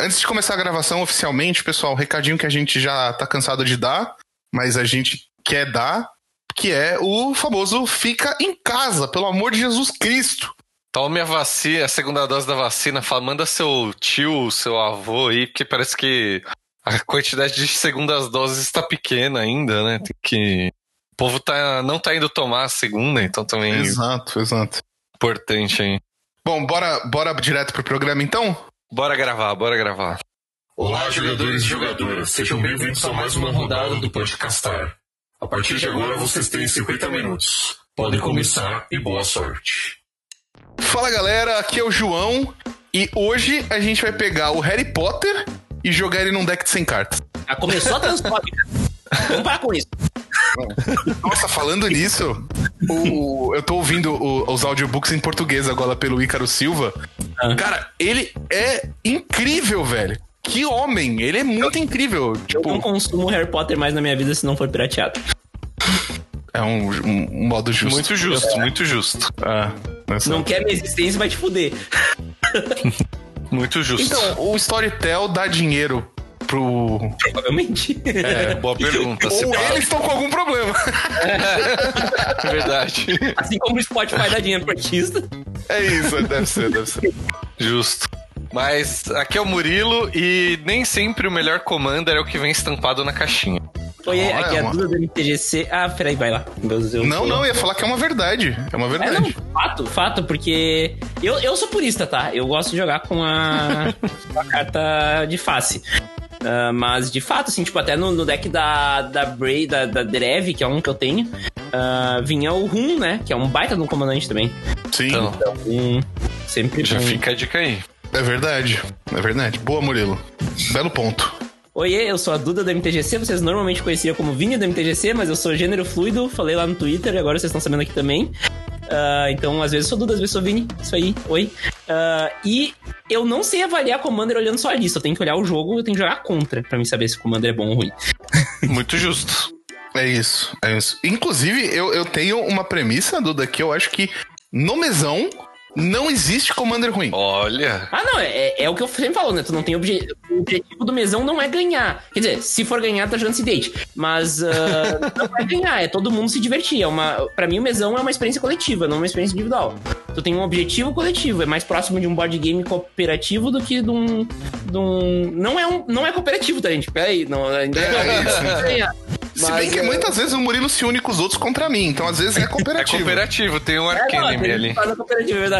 Antes de começar a gravação oficialmente, pessoal, recadinho que a gente já tá cansado de dar, mas a gente quer dar, que é o famoso fica em casa, pelo amor de Jesus Cristo. Tome a vacina, a segunda dose da vacina, fala, manda seu tio, seu avô aí, porque parece que a quantidade de segundas doses está pequena ainda, né? Tem que. O povo tá, não tá indo tomar a segunda, então também. Exato, exato. Importante aí. Bom, bora, bora direto pro programa então? Bora gravar, bora gravar. Olá, jogadores e jogadoras, sejam bem-vindos a mais uma rodada do Podcastar. A partir de agora vocês têm 50 minutos. Podem começar e boa sorte. Fala galera, aqui é o João e hoje a gente vai pegar o Harry Potter e jogar ele num deck de 100 cartas. Ah, começou a transfóbica. Vamos parar com isso. Nossa, falando nisso, o- eu tô ouvindo o- os audiobooks em português agora pelo Ícaro Silva. Ah. Cara, ele é incrível, velho. Que homem, ele é muito incrível. Eu não Tipo, consumo Harry Potter mais na minha vida se não for pirateado. é um, um- um modo justo. Muito justo, muito justo. Ah, nessa- Não quer minha existência, vai te fuder. Muito justo. Então, o Storytel dá dinheiro pro. Provavelmente. é, boa pergunta. Ou eles estão com algum problema. é verdade. Assim como o Spotify dá dinheiro pro artista. É isso, deve ser, deve ser. Justo. Mas aqui é o Murilo e nem sempre o melhor commander é o que vem estampado na caixinha. Oi, Olha, aqui é a. Duda do MTGC. Ah, peraí, vai lá. Deus, eu Não, não, eu ia falar que é uma verdade. É uma É, não, verdade. fato, fato, porque eu, eu sou purista, tá? Eu gosto de jogar com a, com a carta de face. Ah, mas de fato, assim, tipo, até no, no deck da, da Bray, da, da Drev, que é um que eu tenho, ah, vinha o Rum, né? Que é um baita de um comandante também. Sim, Então, Um, sempre já fica a dica aí. é verdade. É verdade. Boa, Murilo. Belo ponto. Oiê, eu sou a Duda do MTGC, vocês normalmente conheciam como Vini do MTGC, mas eu sou gênero fluido, falei lá no Twitter e agora vocês estão sabendo aqui também. Ah, então, às vezes sou Duda, às vezes sou Vini, isso aí, oi. Ah, e eu não sei avaliar Commander olhando só a lista, eu tenho que olhar o jogo eu tenho que jogar contra pra mim saber se o Commander é bom ou ruim. Muito justo. É isso, é isso. Inclusive, eu, eu tenho uma premissa, Duda, que eu acho que no mesão não existe Commander ruim. Olha. Ah, não, é, é o que eu sempre falo, né? Tu não tem obje... O objetivo do mesão não é ganhar. Quer dizer, se for ganhar, tá jogando acidente. Mas ah, não é ganhar, é todo mundo se divertir. É uma... Pra mim, o mesão é uma experiência coletiva, não uma experiência individual. Tu tem um objetivo coletivo, é mais próximo de um board game cooperativo do que de um. De um... Não, é um... não é cooperativo, tá, gente? Peraí, não, ainda É isso. ganhar. Se bem Mas, que é- muitas vezes o Murilo se une com os outros contra mim, então às vezes é É cooperativo. cooperativo, tem um É, tem ali. faz a cooperativa, é verdade.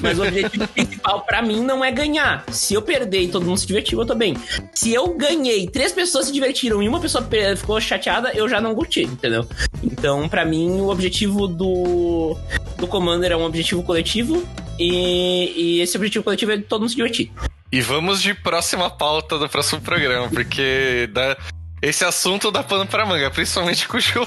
Mas o objetivo principal pra mim não é ganhar. Se eu perder e todo mundo se divertiu, eu tô bem. Se eu ganhei, três pessoas se divertiram e uma pessoa pe- ficou chateada, eu já não curti, entendeu? Então, pra mim, o objetivo do, do Commander é um objetivo coletivo e, e esse objetivo coletivo é todo mundo se divertir. E vamos de próxima pauta do próximo programa, porque dá... esse assunto dá pano pra manga, principalmente com o João.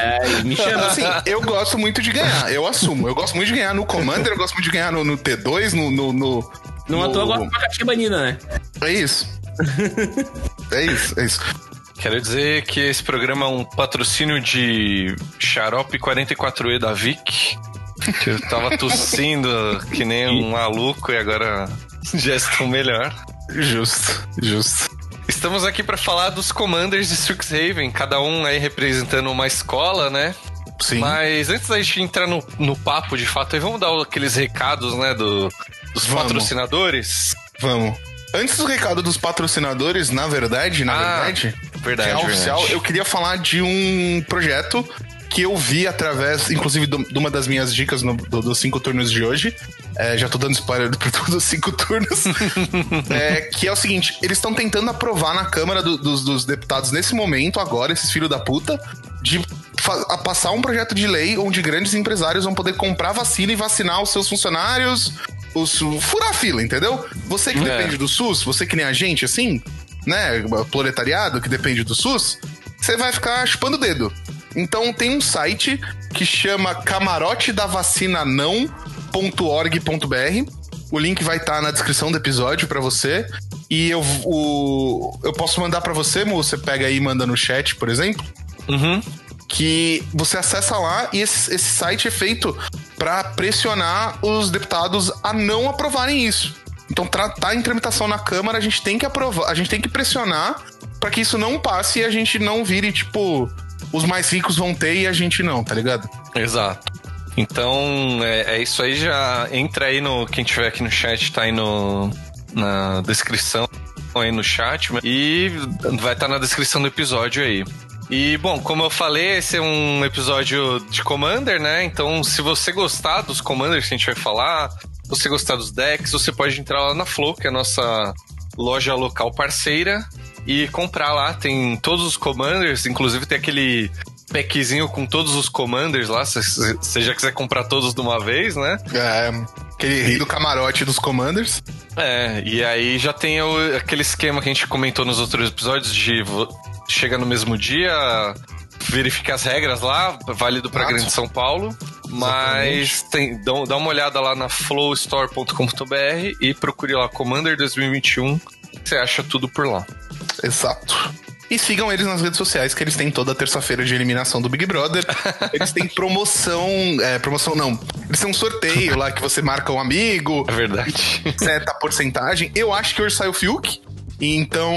É, me chama. Assim, eu gosto muito de ganhar, eu assumo. Eu gosto muito de ganhar no Commander, eu gosto muito de ganhar no, no T2, no. no, no no- toa agora uma caixinha banida, né? É isso. É isso, é isso. Quero dizer que esse programa é um patrocínio de Xarope 44E da Vic. Que eu tava tossindo que nem um maluco e agora já estou melhor. Justo, justo. Estamos aqui para falar dos commanders de Strixhaven, cada um aí representando uma escola, né? Sim. Mas antes da gente entrar no, no papo de fato, aí vamos dar aqueles recados, né, do, dos Vamos. patrocinadores? Vamos. Antes do recado dos patrocinadores, na verdade, na Ah, verdade, verdade, real verdade. oficial, eu queria falar de um projeto que eu vi através, inclusive, do- de uma das minhas dicas no- do- dos cinco turnos de hoje. É, já tô dando spoiler para todos os cinco turnos. É, que é o seguinte: eles estão tentando aprovar na Câmara do- dos, dos Deputados nesse momento, agora, esses filhos da puta, de a passar um projeto de lei onde grandes empresários vão poder comprar vacina e vacinar os seus funcionários. Os, furar a fila, entendeu? Você que É. depende do SUS, você que nem a gente, assim, né? Proletariado que depende do SUS, você vai ficar chupando o dedo. Então tem um site que chama camarote da vacina não.org.br. O link vai estar na descrição do episódio pra você. E eu, o, eu posso mandar pra você, Mo, você pega aí e manda no chat, por exemplo Uhum. que você acessa lá e esse, esse site é feito para pressionar os deputados a não aprovarem isso. Então tá, tá em tramitação na Câmara, a gente tem que aprovar, a gente tem que pressionar para que isso não passe e a gente não vire, tipo, os mais ricos vão ter e a gente não, tá ligado? Exato. Então, é, é isso aí, já entra aí no. Quem tiver aqui no chat tá aí no, na descrição aí no chat e vai estar tá na descrição do episódio aí. E, bom, como eu falei, esse é um episódio de Commander, né? Então, se você gostar dos Commanders que a gente vai falar, se você gostar dos decks, você pode entrar lá na Flow, que é a nossa loja local parceira, e comprar lá. Tem todos os Commanders, inclusive tem aquele packzinho com todos os Commanders lá, se você já quiser comprar todos de uma vez, né? É, aquele rei do camarote dos Commanders. É, e aí já tem o, aquele esquema que a gente comentou nos outros episódios de chega no mesmo dia, verifica as regras lá, válido para Grande São Paulo. Mas tem, dá, dá uma olhada lá na flowstore.com.br e procure lá Commander 2021. Você acha tudo por lá. Exato. E sigam eles nas redes sociais, que eles têm toda terça-feira de eliminação do Big Brother. Eles têm promoção. É, promoção não. Eles têm um sorteio lá que você marca um amigo. É verdade. Seta a porcentagem. Eu acho que hoje saiu o Fiuk. Então,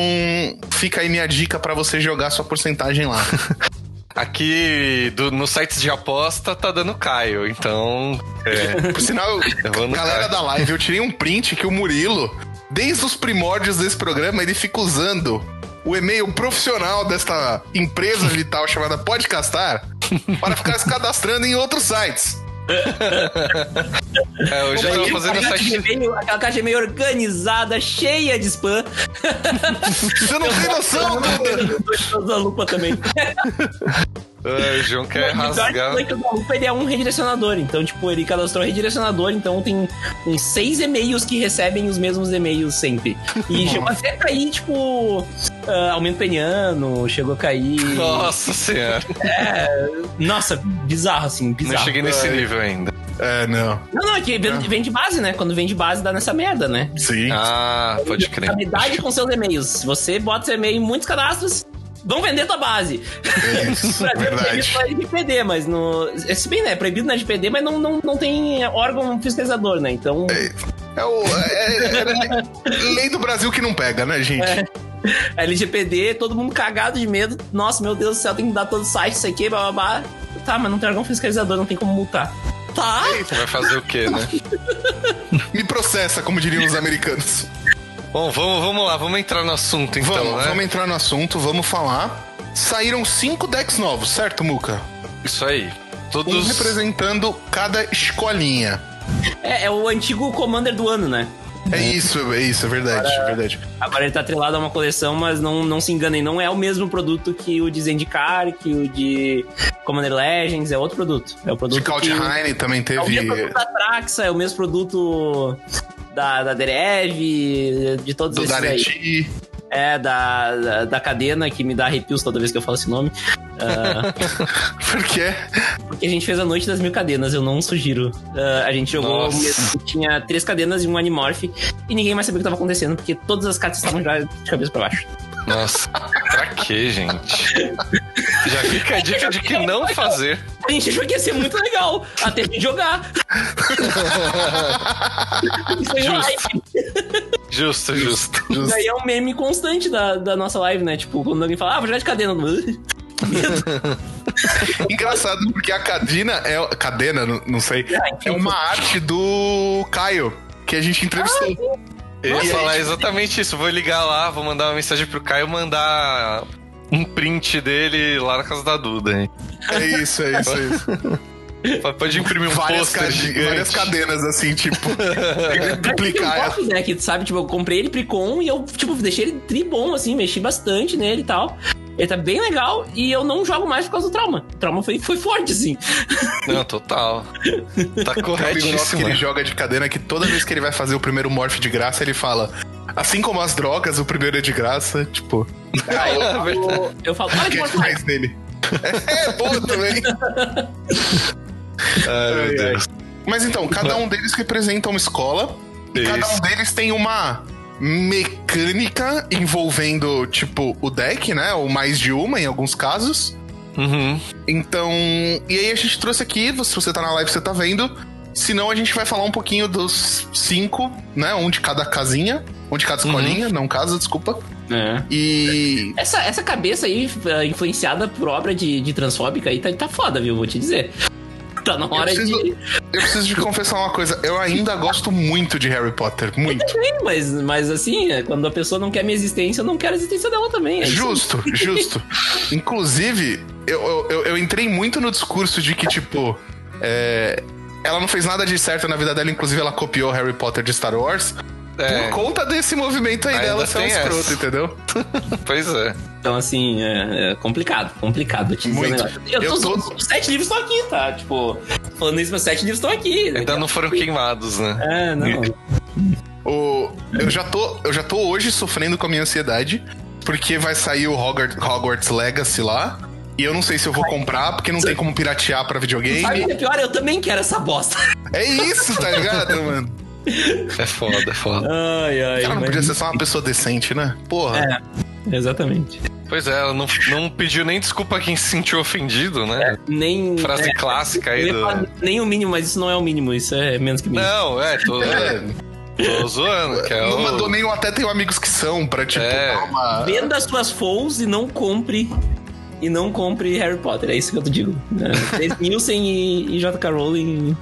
fica aí minha dica para você jogar sua porcentagem lá. Aqui do, nos sites de aposta tá dando Caio, então. É, Por sinal, galera Caio. da live, eu tirei um print que o Murilo, desde os primórdios desse programa, ele fica usando o e-mail profissional desta empresa vital chamada Podcastar para ficar se cadastrando em outros sites. É, eu já tava fazendo essa caixa meio, Aquela caixa meio organizada, cheia de spam. Você não tem noção, da lupa também. É, o João quer rasgar. É que o Lupa ele é um redirecionador, então, tipo, ele cadastrou um redirecionador, então tem uns seis e-mails que recebem os mesmos e-mails sempre. E chegou até a cair, tipo, uh, aumento peniano, chegou a cair. Nossa senhora. É, nossa, bizarro, assim, bizarro. Não cheguei nesse nível ainda. É, não. Não, não, é que vem de base, né? Quando vem de base dá nessa merda, né? Sim. Ah, pode crer. Habilidade com seus e-mails. Você bota seu e-mail em muitos cadastros, vão vender tua base. É isso, é verdade. é LGPD, mas no. Se bem, né? É proibido na LGPD, mas não, não, não tem órgão fiscalizador, né? Então. É, é o. É, é, lei do Brasil que não pega, né, gente? É. LGPD, todo mundo cagado de medo. Nossa, meu Deus do céu, tem que dar todo o site, isso aqui, blá blá blá. Tá, mas não tem órgão fiscalizador, não tem como multar. Tá. Você vai fazer o quê, né? Me processa, como diriam os americanos. Bom, vamos, vamos lá, vamos entrar no assunto então, vamos, né? Vamos entrar no assunto, vamos falar. Saíram cinco decks novos, certo, Muka? Isso aí. Todos... Um representando cada escolinha. É, é o antigo Commander do ano, né? É isso, é isso, é verdade, agora, é verdade. Agora ele tá atrelado a uma coleção, mas não, não se enganem, não é o mesmo produto que o de Zendikar, que o de Commander Legends, é outro produto. É o produto de Kaldheim também teve... É o mesmo produto da Traxa, é o mesmo produto da, da Derev, de todos Do esses Dareti. aí. É, da, da, da, cadena que me dá arrepios toda vez que eu falo esse nome. Uh, Por quê? Porque a gente fez a Noite das Mil Cadenas, eu não sugiro. Uh, a gente jogou, mesmo, tinha três cadenas e um Animorph, e ninguém mais sabia o que estava acontecendo, porque todas as cartas estavam já de cabeça para baixo. Nossa, pra quê, gente? Já fica a dica de que não fazer. A gente achou que ia ser muito legal, até de jogar. justo. Justo, justo, justo. Daí é um meme constante da, da nossa live, né? Tipo, quando alguém fala, ah, vou jogar de cadena. Engraçado, porque a cadena é. Cadena, não sei. É uma arte do Caio, que a gente entrevistou. Ah, eu ia falar exatamente isso. Vou ligar lá, vou mandar uma mensagem pro Caio mandar um print dele lá na casa da Duda, hein? É isso, é isso, é isso. Pode imprimir um várias pôster Várias cadenas, assim, tipo... duplicar. Eu né, que, sabe? Tipo, eu comprei ele Precon e eu, tipo, deixei ele tribom, assim, mexi bastante nele e tal. Ele tá bem legal e eu não jogo mais por causa do trauma. O trauma foi, foi forte, assim. Não, total. Tá corretíssimo. que ele joga de cadena que toda vez que ele vai fazer o primeiro morph de graça, ele fala. Assim como as drogas, o primeiro é de graça, tipo. Ah, eu, eu, eu falo, para de morph mais nele. É, boa também. Ai, meu Deus. Mas então, cada um deles representa uma escola. Isso. E cada um deles tem uma mecânica envolvendo, tipo, o deck, né? Ou mais de uma em alguns casos. Uhum. Então. E aí a gente trouxe aqui, se você tá na live, você tá vendo. Senão a gente vai falar um pouquinho dos cinco, né? Um de cada casinha. Um de cada escolinha, não casa, desculpa. É. E. Essa, essa cabeça aí, eh, influenciada por obra de, de transfóbica aí, tá, tá foda, viu? Vou te dizer. Tá na hora preciso- de. Eu preciso de confessar uma coisa. Eu ainda gosto muito de Harry Potter. Muito. Sim, mas, mas assim, é, quando a pessoa não quer minha existência, eu não quero a existência dela também. É. Justo, justo. Inclusive, eu, eu, eu- eu entrei muito no discurso de que, tipo, é, ela não fez nada de certo na vida dela, inclusive ela copiou Harry Potter de Star Wars. É, Por conta desse movimento aí Ainda dela ser um tem escroto, essa. entendeu? pois é. Então, assim, é, é complicado, complicado. Vou te dizer um Muito. Eu, Eu tô, tô- Os sete livros estão aqui, tá? Tipo, falando isso, meus sete livros estão aqui. Ainda não foram queimados, né? É, não. O, eu, já tô, eu já tô hoje sofrendo com a minha ansiedade, porque vai sair o Hogwarts, Hogwarts Legacy lá. E eu não sei se eu vou comprar, porque não tem como piratear pra Sabe o videogame. que é pior? Eu também quero essa bosta. É isso, tá ligado, mano? É foda, é foda. Ai, ai. Ela não mas- podia ser só uma pessoa decente, né? Porra. É, exatamente. Pois é, ela não, não pediu nem desculpa a quem se sentiu ofendido, né? Nem. Frase é, clássica aí do. nem o mínimo, mas isso não é o mínimo, isso é menos que mínimo. Não, é, tô, É, tô zoando, que é não o. mandou nem até tenho amigos que são, pra tipo, É. uma. Venda as suas foes e não compre. E não compre Harry Potter, é isso que eu te digo. É, Chris Nielsen e, e J.K. Rowling.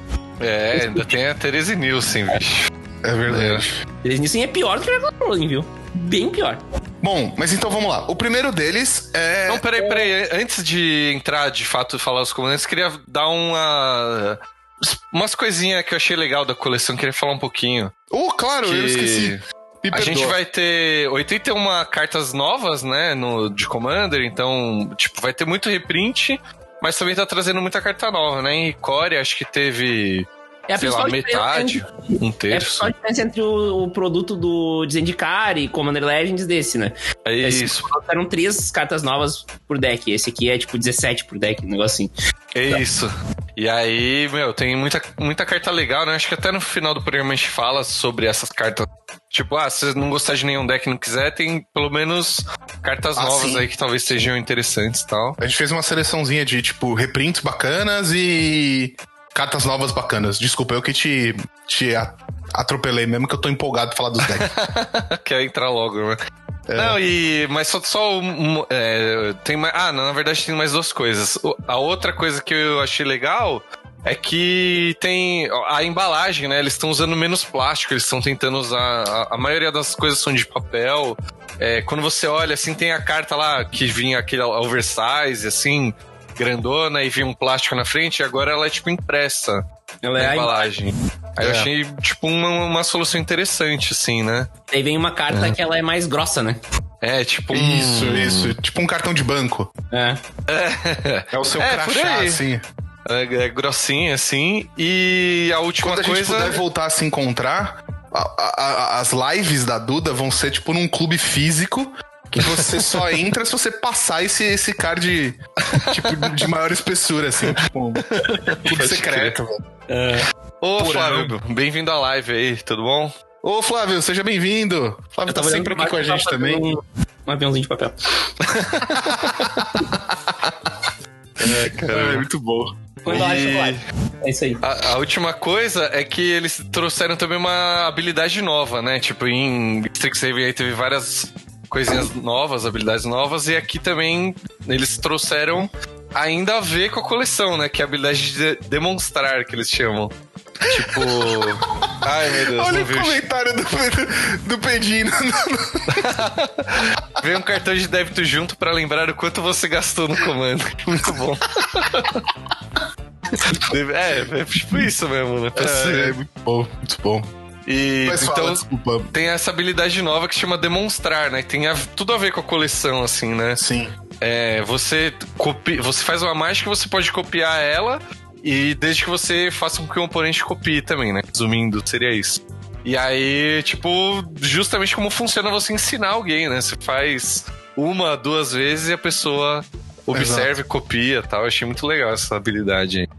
É, ainda tem a Therese Nielsen, bicho. É verdade. Chris Nielsen é pior do que J.K. Rowling, viu? Bem pior. Bom, mas então vamos lá. O primeiro deles é. Não, peraí, peraí. Antes de entrar de fato e falar os comandantes, queria dar uma. Umas coisinhas que eu achei legal da coleção, queria falar um pouquinho. Oh, claro, eu Que esqueci. Me A perdoa. gente vai ter 81 cartas novas, né, no, de Commander, então, tipo, vai ter muito reprint, mas também tá trazendo muita carta nova, né? Em Core, acho que teve, É a sei lá, metade, entre- um É a terço. diferença entre o, o produto do Zendikar e Commander Legends desse, né? É isso, eram três cartas novas por deck. Esse aqui é tipo 17 por deck, um negócio assim. é isso. E aí, meu, tem muita, muita carta legal, né? Acho que até no final do programa a gente fala sobre essas cartas. Tipo, ah, se você não gostar de nenhum deck e não quiser, tem pelo menos cartas Ah, novas sim. aí que talvez sejam interessantes e tal. A gente fez uma seleçãozinha de, tipo, reprints bacanas e cartas novas bacanas. Desculpa, eu que te, te atropelei mesmo, que eu tô empolgado pra falar dos decks. Quer entrar logo, né? É. Não, e. Mas só, só um, é, tem mais. Ah, na verdade tem mais duas coisas. A outra coisa que eu achei legal é que tem a embalagem, né? Eles estão usando menos plástico, eles estão tentando usar. A, a maioria das coisas são de papel. É, quando você olha, assim, tem a carta lá que vinha aquele oversize, assim, grandona, e vinha um plástico na frente, e agora ela é tipo impressa Ela na é a embalagem. Aí eu É. achei, tipo, uma, uma solução interessante, assim, né? Aí vem uma carta que ela é mais grossa, né? É, tipo um. Isso, isso. Tipo um cartão de banco. É. É o seu É, crachá, assim. É, é grossinha, assim. E a última Quando a gente coisa. puder voltar a se encontrar, a- a- a- as lives da Duda vão ser, tipo, num clube físico. Que você só entra se você passar esse, esse card, tipo, de maior espessura, assim. Tipo, um clube Pode secreto, velho. Ô. Flávio, bem-vindo à live aí, tudo bom? Ô, Flávio, seja bem-vindo. Flávio tá sempre aqui com a gente também. Um, um aviãozinho de papel. É, muito bom. Quando eu acho E- live. É isso aí. A, a última coisa é que eles trouxeram também uma habilidade nova, né? Tipo, em Strixhaven aí teve várias coisinhas novas, habilidades novas, e aqui também eles trouxeram ainda a ver com a coleção, né? Que é a habilidade de demonstrar, que eles chamam. Tipo. Ai, meu Deus, Olha o vi comentário do, do Pedino. Vem um cartão de débito junto pra lembrar o quanto você gastou no comando. Muito bom. é, é tipo isso mesmo, né? É, é muito bom, muito bom. E Mas então fala, desculpa. tem essa habilidade nova que se chama demonstrar, né? Tem a- tudo a ver com a coleção, assim, né? Sim. É, você, copi, você faz uma mágica, você pode copiar ela, e desde que você faça com que o oponente copie também, né? Resumindo, seria isso. E aí, tipo, justamente como funciona você ensinar alguém, né? Você faz uma, duas vezes e a pessoa observa e copia e tal. Eu achei muito legal essa habilidade aí.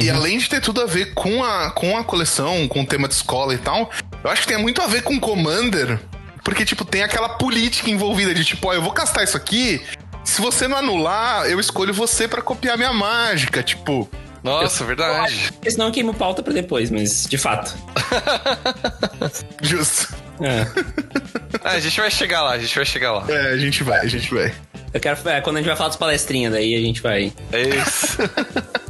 E além de ter tudo a ver com a, com a coleção, com o tema de escola e tal, eu acho que tem muito a ver com Commander, porque, tipo, tem aquela política envolvida de, tipo, ó, eu vou castar isso aqui, se você não anular, eu escolho você pra copiar minha mágica, tipo... Nossa, verdade. Porque senão eu queimo pauta pra depois, mas de fato. Justo. É. Ah, a gente vai chegar lá, a gente vai chegar lá. É, a gente vai, a gente vai. Eu quero. É, quando a gente vai falar dos palestrinhas, daí a gente vai. É isso.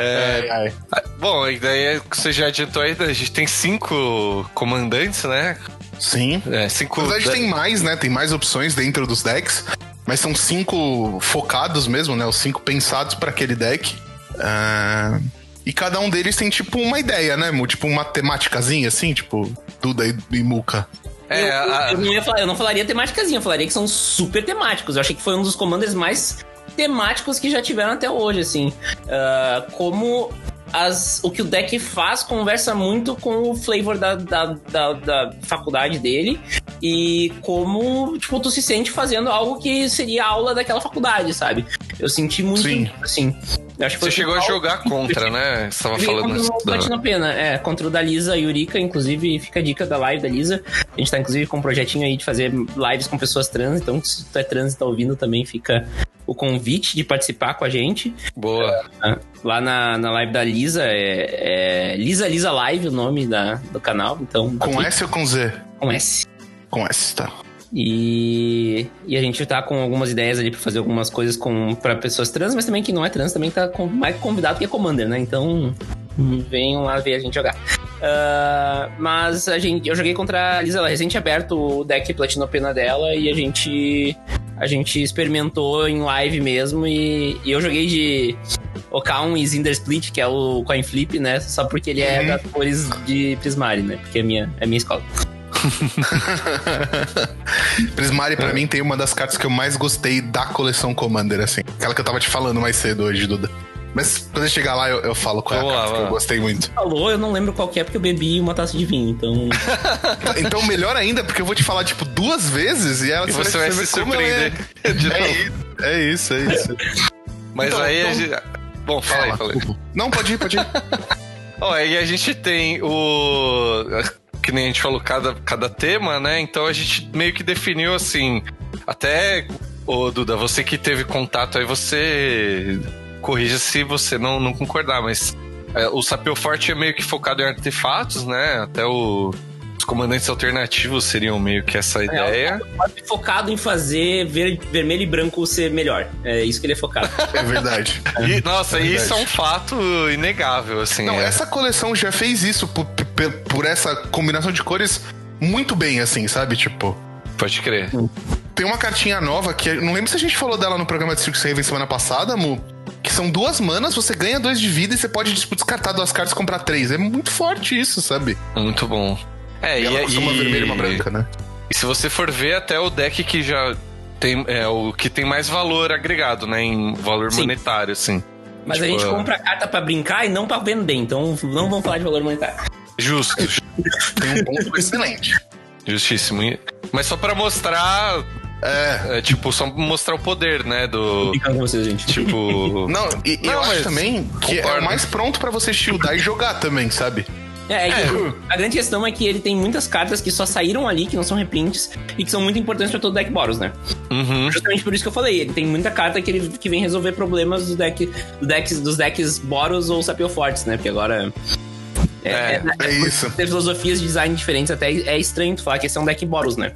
É, Ai, ai. bom, e daí você já adiantou aí, a gente tem cinco comandantes, né? Sim. É, cinco. Na verdade, tem mais, né? Tem mais opções dentro dos decks. Mas são cinco focados mesmo, né? Os cinco pensados pra aquele deck. Ah, E cada um deles tem, tipo, uma ideia, né? Mu? Tipo, uma temáticazinha, assim, tipo, Duda e, e Muka. É, eu, eu- a- eu não ia falar- eu não falaria temáticazinha, eu falaria que são super temáticos. Eu achei que foi um dos commanders mais temáticos que já tiveram até hoje, assim. Ah, como as, o que o deck faz conversa muito com o flavor da, da, da, da faculdade dele e como, tipo, tu se sente fazendo algo que seria aula daquela faculdade, sabe? Eu senti muito, Sim. assim. Eu acho que você foi chegou a jogar contra, né? Você tava falando contra o da- Pena, é, contra o da Lisa Yurika, inclusive fica a dica da live da Lisa. A gente tá inclusive com um projetinho aí de fazer lives com pessoas trans, então se tu é trans e tá ouvindo também fica o convite de participar com a gente. Boa. tá? Lá na, na live da Lisa, é, é Lisa Lisa Live o nome da, do canal, então... Com S ou com Z? Com S. Com S, tá. E, e a gente tá com algumas ideias ali pra fazer algumas coisas com para pessoas trans, mas também quem não é trans também tá com, mais convidado que é Commander, né? Então hum, venham lá ver a gente jogar. Ah, mas a gente, eu joguei contra a Lisa, ela recente aberto o deck Platino Pena dela e a gente a gente experimentou em live mesmo e, e eu joguei de Okaun e Zinder Split, que é o coin flip, né? Só porque ele é Uhum. das cores de Prismari, né? Porque é minha, é minha escola. Prismari, É. pra mim, tem uma das cartas que eu mais gostei da coleção Commander, assim. Aquela que eu tava te falando mais cedo hoje, Duda. Mas quando eu chegar lá, eu, eu falo qual é a carta que eu gostei muito. Falou, eu não lembro qual que é porque eu bebi uma taça de vinho, então. Então, melhor ainda, porque eu vou te falar, tipo, duas vezes e ela E você vai se ela surpreender É, de é, novo. isso, é isso, é isso. Mas Então, aí a então- gente... Bom, fala aí, fala aí. Não, pode ir, pode ir. Ó, aí a gente tem o. Que nem a gente falou, cada, cada tema, né? Então a gente meio que definiu assim. Até, ô Duda, você que teve contato aí, você corrija se você não, não concordar, mas é, o Sapio Forte é meio que focado em artefatos, né? Até o- comandantes alternativos seriam meio que essa ideia. focado em fazer ver- vermelho e branco ser melhor. É isso que ele é focado. É verdade. E, nossa, É verdade. isso é um fato inegável, assim. Não, é. essa coleção já fez isso por, por, por essa combinação de cores muito bem, assim, sabe? Tipo, Pode crer. tem uma cartinha nova que não lembro se a gente falou dela no programa de Circus Raven semana passada, Mu. Que são duas manas, você ganha dois de vida e você pode tipo, descartar duas cartas e comprar três. É muito forte isso, sabe? Muito bom. É, E ela custa uma vermelha e uma branca, né? E se você for ver, até o deck que já tem. É o que tem mais valor agregado, né? Em valor Sim. monetário, assim. Mas a Tipo, gente compra carta pra brincar e não pra vender, então não vamos falar de valor monetário. Justo, Tem um ponto excelente. justíssimo. E- Mas só pra mostrar. É. é, tipo, só mostrar o poder, né? Do. Com vocês, gente. Tipo. Não, e, e Não, eu acho também que é o mais pronto pra você shieldar e jogar também, sabe? É, é que a grande questão é que ele tem muitas cartas que só saíram ali, que não são reprints, e que são muito importantes pra todo deck Boros, né? Uhum. Justamente por isso que eu falei, ele tem muita carta que, ele, que vem resolver problemas do deck, do decks, dos decks Boros ou Sapio Fortes, né? Porque agora. É, é isso. Ter filosofias de design diferentes, até é estranho tu falar que esse é um deck Boros, né?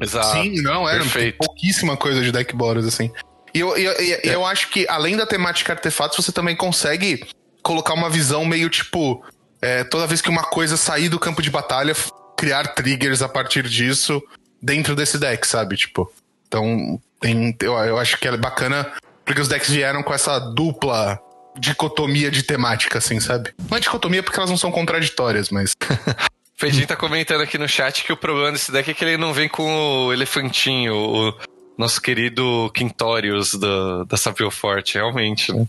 Exato. Sim, não, era. Tem perfeito. pouquíssima coisa de deck Boros, assim. E eu, eu, eu, eu acho que, além da temática artefatos, você também consegue colocar uma visão meio tipo. É, toda vez que uma coisa sair do campo de batalha, criar triggers a partir disso dentro desse deck, sabe? Tipo. Então, tem, eu, eu acho que é bacana porque os decks vieram com essa dupla dicotomia de temática, assim, sabe? Não é dicotomia porque elas não são contraditórias, mas. Feijinho tá comentando aqui no chat que o problema desse deck é que ele não vem com o elefantinho, o nosso querido Quintorius da, da Sapio Forte, realmente, né?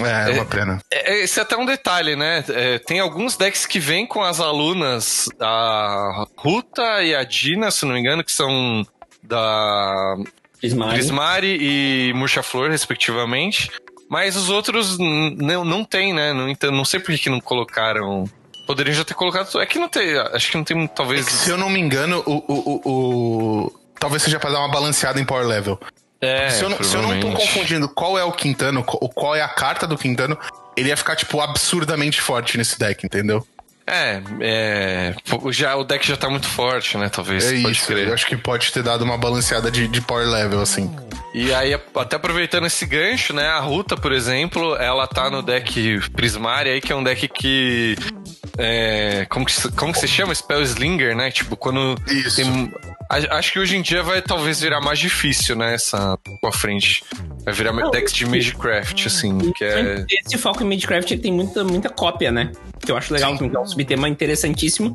É, é uma pena. É, é, Esse é até um detalhe, né? É, tem alguns decks que vêm com as alunas, a Ruta e a Dina, se não me engano, que são da Prismari. Prismari e Murcha Flor, respectivamente. Mas os outros não, não tem, né? Não, entendo, não sei por que que não colocaram. Poderiam já ter colocado. É que não tem. Acho que não tem talvez. Se eu não me engano, o. o, o, o- Talvez seja pra dar uma balanceada em power level. É, se, eu não, se eu não tô confundindo qual é o Quintano, qual qual é a carta do Quintano, ele ia ficar, tipo, absurdamente forte nesse deck, entendeu? É, é. Já, o deck já tá muito forte, né? Talvez. É isso. crer. Eu acho que pode ter dado uma balanceada de, de power level, assim. E aí, até aproveitando esse gancho, né? A Ruta, por exemplo, ela tá no deck Prismária aí, que é um deck que. É, como, que, se- como que se chama? Spell Slinger, né? Tipo, quando Isso. tem. a- Acho que hoje em dia vai talvez virar mais difícil, né? Essa pra frente. Vai virar Não, decks de Magecraft, assim, que é. Esse foco em Magecraft tem muita, muita cópia, né? Que eu acho legal, que é um subtema interessantíssimo.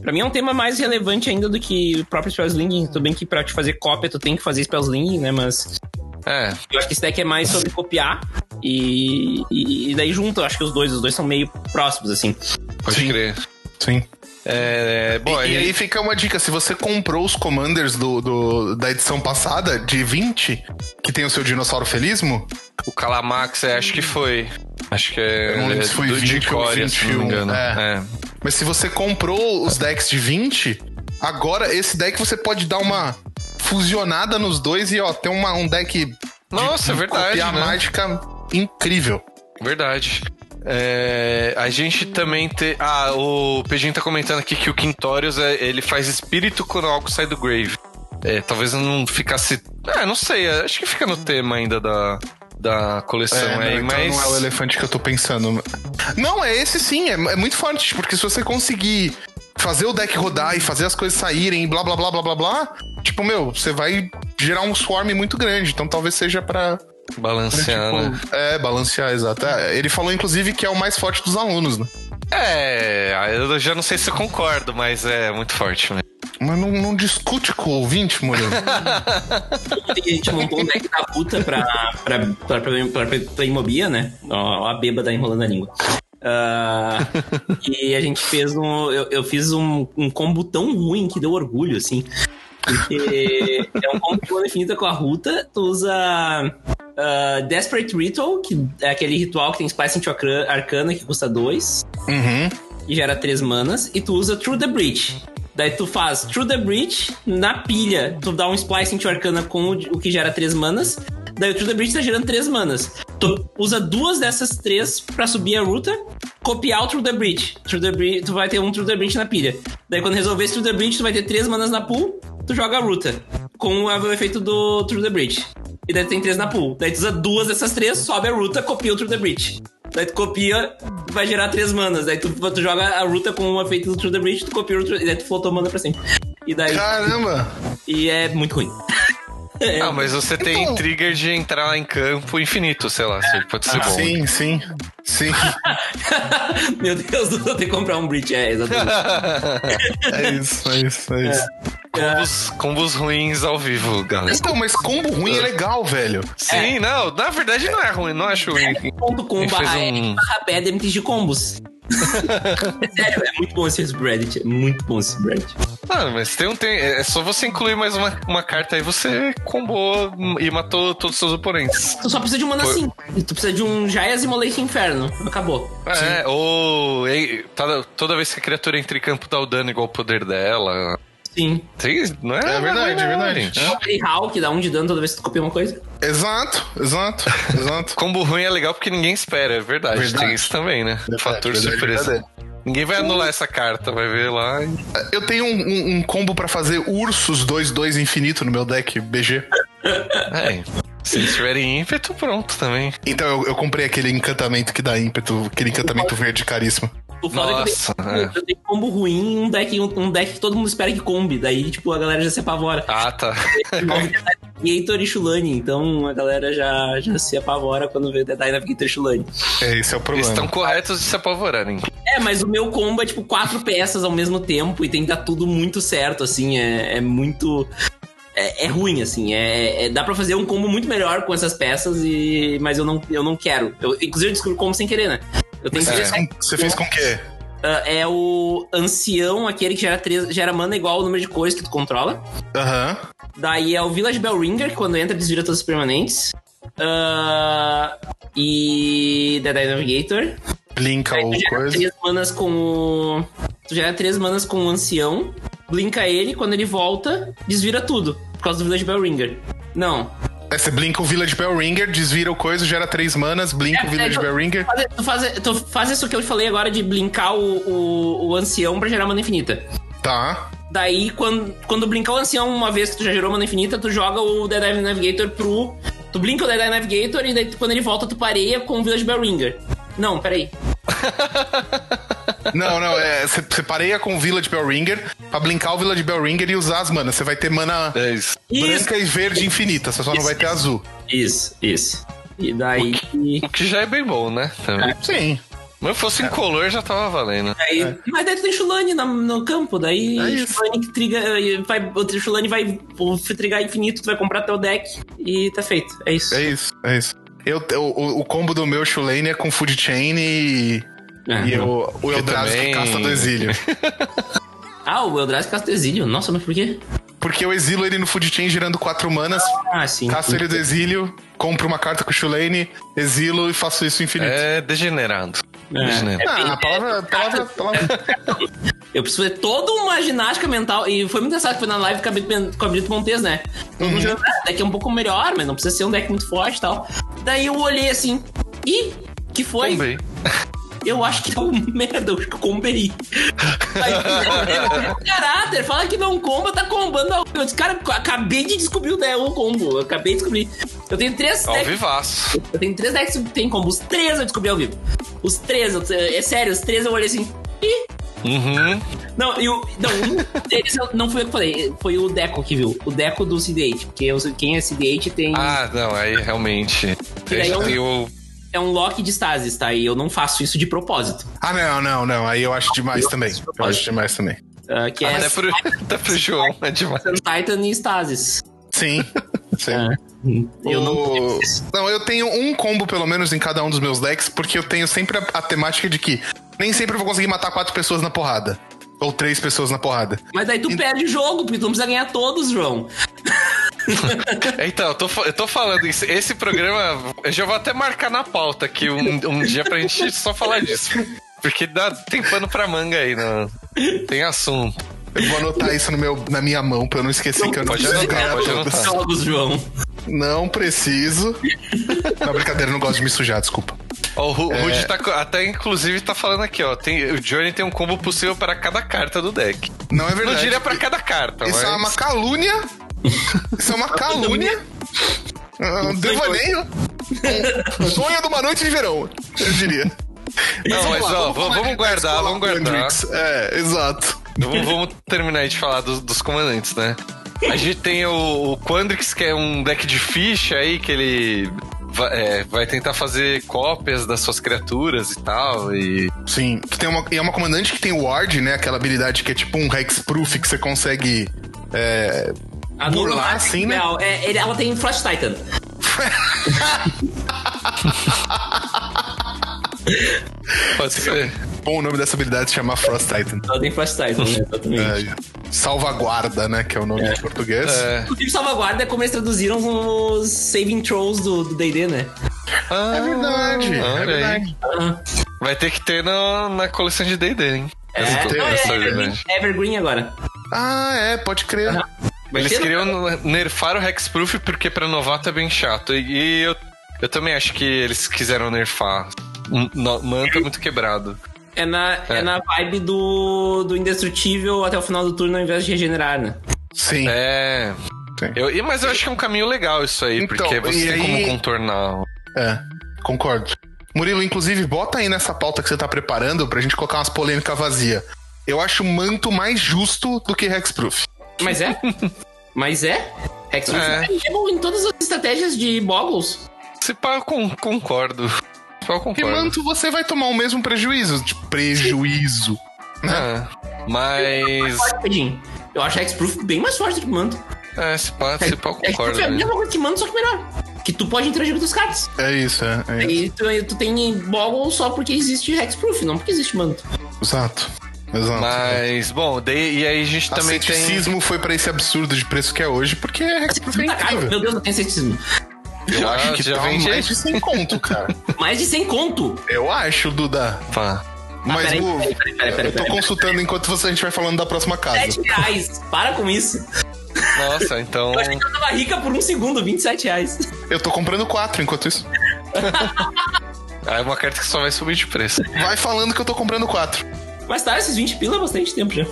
Pra mim é um tema mais relevante ainda do que o próprio Spellslinging. Tudo bem que pra te fazer cópia tu tem que fazer Spellslinging, né? Mas É, eu acho que esse deck é mais sobre copiar e, e, e daí junto, eu acho que os dois, os dois são meio próximos, assim. pode Sim. crer. Sim. É, bom, e, e aí fica uma dica: se você comprou os commanders do, do- da edição passada, de 20, que tem o seu dinossauro felismo, o Calamax, é, acho que foi. Acho que é. Eu não lembro se foi do 20 de ou Corea, se não me 21, engano. é. É. mas se você comprou os decks de 20, agora esse deck você pode dar uma fusionada nos dois e ó, ter uma, um deck de, Nossa, é de verdade, copiar né? mágica incrível. Verdade. É, a gente também tem. Ah, o Pejinho tá comentando aqui que o Quintorius é, ele faz espírito quando algo sai do grave. É, talvez não ficasse. É, não sei, acho que fica no tema ainda da, da coleção É, não, aí, então mas. não é o elefante que eu tô pensando. Não, é esse sim, é, é muito forte, porque se você conseguir fazer o deck rodar e fazer as coisas saírem e blá blá blá blá blá blá, tipo, meu, você vai gerar um swarm muito grande, então talvez seja pra. Pra, Balancear, né? tipo, é, balancear, exato. É, ele falou, inclusive, que é o mais forte dos alunos, né? É, eu já não sei se eu concordo, mas é muito forte, né? Mas não, não discute com o ouvinte, Murilo. A gente montou um deck da puta pra, pra, pra, pra, pra, pra, pra Imobia, né? Ó, a bêbada enrolando a língua. Ah, e a gente fez um. Eu, eu fiz um, um combo tão ruim que deu orgulho, assim. Porque é um combo de mana infinita com a Ruta. Tu usa ah, Desperate Ritual, que é aquele ritual que tem Spice into Arca- Arcana, que custa 2 uhum. e gera 3 manas, e tu usa Through the Breach. Daí tu faz Through the Breach na pilha. Tu dá um Splice into Arcana com o, o que gera 3 manas. Daí o Through the Breach tá gerando 3 manas. Tu usa duas dessas três pra subir a ruta, copiar o Through the Breach. Through the Breach tu vai ter um Through the Breach na pilha. Daí quando resolver esse Through the Breach, tu vai ter 3 manas na pool, tu joga a ruta. Com o efeito do Through the Breach. E daí tu tem 3 na pool. Daí tu usa duas dessas três, sobe a ruta, copia o Through the Breach. Daí tu copia, vai gerar três manas. Daí tu, tu joga a ruta com o efeito do Through the Breach, tu copia o Through, e daí tu flotou mana pra sempre. E daí. Caramba! E é muito ruim. É, Ah, mas você tem Então- trigger de entrar em campo infinito, sei lá, se pode ser bom. Sim, sim. Sim. Meu Deus, eu tenho que comprar um Breach. É, exatamente. É isso, é isso, é isso. Combos, combos ruins ao vivo, galera. Então, mas combo ruim é legal, velho. Sim, não, na verdade não é ruim, não acho ruim. Ponto com Ele barra fez R um- barra pad MTG combos. é sério, é muito bom esse subreddit. É muito bom esse subreddit. Ah, mas tem um tem, é só você incluir mais uma, uma carta aí, você combou e matou todos os seus oponentes. Tu só precisa de um mana Foi- assim. Tu precisa de um Jaias Immolate Inferno. Acabou. É, ou ei, toda, toda vez que a criatura entra em campo dá o dano igual o poder dela. Sim. Tem, não é, É verdade, não é verdade. gente. É. Aquele Hal que dá um de dano toda vez que tu copia uma coisa. Exato, exato, exato. Combo ruim é legal porque ninguém espera, é verdade. Verdade. Tem isso também, né? Fator verdade, surpresa. verdade. Ninguém vai anular essa carta, vai ver lá. Eu tenho um, um- um combo pra fazer ursos 2-2 infinito no meu deck BG. É, se eles tiverem ímpeto, pronto também. Então eu, eu comprei aquele encantamento que dá ímpeto, aquele encantamento verde caríssimo. O foda Nossa, é que eu tenho, é. eu tenho combo ruim um deck, um, um deck que todo mundo espera que combe. Daí, tipo, a galera já se apavora. Ah, tá. Navigator e Shulani. Então a galera já, já se apavora quando vê Deadeye Navigator e Shulani. É, esse é o Eles problema. estão corretos de se apavorarem. É, mas o meu combo é tipo quatro peças ao mesmo tempo e tem que dar tudo muito certo, assim. É, é muito. É, é ruim, assim. É, é- dá pra fazer um combo muito melhor com essas peças, e mas eu não, eu não quero. Eu, inclusive, eu descobri como sem querer, né? Eu tenho Você que fez com, você fez com o quê? Ah, é o ancião, aquele que gera, três, gera mana igual ao número de cores que tu controla. Aham. Daí é o Village Bell Ringer, que quando entra desvira todos os permanentes. Ah, e Dead Eye Navigator. Blinka ou coisa. três manas com o. Tu gera três manas com o ancião. Blinka ele, quando ele volta, desvira tudo. Por causa do Village Bell Ringer. Não. É, você blinka o Village Bell Ringer, desvira o coisa, gera três manas, blinka o Village tu, Bell Ringer. tu, faz, tu faz isso que eu falei agora de blinkar o, o, o ancião pra gerar mana infinita. Tá. Daí, quando, quando brincar o ancião uma vez que tu já gerou mana infinita, tu joga o Dead Eye Navigator pro. Tu blinka o Dead Eye Navigator e daí quando ele volta, tu pareia com o Village Bell Ringer. Não, peraí. Não, não, é. Você pareia com o Village Bell Ringer pra blinkar o Village Bell Ringer e usar as manas. Você vai ter mana É isso. branca e verde infinita, você só não vai ter azul. Isso, isso. E daí. O que já é bem bom, né? Também. Sim. Mas se fosse incolor, já tava valendo. daí Mas daí tu tem Chulane na- no campo, daí É isso. Que triga, vai, o Chulane vai o trigar infinito, tu vai comprar teu deck e tá feito. É isso. É isso, é isso. Eu, eu- o, o combo do meu Shulane é com Food Chain e. É, e o, o Eldrazi também- que caça do exílio. Ah, o Eldrazi casta exílio. Nossa, mas por quê? Porque eu exilo ele no Food Chain girando quatro manas, Ah, sim. caço ele do exílio, compro uma carta com o Shulane, exilo e faço isso infinito. É degenerado. É. Degenerado. Ah, a palavra, a palavra, a palavra. Eu preciso fazer toda uma ginástica mental. E foi muito engraçado que foi na live com a Brito- com a Brito Montes, né? Todo mundo jogando, ah, deck é um pouco melhor, mas não precisa ser um deck muito forte e tal. Daí eu olhei assim, ih, que foi? Bombei. Eu acho que deu merda, eu acho que eu combei. Aí, é, caráter, fala que não comba, tá combando. a- Eu disse, cara, eu acabei de descobrir o, de- o combo. Eu acabei de descobrir. Eu tenho três Ao decks. vivaço. Eu tenho três decks que tem combo. Os três eu descobri ao vivo. Os três, eu- é sério, os três eu olhei assim. Ih, Uhum. não, e o, não, um deles eu- não foi eu que falei, foi o Deco que viu. O Deco do CD8. Porque eu- quem é CD8 tem. Ah, não, aí realmente. daí eu- o. É um lock de stasis, tá? E eu não faço isso de propósito. Ah, não, não, não. Aí eu acho demais também. Eu acho demais também. Ah, que é Até pro, até pro João, é demais. Titan e stasis. Sim. Sim. É. Eu não O-. Não, eu tenho um combo, pelo menos, em cada um dos meus decks, porque eu tenho sempre a, a temática de que nem sempre eu vou conseguir matar quatro pessoas na porrada. Ou três pessoas na porrada. Mas daí tu perde o jogo, porque tu não precisa ganhar todos, João. Então, eu tô, eu tô falando isso. Esse programa, eu já vou até marcar na pauta aqui um, um dia pra gente só falar disso. Porque dá, tem pano pra manga aí, não. tem assunto. Eu vou anotar isso no meu, na minha mão pra eu não esquecer que eu não pode anotar, pode anotar. Jogos, João. Não preciso. Não, brincadeira, eu não gosto de me sujar, desculpa. Ó, o Ru- É. Tá, até inclusive tá falando aqui, ó. Tem, o Johnny tem um combo possível para cada carta do deck. Não é verdade. Não diria pra cada carta, Isso mas. é uma calúnia. Isso é uma calúnia. Um devaneio. Um sonho de uma noite de verão, eu diria. Não, mas ó, Vamos vamos, guardar, vamos guardar. Hendrix. É, exato. Vamos, vamos terminar aí de falar dos, dos comandantes, né? A gente tem o, o Quandrix, que é um deck de ficha aí, que ele vai, é, vai tentar fazer cópias das suas criaturas e tal. E. Sim. Que tem uma, e é uma comandante que tem o Ward, né? Aquela habilidade que é tipo um Hexproof que você consegue. É, A Burlar, assim, né? Não, é, ele- ela tem Frost Titan. Pode ser. Bom o nome dessa habilidade se chama Frost Titan. Ela tem Frost Titan, né? exatamente. É, salvaguarda, né? Que é o nome em português. É. Inclusive, salvaguarda é como eles traduziram os Saving Trolls do D&D, né? Ah, É verdade, é verdade. Ah, Vai ter que ter no- na coleção de D&D, hein? é, não, é essa Evergreen. Evergreen agora. Ah, é, pode crer. Vai Eles queriam nerfar o Hexproof porque pra novato é bem chato. E, e eu, eu também acho que eles quiseram nerfar. Manto é muito quebrado. É na, é. É. na vibe do, do indestrutível até o final do turno ao invés de regenerar, né? Sim. É. Sim. Eu, e- mas eu acho que é um caminho legal isso aí, Então, porque você tem como aí- contornar. É, concordo. Murilo, inclusive, bota aí nessa pauta que você tá preparando pra gente colocar umas polêmicas vazias. Eu acho manto mais justo do que Hexproof. Mas é? Mas é? Hex É. é bom em todas as estratégias de Boggles. Se pá, eu con- concordo. Eu Porque concordo. manto você vai tomar o mesmo prejuízo. Tipo, prejuízo. É. Mas. Forte, Pedinho. Eu acho Hexproof bem mais forte do que Manto. É, se pá, se pá, eu Hexproof concordo. é a né? mesma coisa que Manto, só que melhor. Que tu pode interagir com os cards. É isso, é. é isso. E tu, tu tem Boggle só porque existe Hexproof, não porque existe Manto. Exato. Exato. Mas, bom, daí, e aí a gente também tem. Asceticismo foi pra esse absurdo de preço que é hoje, porque Hexproof é Tá caro. incrível. Meu Deus, eu tenho ceticismo. Eu Já- acho que já tá vende mais de 100 conto, cara. Mais de 100 conto. Eu acho, Duda. Pá. Mas peraí, o- peraí, peraí, peraí, eu tô consultando enquanto você, a gente vai falando da próxima casa. 7 reais. Para com isso. Nossa, então. Eu achei que eu tava rica por um segundo, 27 reais. Eu tô comprando quatro enquanto isso. É uma carta que só vai subir de preço. Vai falando que eu tô comprando quatro. Mas tá, esses 20 pila há bastante tempo já.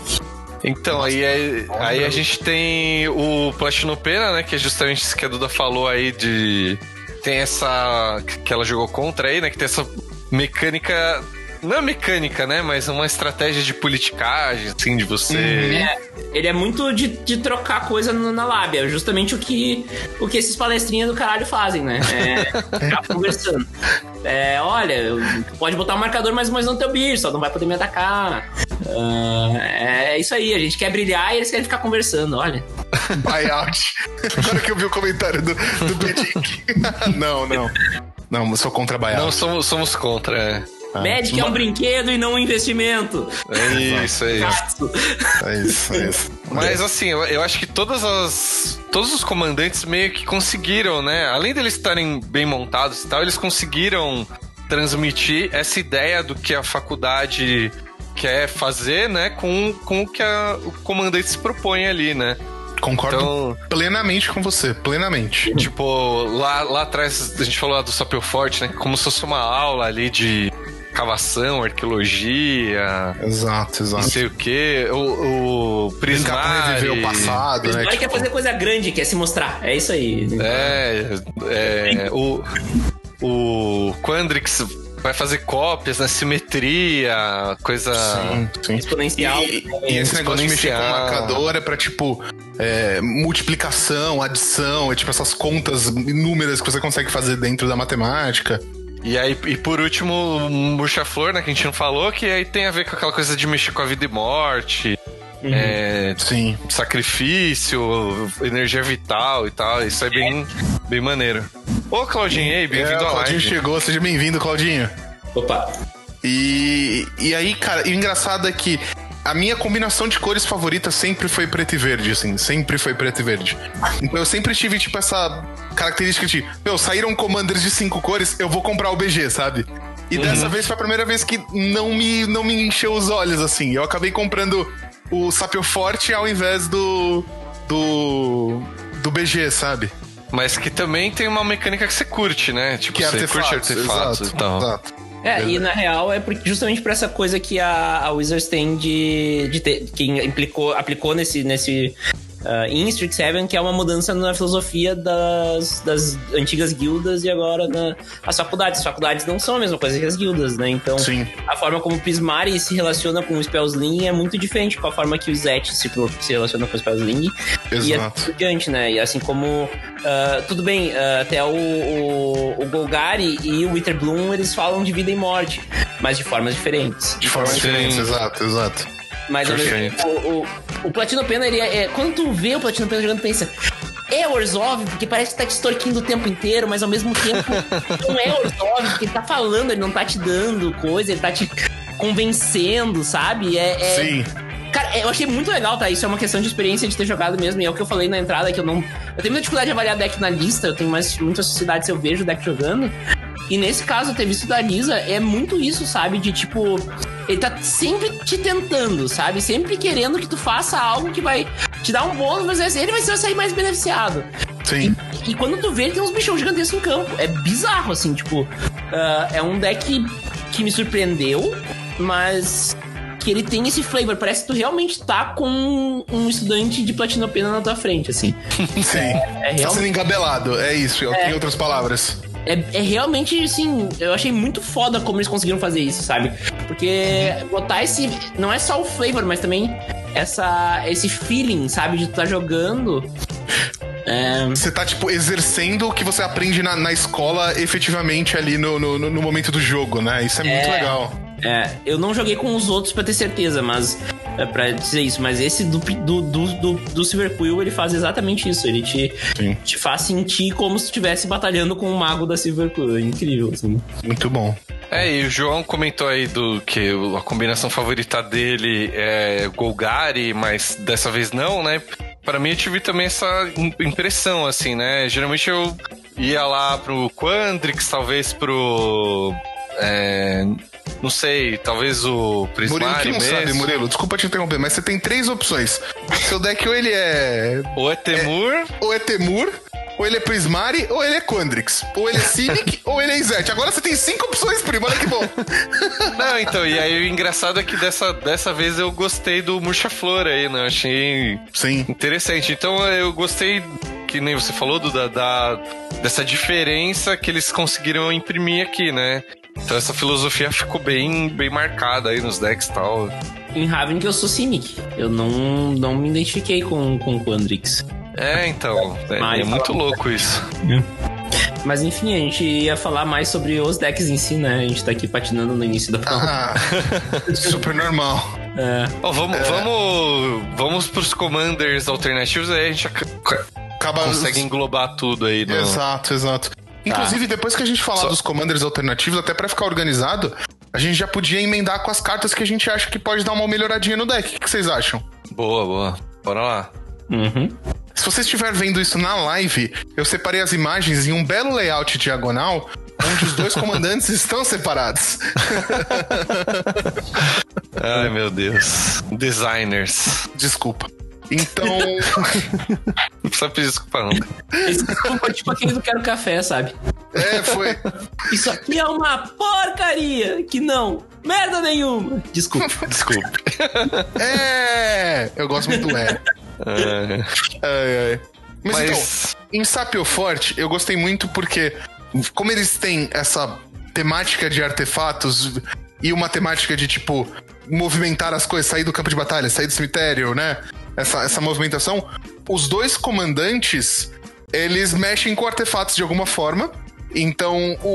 Então, aí, aí, aí a gente tem o Platinum Pena, né? Que é justamente isso que a Duda falou aí de. Tem essa. que ela jogou contra aí, né? Que tem essa mecânica. Não é mecânica, né? Mas uma estratégia de politicagem, assim, de você. É, ele é muito de, de trocar coisa no- na lábia, justamente o que, o que esses palestrinhas do caralho fazem, né? É, ficar conversando. É, olha, pode botar um marcador mais mais no teu bicho, só não vai poder me atacar. Ah, é isso aí, a gente quer brilhar e eles querem ficar conversando, olha. Buyout. Agora que eu vi o comentário do, do Bedic. não, não. Não, eu sou contra buyout. Não, somos, somos contra. é. Ah, Magic é um brinquedo e não um investimento. É isso, é isso. É isso, é isso. Mas assim, eu, eu acho que todas as. Todos os comandantes meio que conseguiram, né? Além deles estarem bem montados e tal, eles conseguiram transmitir essa ideia do que a faculdade quer fazer, né? Com, com o que a- o comandante se propõe ali, né? Concordo Então- plenamente com você, plenamente. Tipo, lá, lá atrás a gente falou lá do Sapio Forte, né? Como se fosse uma aula ali de cavação, arqueologia, Exato, não exato. sei o quê. O, o Prismari... reviver o passado, né? Mas Tipo, quer fazer coisa grande, quer se mostrar. É isso aí. É, é o, o Quandrix vai fazer cópias na simetria, coisa. Sim, sim. Exponencial. E, e esse negócio de mexer com Exponencial. marcador é pra, tipo, é, multiplicação, adição, é tipo essas contas inúmeras que você consegue fazer dentro da matemática. E aí, e por último, o Murcha-Flor, né, que a gente não falou, que aí tem a ver com aquela coisa de mexer com a vida e morte, é, Sim. sacrifício, energia vital e tal. Isso é bem, bem maneiro. Ô, Claudinho, ei, É, bem-vindo o à Claudinho live. chegou, seja bem-vindo, Claudinho. Opa. E, e aí, cara, e o engraçado é que a minha combinação de cores favorita sempre foi preto e verde, assim, sempre foi preto e verde. Então eu sempre tive, tipo, essa característica de, meu, saíram commanders de cinco cores, eu vou comprar o BG, sabe? E dessa vez foi a primeira vez que não me, não me encheu os olhos, assim. Eu acabei comprando o Sapio Forte ao invés do. do. do BG, sabe? Mas que também tem uma mecânica que você curte, né? Tipo, Que é você artefatos. curte artefatos exato, e tal. exato. É, e na real é porque- justamente por essa coisa que a, a Wizards tem de, de ter, que implicou, aplicou nesse, nesse ah, em Street 7, que é uma mudança na filosofia das, das antigas guildas e agora na, as faculdades. As faculdades não são a mesma coisa que as guildas, né? Então, Sim. a forma como o Prismari se relaciona com o Spellsling é muito diferente com a forma que o Zet se, se relaciona com o Spellsling. E Exato. assim por diante, né? E assim como. ah, tudo bem, ah, até o, o, o Golgari e o Witherbloom eles falam de vida e morte, mas de formas diferentes. De forma Sim. diferente, exato, exato. Mas o, o, o Platino Pena, ele é, é- Quando tu vê o Platino Pena jogando, pensa. É Orzhov, porque parece que tá te extorquindo o tempo inteiro, mas ao mesmo tempo não é Orzhov, porque ele tá falando, ele não tá te dando coisa, ele tá te convencendo, sabe? É, é- Sim. Cara, eu achei muito legal, tá? Isso é uma questão de experiência de ter jogado mesmo. E é o que eu falei na entrada, que eu não. Eu tenho muita dificuldade de avaliar deck na lista, eu tenho mais, muita sociedade se eu vejo o deck jogando. E nesse caso, ter visto da Lisa é muito isso, sabe? De tipo. Ele tá sempre te tentando, sabe? Sempre querendo que tu faça algo que vai te dar um bônus, mas ele vai sair mais beneficiado. Sim. E quando tu vê, ele tem uns bichão gigantescos em campo. É bizarro, assim, tipo. ah, é um deck que me surpreendeu, mas que ele tem esse flavor. Parece que tu realmente tá com um estudante de platinopena na tua frente, assim. Sim. É tá realmente. sendo engabelado, é isso, em outras palavras. É, é realmente, assim, eu achei muito foda como eles conseguiram fazer isso, sabe? Porque botar esse. Não é só o flavor, mas também essa, esse feeling, sabe? De tu tá jogando. É, Você tá, tipo, exercendo o que você aprende na, na escola efetivamente ali no, no, no momento do jogo, né? Isso é muito É. legal. é, eu não joguei com os outros pra ter certeza, mas. É pra dizer isso, mas esse do, do, do, do, do Silver Quill, ele faz exatamente isso. Ele te, Sim. te faz sentir como se estivesse batalhando com o mago da Silver Quill. É incrível, assim. Muito bom. É, e o João comentou aí do que a combinação favorita dele é Golgari, mas dessa vez não, né? Pra mim eu tive também essa im- impressão, assim, né? Geralmente eu ia lá pro Quandrix, talvez pro. É, Não sei, talvez o Murilo, Prismari que não mesmo. sabe, Murilo, desculpa te interromper, mas você tem três opções. Seu deck ou ele é. Ou é Temur, Ou é Temur, ou ele é Prismari, ou ele é Quandrix. Ou ele é Cynic, ou ele é Izete. Agora você tem cinco opções, primo, olha que bom. Não, então, e aí o engraçado é que dessa, dessa vez eu gostei do Murcha-Flor aí, né? Eu achei Sim. interessante. Então eu gostei, que nem você falou, da, dessa diferença que eles conseguiram imprimir aqui, né? Então essa filosofia ficou bem, bem marcada aí nos decks e tal. Em Raven que eu sou Cynic. Eu não, não me identifiquei com, com o Quandrix. É, então, é, Mas é muito louco isso. Mas enfim, a gente ia falar mais sobre os decks em si, né? A gente tá aqui patinando no início da pauta. Ah, super normal. É. Ó, vamos, vamos, vamos pros commanders alternativos, aí a gente ac- Acaba. consegue englobar tudo aí. No... Exato, exato. Inclusive, depois que a gente falar Só- dos commanders alternativos, até pra ficar organizado, a gente já podia emendar com as cartas que a gente acha que pode dar uma melhoradinha no deck. O que vocês acham? Boa, boa. Bora lá. Uhum. Se você estiver vendo isso na live, eu separei as imagens em um belo layout diagonal, onde os dois comandantes estão separados. Ai, meu Deus. Designers. Desculpa. Então, Não precisa pedir desculpa, não. Esse foi tipo aquele do Quero Café, sabe? é, foi. Isso aqui é uma porcaria! Que não! Merda nenhuma! Desculpa. Desculpa. É! Eu gosto muito do é. É, Ai, ai. Mas, Mas- então, em Sapio Forte, eu gostei muito porque, como eles têm essa temática de artefatos e uma temática de, tipo, movimentar as coisas, sair do campo de batalha, sair do cemitério, né? Essa, essa movimentação, os dois comandantes, eles mexem com artefatos de alguma forma. Então, o,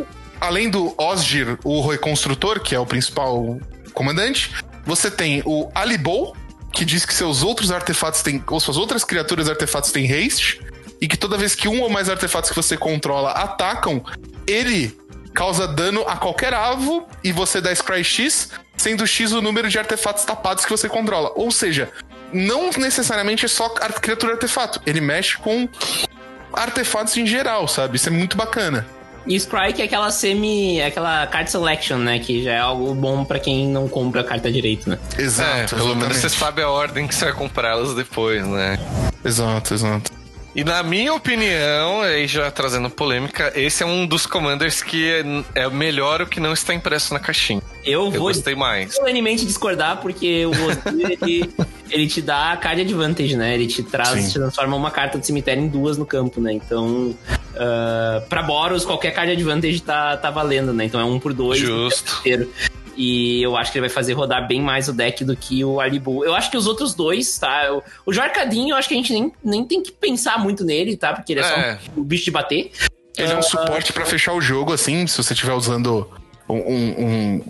o- além do Osgir, o reconstrutor, que é o principal comandante, você tem o Alibol, que diz que seus outros artefatos têm. ou suas outras criaturas artefatos têm haste. E que toda vez que um ou mais artefatos que você controla atacam, ele causa dano a qualquer alvo e você dá Scry X, sendo X o número de artefatos tapados que você controla. Ou seja, não necessariamente é só criatura artefato. Ele mexe com artefatos em geral, sabe? Isso é muito bacana. E que é aquela semi. aquela card selection, né? Que já é algo bom pra quem não compra a carta direito, né? é, Exato. pelo menos você sabe a ordem que você vai comprar elas depois, né? Exato, exato. E na minha opinião, aí já trazendo polêmica, esse é um dos commanders que é, melhor o que não está impresso na caixinha. Eu Eu vou gostei mais. solenemente discordar, porque o ele, ele te dá a card advantage, né? Ele te traz, Sim. te transforma uma carta de cemitério em duas no campo, né? Então, ah, pra Boros, qualquer card advantage tá, tá valendo, né? Então é um por dois. Justo. E eu acho que ele vai fazer rodar bem mais o deck do que o Alibu. Eu acho que os outros dois, tá? O, o Jorcadinho, eu acho que a gente nem, nem tem que pensar muito nele, tá? Porque ele é, É. só um bicho de bater. Ele é um suporte pra fechar o jogo, assim, se você estiver usando um, um- um-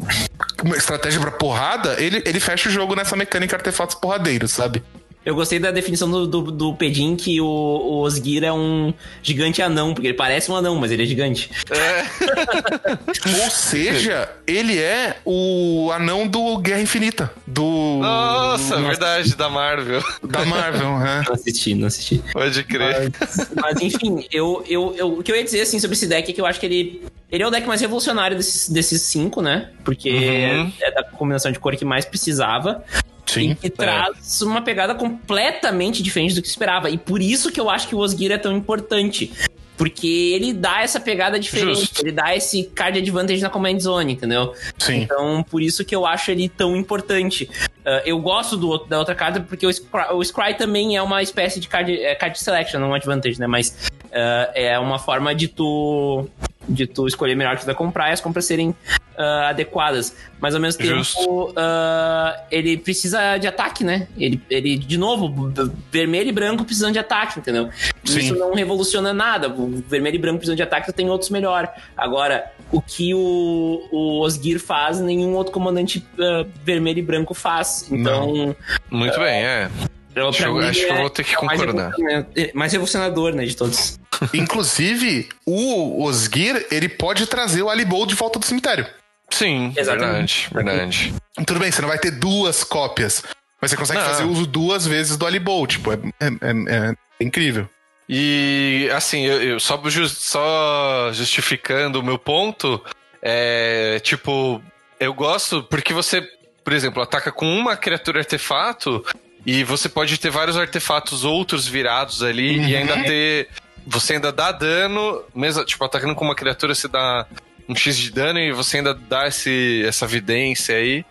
uma estratégia pra porrada, ele, ele fecha o jogo nessa mecânica artefatos porradeiros, sabe? Eu gostei da definição do, do, do Pedin que o, o Osgir é um gigante anão, porque ele parece um anão, mas ele é gigante. Ou seja, ele é o anão do Guerra Infinita, do Nossa, verdade, da Marvel. da Marvel, né? Não assisti, não assisti. Pode crer. Mas enfim, eu, eu, eu- o que eu ia dizer assim sobre esse deck é que eu acho que ele. Ele é o deck mais revolucionário desses, desses cinco, né? Porque Uhum. é da combinação de cor que mais precisava. Sim. E que traz uma pegada completamente diferente do que esperava. E por isso que eu acho que o Osgir é tão importante. Porque ele dá essa pegada diferente. Justo. Ele dá esse card advantage na command zone, entendeu? Sim. Então, por isso que eu acho ele tão importante. Ah, eu gosto do, da outra carta porque o Scry, o Scry também é uma espécie de card, é, card selection, não um advantage, né? Mas ah, é uma forma de tu de tu escolher melhor que tu vai comprar e as compras serem ah, adequadas. Mas ao mesmo tempo, Justo. ah, ele precisa de ataque, né? Ele, ele, de novo, vermelho e branco precisando de ataque, entendeu? Sim. Isso não revoluciona nada. O vermelho e branco precisando de ataque, tem outros melhor. Agora, o que o, o Osgir faz, nenhum outro comandante ah, vermelho e branco faz. Então, Muito bem, é. pra Acho, mim, acho que eu é- vou ter que é mais concordar. é mais revolucionador, né, de todos. Inclusive, o Osgir, ele pode trazer o Alibol de volta do cemitério. Sim, Exatamente. verdade, verdade. Tudo bem, você não vai ter duas cópias, mas você consegue Não. fazer uso duas vezes do Alibol. Tipo, é, é- é- é incrível. E assim, eu, eu só, ju- só justificando o meu ponto, é tipo, eu gosto porque você, por exemplo, ataca com uma criatura artefato e você pode ter vários artefatos outros virados ali e ainda ter. Você ainda dá dano, mesmo, tipo, atacando com uma criatura, você dá um X de dano e você ainda dá esse, essa vidência aí.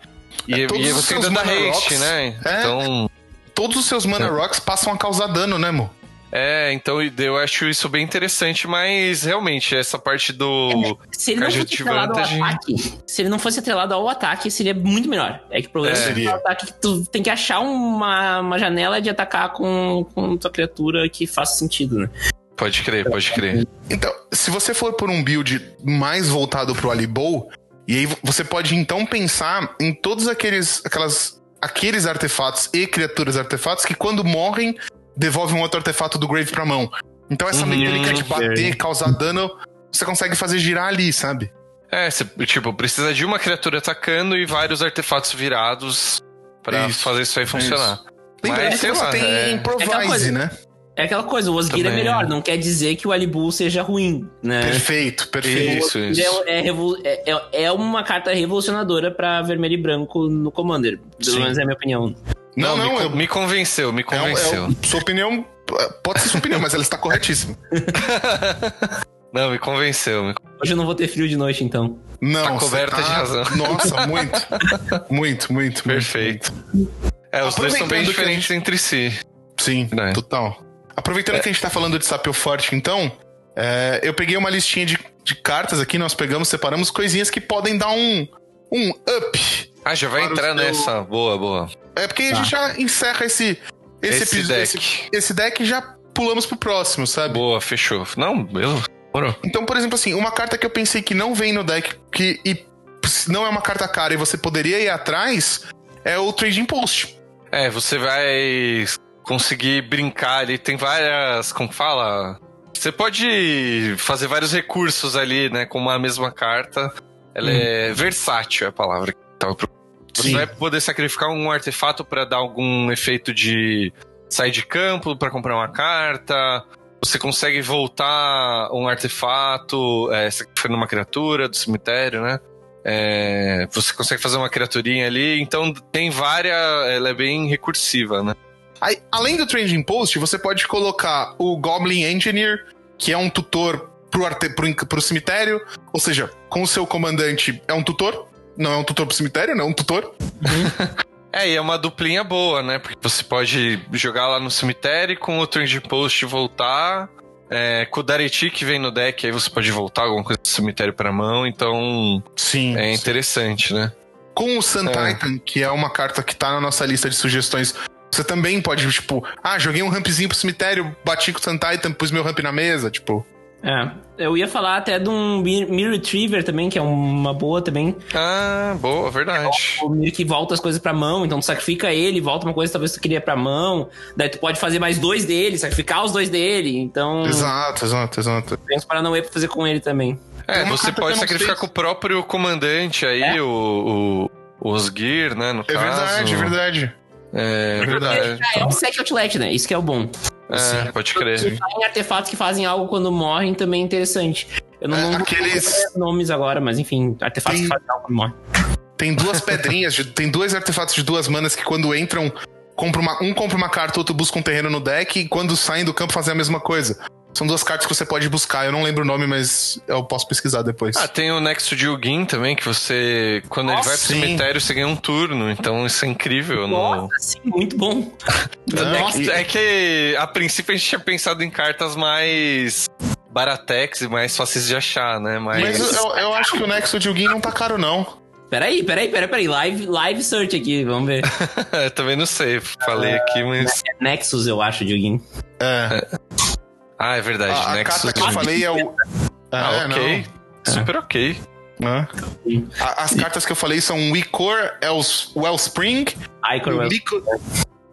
E, É, e você ainda dá haste, né? É. Então. Todos os seus Mana Rocks passam a causar dano, né, mo? É, então eu acho isso bem interessante, mas realmente, essa parte do. Se ele não fosse atrelado ao advantage. ataque, se ele não fosse atrelado ao ataque, seria muito melhor. É que o problema É, é, o ataque que tu tem que achar uma, uma janela de atacar com, com tua criatura que faça sentido, né? Pode crer, pode crer. Então, se você for por um build mais voltado pro Alibow, e aí você pode então pensar em todos aqueles, aquelas, aqueles artefatos e criaturas artefatos que quando morrem, devolvem um outro artefato do Grave pra mão. Então essa Uhum, mecânica de bater, sei. causar dano, você consegue fazer girar ali, sabe? É, você, tipo, precisa de uma criatura atacando e vários artefatos virados pra Isso, fazer isso aí funcionar. Lembrando Mas, que você lá, tem é- Improvise, coisa. né? É aquela coisa, o Osgir é melhor, não quer dizer que o Alibu seja ruim, né? Perfeito, perfeito. Isso, Ele isso. É, é, é- é- é uma carta revolucionadora pra vermelho e branco no Commander. Pelo Sim. menos é a minha opinião. Não, me, não, con- eu, me convenceu, me é, convenceu. é sua opinião pode ser sua opinião, mas ela está corretíssima. Não, me convenceu. me- Hoje eu não vou ter frio de noite, então. Não, Tá coberta de razão. Nossa, muito. Muito, muito, Perfeito. É, os dois são bem diferentes entre si. Sim, É. total. Aproveitando que a gente tá falando de Sapio Forte, então, é, eu peguei uma listinha de, de cartas aqui, nós pegamos, separamos coisinhas que podem dar um, um up. Ah, já vai entrar seu- nessa. Boa, boa. É porque a Tá. gente já encerra esse, esse, Esse episódio. deck. Esse, esse deck já pulamos pro próximo, sabe? Boa, fechou. Não, beleza. Morou. Então, por exemplo, assim, uma carta que eu pensei que não vem no deck que, e não é uma carta cara e você poderia ir atrás é o Trading Post. É, você vai conseguir brincar ali. Tem várias. Como fala? Você pode fazer vários recursos ali, né? Com uma mesma carta. Ela é versátil, é a palavra que tava procurando. Você Sim. vai poder sacrificar um artefato pra dar algum efeito de sair de campo, pra comprar uma carta. Você consegue voltar um artefato, é, sacrificando uma criatura do cemitério, né? É, você consegue fazer uma criaturinha ali, então tem várias. Ela é bem recursiva, né? Aí, além do Trading Post, você pode colocar o Goblin Engineer, que é um tutor pro, arte, pro, pro cemitério. Ou seja, com o seu comandante é um tutor. Não é um tutor pro cemitério, não é um tutor. É, e é uma duplinha boa, né? Porque você pode jogar lá no cemitério com o Trend Post voltar. É, com o Dareti que vem no deck, aí você pode voltar alguma coisa do cemitério pra mão, então Sim. é interessante, né? Com o Sun É. Titan, que é uma carta que tá na nossa lista de sugestões, você também pode, tipo, ah, joguei um rampzinho pro cemitério, bati com o Sun Titan, pus meu ramp na mesa, tipo. É. Eu ia falar até de um Mir Mir Retriever também, que é uma boa também. Ah, boa, verdade. O Mir que volta as coisas pra mão, então tu sacrifica ele, volta uma coisa que talvez tu queria pra mão. Daí tu pode fazer mais dois dele, sacrificar os dois dele. Então, Exato, exato, exato. tem uns Paranauê pra fazer com ele também. É, você pode sacrificar sei com o próprio comandante aí, É? o, o, o Osgir, né? No É caso. verdade, é verdade. É É verdade. É um sec outlet, né? Isso que é o bom. É, pode crer. Se em artefatos que fazem algo quando morrem também é interessante. Eu não, É, não vou aqueles- nomes agora, mas enfim, artefatos Tem- que fazem algo quando morrem. Tem duas pedrinhas, de- tem dois artefatos de duas manas que quando entram, compra uma- um compra uma carta, outro busca um terreno no deck, e quando saem do campo fazem a mesma coisa. São duas cartas que você pode buscar. Eu não lembro o nome, mas eu posso pesquisar depois. Ah, tem o Nexo de Ugin também, que você. Quando ele vai pro sim. cemitério, você ganha um turno. Então isso é incrível. No... Nossa, sim, muito bom. É, Nossa, que, é que a princípio a gente tinha pensado em cartas mais baratex e mais fáceis de achar, né? Mas, Mas eu, eu acho que o Nexo de Ugin não tá caro, não. Peraí, peraí, peraí, peraí. Live, live search aqui, vamos ver. eu também não sei. Falei aqui, mas. É Nexus, eu acho, Dioguinho. É. Ah, é verdade. A, a Nexus carta que eu falei é o. Ah, É, ok. Super ok. Hã? A- As cartas que eu falei são Wicor Els, Wellspring Icor o,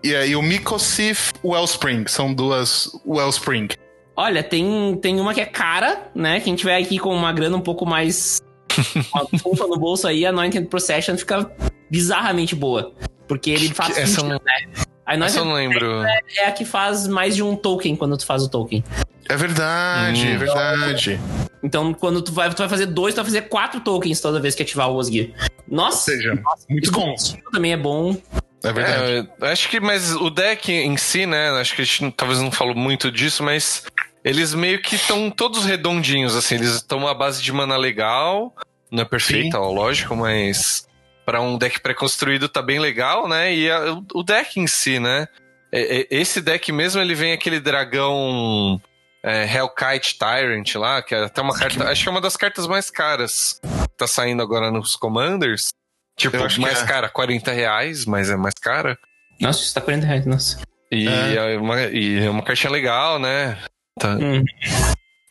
e, aí o Mikosif Wellspring. São duas Wellspring. Olha, tem, tem uma que é cara, né? Quem tiver aqui com uma grana um pouco mais. uma no bolso aí, a Anointed Procession fica bizarramente boa. Porque ele faz. essa fusion, não- né? A Essa eu não lembro. é a que faz mais de um token quando tu faz o token. É verdade, Hum. é verdade. Então, quando tu vai, tu vai fazer dois, tu vai fazer quatro tokens toda vez que ativar o Osgir. Nossa, Ou seja, muito bom. também é bom. É verdade. É, acho que, mas o deck em si, né? Acho que a gente talvez não falou muito disso, mas eles meio que estão todos redondinhos, assim. Eles estão à base de mana legal. Não é perfeita, ó, lógico, mas para um deck pré-construído tá bem legal, né? E a- o- deck em si, né? É- é- Esse deck mesmo, ele vem aquele dragão é, Hellkite Tyrant lá, que é até uma carta. Acho que é uma das cartas mais caras que tá saindo agora nos Commanders. Tipo, Eu acho que mais é. cara, 40 reais, mas é mais cara. Nossa, isso tá 40 reais, nossa. E É. é, uma, e é uma cartinha legal, né? Tá Hum.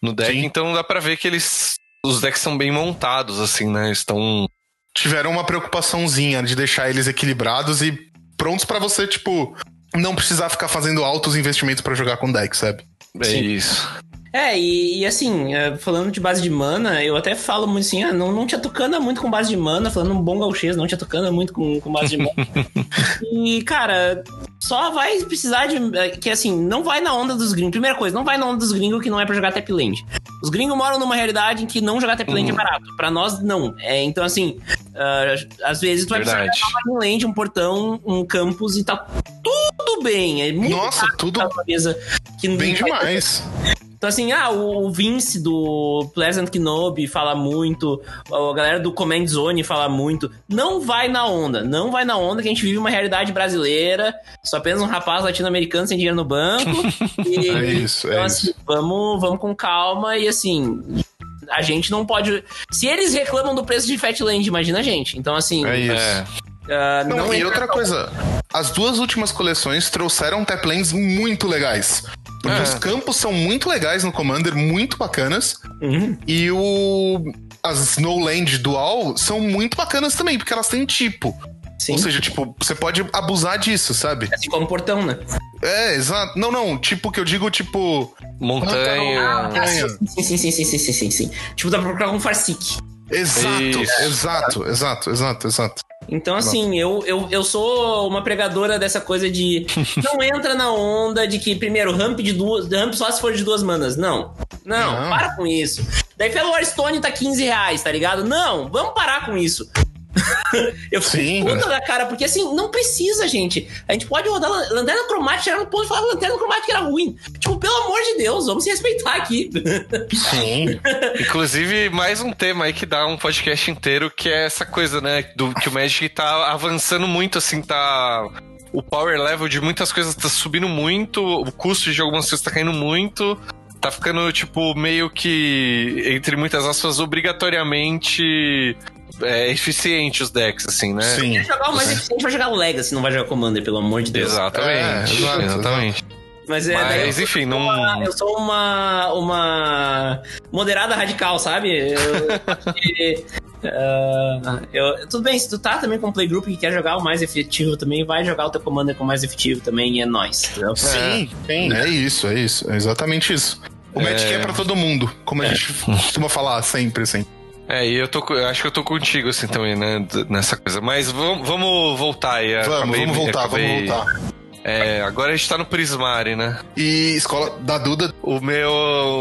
no deck, Sim. então dá pra ver que eles. Os decks são bem montados, assim, né? Estão. Tiveram uma preocupaçãozinha de deixar eles equilibrados e prontos pra você, tipo, não precisar ficar fazendo altos investimentos pra jogar com deck, sabe? É Sim. isso. É, e, e assim, é, falando de base de mana, eu até falo muito assim, ah, não, não te atucana muito com base de mana, falando um bom gauchês, não te atucana muito com, com base de mana. e, cara, só vai precisar de. é, Que assim, não vai na onda dos gringos. Primeira coisa, não vai na onda dos gringos que não é pra jogar Tapland. Os gringos moram numa realidade em que não jogar Tapland Uhum. é barato. Pra nós, não. É, então, assim, ah, às vezes tu vai precisar Verdade. jogar uma land, um portão, um campus e tá tudo bem. É muito Nossa, tudo mesa que bem demais. Então, assim, ah, o, Vince do Pleasant Kenobi fala muito, a galera do Command Zone fala muito. Não vai na onda, não vai na onda que a gente vive uma realidade brasileira, só apenas um rapaz latino-americano sem dinheiro no banco. e, É isso, então, é assim, isso. vamos, vamos com calma e assim. A gente não pode. Se eles reclamam do preço de Fatland, imagina a gente. Então, assim, É isso. É. ah, Não, não e outra coisa, as duas últimas coleções trouxeram taplands muito legais. Porque É. os campos são muito legais no Commander, muito bacanas. Uhum. E o. As Snowland Dual são muito bacanas também, porque elas têm tipo. Sim. Ou seja, tipo, você pode abusar disso, sabe? assim como portão, né? É, exato. Não, não, tipo que eu digo, tipo. Montanha. Ah, Sim, sim, sim, sim, sim, sim, sim, sim. Tipo, dá pra procurar um Farsic. Exato, Isso. exato, exato, exato, exato. Então, assim, eu, eu, eu sou uma pregadora dessa coisa de. Não entra na onda de que, primeiro, ramp de duas. Ramp só se for de duas manas. Não. Não, Não. para com isso. Daí Fellow Stone tá 15 reais, tá ligado? Não, vamos parar com isso. eu Sim. puta da cara, porque assim, não precisa, gente. A gente pode rodar lan- lanterna cromática, chegar no ponto e falar que lanterna cromática era ruim. Tipo, pelo amor de Deus, vamos se respeitar aqui. Sim. Inclusive, mais um tema aí que dá um podcast inteiro, que é essa coisa, né? Do, que o Magic tá avançando muito, assim, tá. O power level de muitas coisas tá subindo muito, o custo de algumas coisas tá caindo muito. Tá ficando, tipo, meio que, entre muitas aspas, obrigatoriamente é, eficiente os decks, assim, né? Sim. jogar o mais eficiente vai jogar o Legacy, não vai jogar Commander, pelo amor de Deus. Exatamente. É, exatamente. Mas é. eu Mas, sou enfim, não. uma- eu sou uma, uma moderada radical, sabe? Eu, ah, eu- tudo bem, se tu tá também com um playgroup que quer jogar o mais efetivo também, vai jogar o teu commander com o mais efetivo também e é nóis. entendeu? Sim, sim. É isso, é isso. É exatamente isso. O Magic é pra todo mundo, como a gente costuma falar sempre, assim. É, e eu tô, eu acho que eu tô contigo, assim, também, né? Nessa coisa. Mas vamos, vamos voltar aí. Vamos, acabei- vamos voltar, acabei- vamos voltar. É, agora a gente tá no Prismari, né? E escola da Duda, O meu,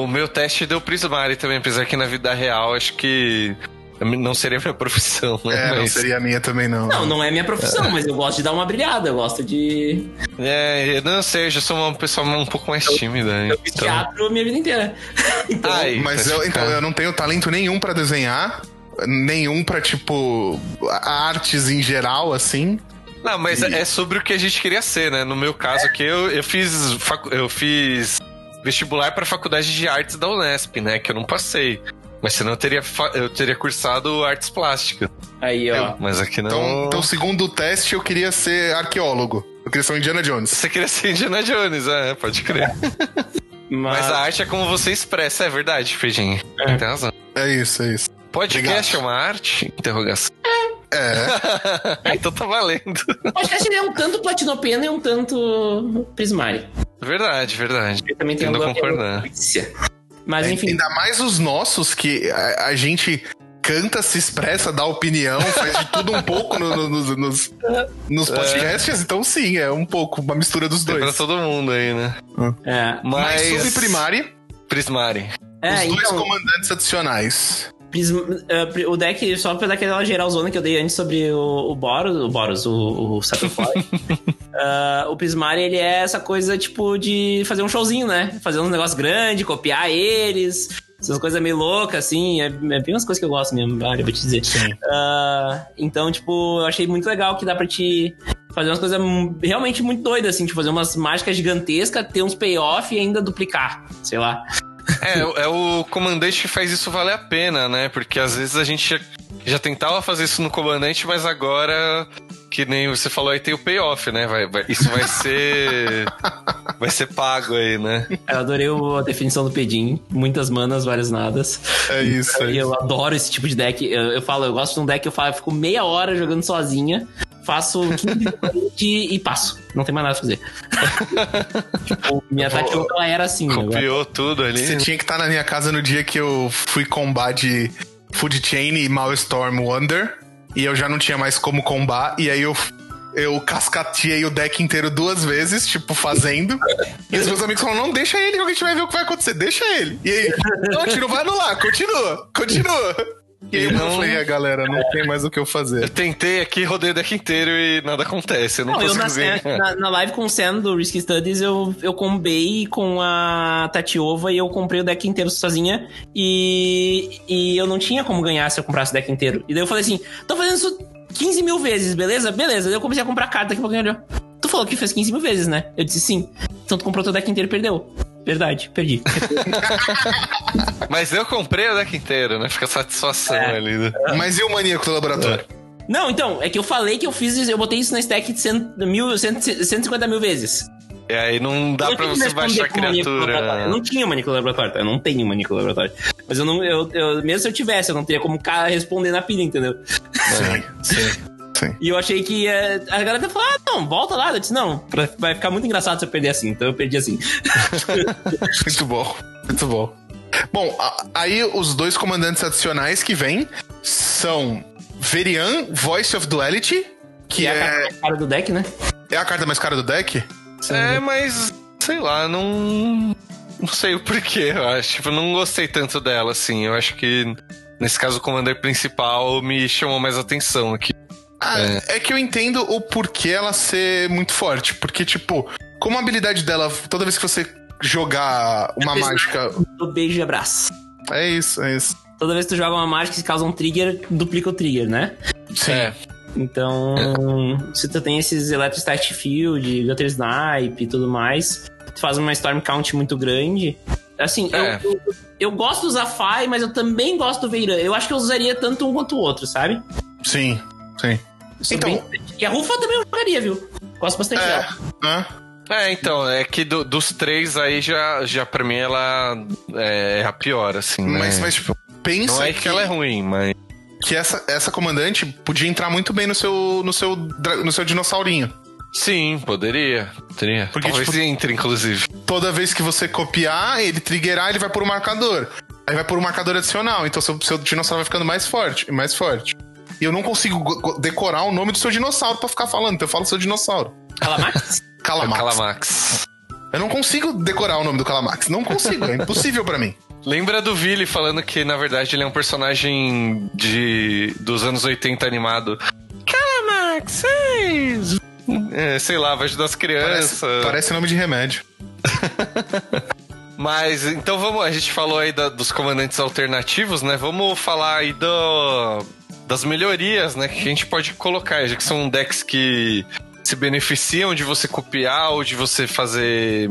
o meu teste deu Prismari também, apesar que na vida real acho que não seria minha profissão, né? é, não Mas- seria a minha também, não. Não, não é minha profissão, mas eu gosto de dar uma brilhada, eu gosto de. É, eu não sei, eu já sou uma pessoa um pouco mais tímida. Eu fiz Então... teatro a minha vida inteira. então, Ai, Mas eu, então, eu não tenho talento nenhum pra desenhar, nenhum pra, tipo, artes em geral, assim. Não, mas é sobre o que a gente queria ser, né? No meu caso aqui, eu, eu fiz facu- eu fiz vestibular para faculdade de artes da Unesp, né? Que eu não passei. Mas senão eu teria, fa- eu teria cursado artes plásticas. aí, ó. Mas aqui não. Então, então, segundo o teste, eu queria ser arqueólogo. Eu queria ser um Indiana Jones. Você queria ser Indiana Jones, é, pode crer. Mas, Mas a arte é como você expressa, é verdade, Feijinho. É. Tem razão. É isso, é isso. Podcast é uma arte? Interrogação. É, então tá valendo. o podcast é um tanto platinopena e um tanto prismari. Verdade, verdade. Ele também tem Tendo a concordar. Mas enfim, ainda mais os nossos, que a, a gente canta, se expressa, dá opinião, faz de tudo um pouco no- no- nos, nos, nos podcasts, então sim, é um pouco uma mistura dos Tem pra dois. todo mundo aí, né? é. Mas Mas. sobre Primari, Prismari. É, os dois então, comandantes adicionais. Prisma, uh, o deck, só pra dar aquela geralzona que eu dei antes sobre o, o Boros, o Boros, o, o uh, o Prismari, ele é essa coisa, tipo, de fazer um showzinho, né? Fazer um negócio grande, copiar eles. Essas coisas meio loucas, assim. É, é bem umas coisas que eu gosto mesmo, vale, vou te dizer. Uh, então, tipo, eu achei muito legal que dá pra te fazer umas coisas realmente muito doidas, assim, tipo, fazer umas mágicas gigantescas, ter uns payoff e ainda duplicar, sei lá. É, é o comandante que faz isso valer a pena, né? Porque às vezes a gente já tentava fazer isso no comandante, mas agora que nem você falou aí, tem o payoff, né? Vai, vai, isso vai ser. vai ser pago aí, né? Eu adorei a definição do Pedim. Muitas manas, várias nadas. É isso. E eu adoro esse tipo de deck. Eu, eu falo, eu gosto de um deck que eu falo, eu fico meia hora jogando sozinha. Faço 15 e passo. Não tem mais nada a fazer. tipo, minha tática ela era assim. Copiou agora. tudo ali. Você tinha que estar na minha casa no dia que eu fui combar de Food Chain e Maelstrom Wonder e eu já não tinha mais como combar, e aí eu eu cascateei o deck inteiro duas vezes, tipo, fazendo. E os meus amigos falaram: não, deixa ele que a gente vai ver o que vai acontecer, deixa ele. E aí, não, tiro, vai anular, continua, continua. E aí não... eu falei, a galera, não tem mais o que eu fazer. Eu tentei aqui, rodei o deck inteiro e nada acontece. Eu não, não consigo eu na, ver. Na, na, live com o Sam do Risky Studies, eu, eu combei com a Tatiova e eu comprei o deck inteiro sozinha. E, e eu não tinha como ganhar se eu comprasse o deck inteiro. E daí eu falei assim: tô fazendo isso 15 mil vezes, beleza? Beleza. Daí eu comecei a comprar carta aqui pra ganhar. Tu falou que fez 15 mil vezes, né? Eu disse sim. Então tu comprou teu deck inteiro e perdeu. Verdade, perdi. Mas eu comprei o deck inteiro, né? Fica satisfação é. ali. Né? Mas e o maníaco do laboratório? É. Não, então, é que eu falei que eu fiz eu botei isso na stack de 100, mil, 150 mil vezes. E aí não dá pra você baixar a criatura. Eu não tinha maníaco laboratório, eu não tenho maníaco laboratório. Mas eu não, eu, eu, mesmo se eu tivesse, eu não teria como responder na pilha, entendeu? Sim, sim. Sim. E eu achei que uh, a galera falou: ah, não, volta lá. Eu disse: não, vai ficar muito engraçado se eu perder assim. Então eu perdi assim. muito bom, muito bom. Bom, aí os dois comandantes adicionais que vêm são Verian, Voice of Duality, que, é, é... a carta mais cara do deck, né? É a carta mais cara do deck? É, mas sei lá, não. Não sei o porquê, eu acho. Tipo, não gostei tanto dela, assim. Eu acho que nesse caso o comandante principal me chamou mais atenção aqui. Ah, é. é. que eu entendo o porquê ela ser muito forte. Porque, tipo, como a habilidade dela, toda vez que você jogar uma é mágica. Do beijo e abraço. É isso, é isso. Toda vez que tu joga uma mágica que causa um trigger, duplica o trigger, né? Sim. É. Então, é. se tu tem esses Electrostat Field, Gutter Snipe e tudo mais, tu faz uma Storm Count muito grande. Assim, é. eu, eu, eu, gosto do Zafai, mas eu também gosto do Veiran. Eu acho que eu usaria tanto um quanto o outro, sabe? Sim, sim. Então, bem... E a Rufa também eu jogaria, viu? Gosto bastante é, dela. É, então, é que do, dos três aí já, já pra mim ela é a pior, assim. Mas, né? mas tipo, pensa. Não é que, que ela é ruim, mas. Que essa, essa comandante podia entrar muito bem no seu, no seu, no seu dinossaurinho. Sim, poderia. Poderia. Porque, Talvez tipo, entre, inclusive. Toda vez que você copiar, ele triggerar, ele vai por um marcador. Aí vai por um marcador adicional. Então seu, seu dinossauro vai ficando mais forte, mais forte. E eu não consigo decorar o nome do seu dinossauro para ficar falando, então eu falo seu dinossauro. Calamax? Calamax. Calamax. Eu não consigo decorar o nome do Calamax. Não consigo, é impossível para mim. Lembra do Vili falando que, na verdade, ele é um personagem de dos anos 80 animado. Calamax, é, sei lá, vai ajudar as crianças. Parece, parece nome de remédio. Mas então vamos, a gente falou aí da, dos comandantes alternativos, né? Vamos falar aí do, das melhorias, né? Que a gente pode colocar, já que são decks que se beneficiam de você copiar ou de você fazer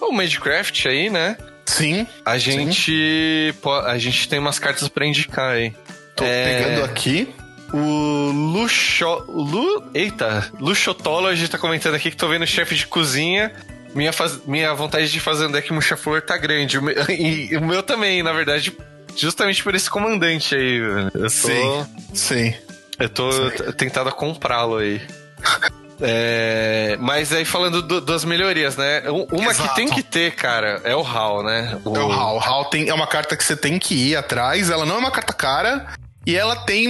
o Magecraft aí, né? Sim. A gente, sim. a gente tem umas cartas para indicar aí. Tô é... pegando aqui. O Luxo... Lu... Eita, Luxotology tá comentando aqui que tô vendo chefe de cozinha. Minha, faz... Minha vontade de fazer um deck murcha-flor tá grande. O meu... E o meu também, na verdade, justamente por esse comandante aí. Eu tô... Sim, sim. Eu tô sim. tentado a comprá-lo aí. É, mas aí falando do, das melhorias, né? Uma Exato. que tem que ter, cara, é o HAL, né? O... É o HAL. O HAL tem, é uma carta que você tem que ir atrás. Ela não é uma carta cara. E ela tem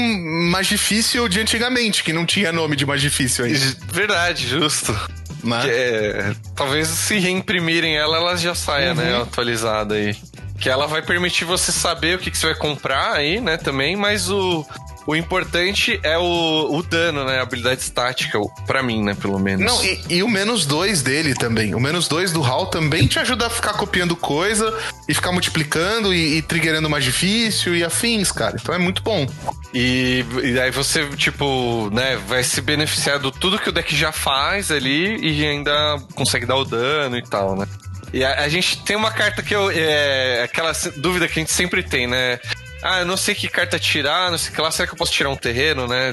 mais difícil de antigamente, que não tinha nome de mais difícil aí. Verdade, justo. Né? É, talvez se reimprimirem ela, ela já saia, né, uhum. né? Atualizada aí. Que ela vai permitir você saber o que, que você vai comprar aí, né, também, mas o, o importante é o, o dano, né? A habilidade estática, para mim, né? Pelo menos. Não, e, e, o menos dois dele também. O menos dois do HAL também te ajuda a ficar copiando coisa e ficar multiplicando e, e triggerando mais difícil e afins, cara. Então é muito bom. E, e aí você, tipo, né, vai se beneficiar do tudo que o deck já faz ali e ainda consegue dar o dano e tal, né? E a, a gente tem uma carta que eu. É, aquela dúvida que a gente sempre tem, né? ah, eu não sei que carta tirar, não sei que lá, será que eu posso tirar um terreno, né?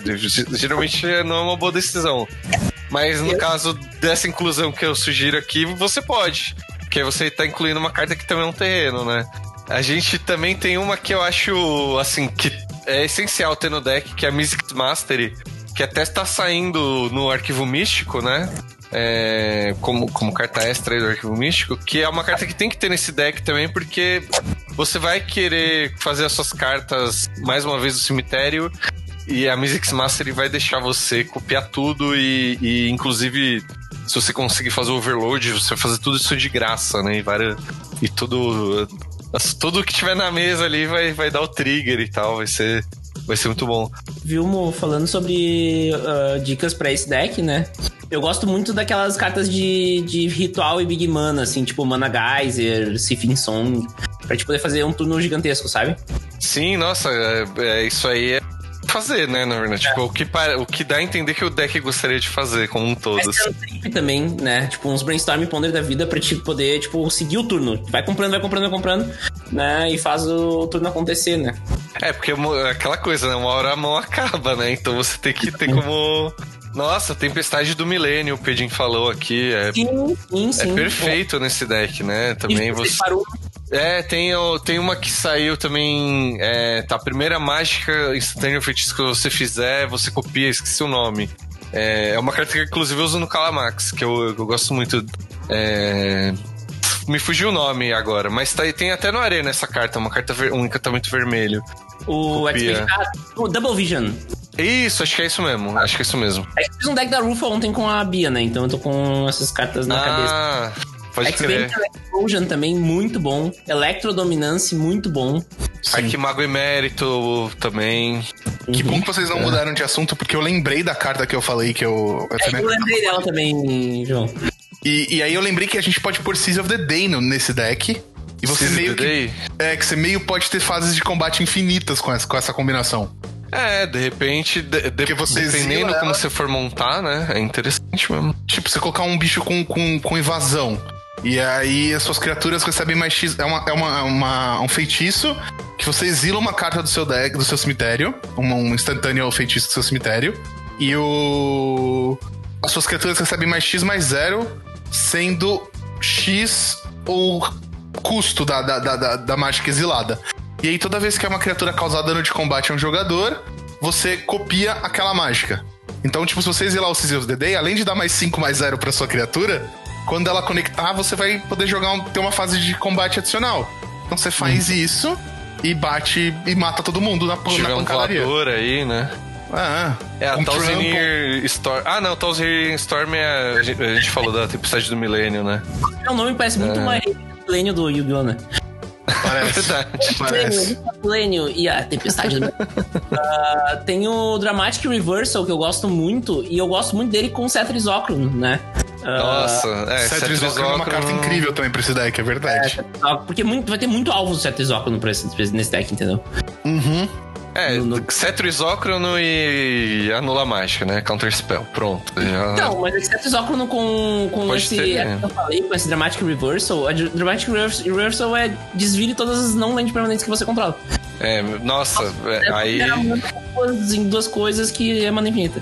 Geralmente não é uma boa decisão. Mas no caso dessa inclusão que eu sugiro aqui, você pode. Porque você está incluindo uma carta que também é um terreno, né? A gente também tem uma que eu acho, assim, que é essencial ter no deck, que é a Mystics Mastery, que até está saindo no arquivo místico, né? É, como, como carta extra do Arquivo Místico, que é uma carta que tem que ter nesse deck também, porque você vai querer fazer as suas cartas mais uma vez do cemitério e a Mystics Master vai deixar você copiar tudo e, e, inclusive se você conseguir fazer o overload, você vai fazer tudo isso de graça, né? E, várias, e tudo tudo que tiver na mesa ali vai, vai dar o trigger e tal, vai ser vai ser muito bom. Vilmo, falando sobre uh, dicas para esse deck, né? Eu gosto muito daquelas cartas de, de ritual e Big Mana, assim, tipo Mana Geyser, Sifin Song, pra gente poder fazer um turno gigantesco, sabe? Sim, nossa, é, é isso aí é fazer, né, na verdade. É. Tipo, o que, o que dá a entender que o deck gostaria de fazer como um todo. Mas assim. também, né? Tipo, uns brainstorm ponder da vida pra te poder, tipo, seguir o turno. Vai comprando, vai comprando, vai comprando, né? E faz o turno acontecer, né? É, porque é aquela coisa, né? Uma hora a mão acaba, né? Então você tem que ter como nossa, Tempestade do Milênio, o Pedin falou aqui. É, sim, sim, sim. É perfeito é. nesse deck, né? Também você. Parou. É, tem, tem uma que saiu também. É, tá, a primeira mágica instantânea feitiço que você fizer, você copia, esqueci o nome. É, é uma carta que inclusive eu uso no Calamax, que eu, eu gosto muito. É, me fugiu o nome agora, mas tá, tem até no Arena essa carta, uma carta um encantamento vermelho. O, o Double Vision. Isso, acho que é isso mesmo. Acho que é isso mesmo. Eu fiz um deck da Rufa ontem com a Bia, né? Então eu tô com essas cartas na ah, cabeça. Pode crer. Explosion também, muito bom. Electrodominance, muito bom. Arquimago Emérito também. Que bom que vocês não é. mudaram de assunto, porque eu lembrei da carta que eu falei que eu. É, eu lembrei dela também, João. E, e aí eu lembrei que a gente pode pôr Seas of the Day nesse deck. E você Seas meio que. É, que você meio pode ter fases de combate infinitas com essa, com essa combinação. É, de repente, de, de, dependendo como você for montar, né? É interessante mesmo. Tipo, você colocar um bicho com, com, com invasão. E aí as suas criaturas recebem mais X. É, uma, é uma, uma, um feitiço que você exila uma carta do seu deck, do seu cemitério. Um, um instantâneo feitiço do seu cemitério. E o. As suas criaturas recebem mais X mais zero, sendo X o custo da, da, da, da mágica exilada. E aí, toda vez que é uma criatura causar dano de combate a um jogador, você copia aquela mágica. Então, tipo, se você exilar o Sisyphus DD, além de dar mais 5 mais 0 pra sua criatura, quando ela conectar, você vai poder jogar um, ter uma fase de combate adicional. Então você faz hum. isso e bate e mata todo mundo na, Se na pancadaria. Um aí, né? Ah, é a um Storm. Ah, não, Talzinir Storm é. A gente, a gente falou da tempestade do milênio, né? É um nome parece muito é. mais milênio do Yu-Gi-Oh, né? Parece. Verdade. Parece. Milênio e a Tempestade. uh, tem o Dramatic Reversal, que eu gosto muito, e eu gosto muito dele com Cetris Ocron, né? Uh, Nossa, é, Cetris Ocron é uma carta incrível também pra esse deck, é verdade. É, porque muito, vai ter muito alvo do Cetris Ocron nesse deck, entendeu? Uhum. É, no, no... Cetro Isócrono e Anula Mágica, né? Counter Spell, pronto. Já... Não, mas Cetro Isócrono com, com esse. Ter, é. que eu falei, com esse Dramatic Reversal. A Dramatic Reversal é desvire todas as não land permanentes que você controla. É, nossa, nossa é, aí. Em duas coisas que é mana infinita.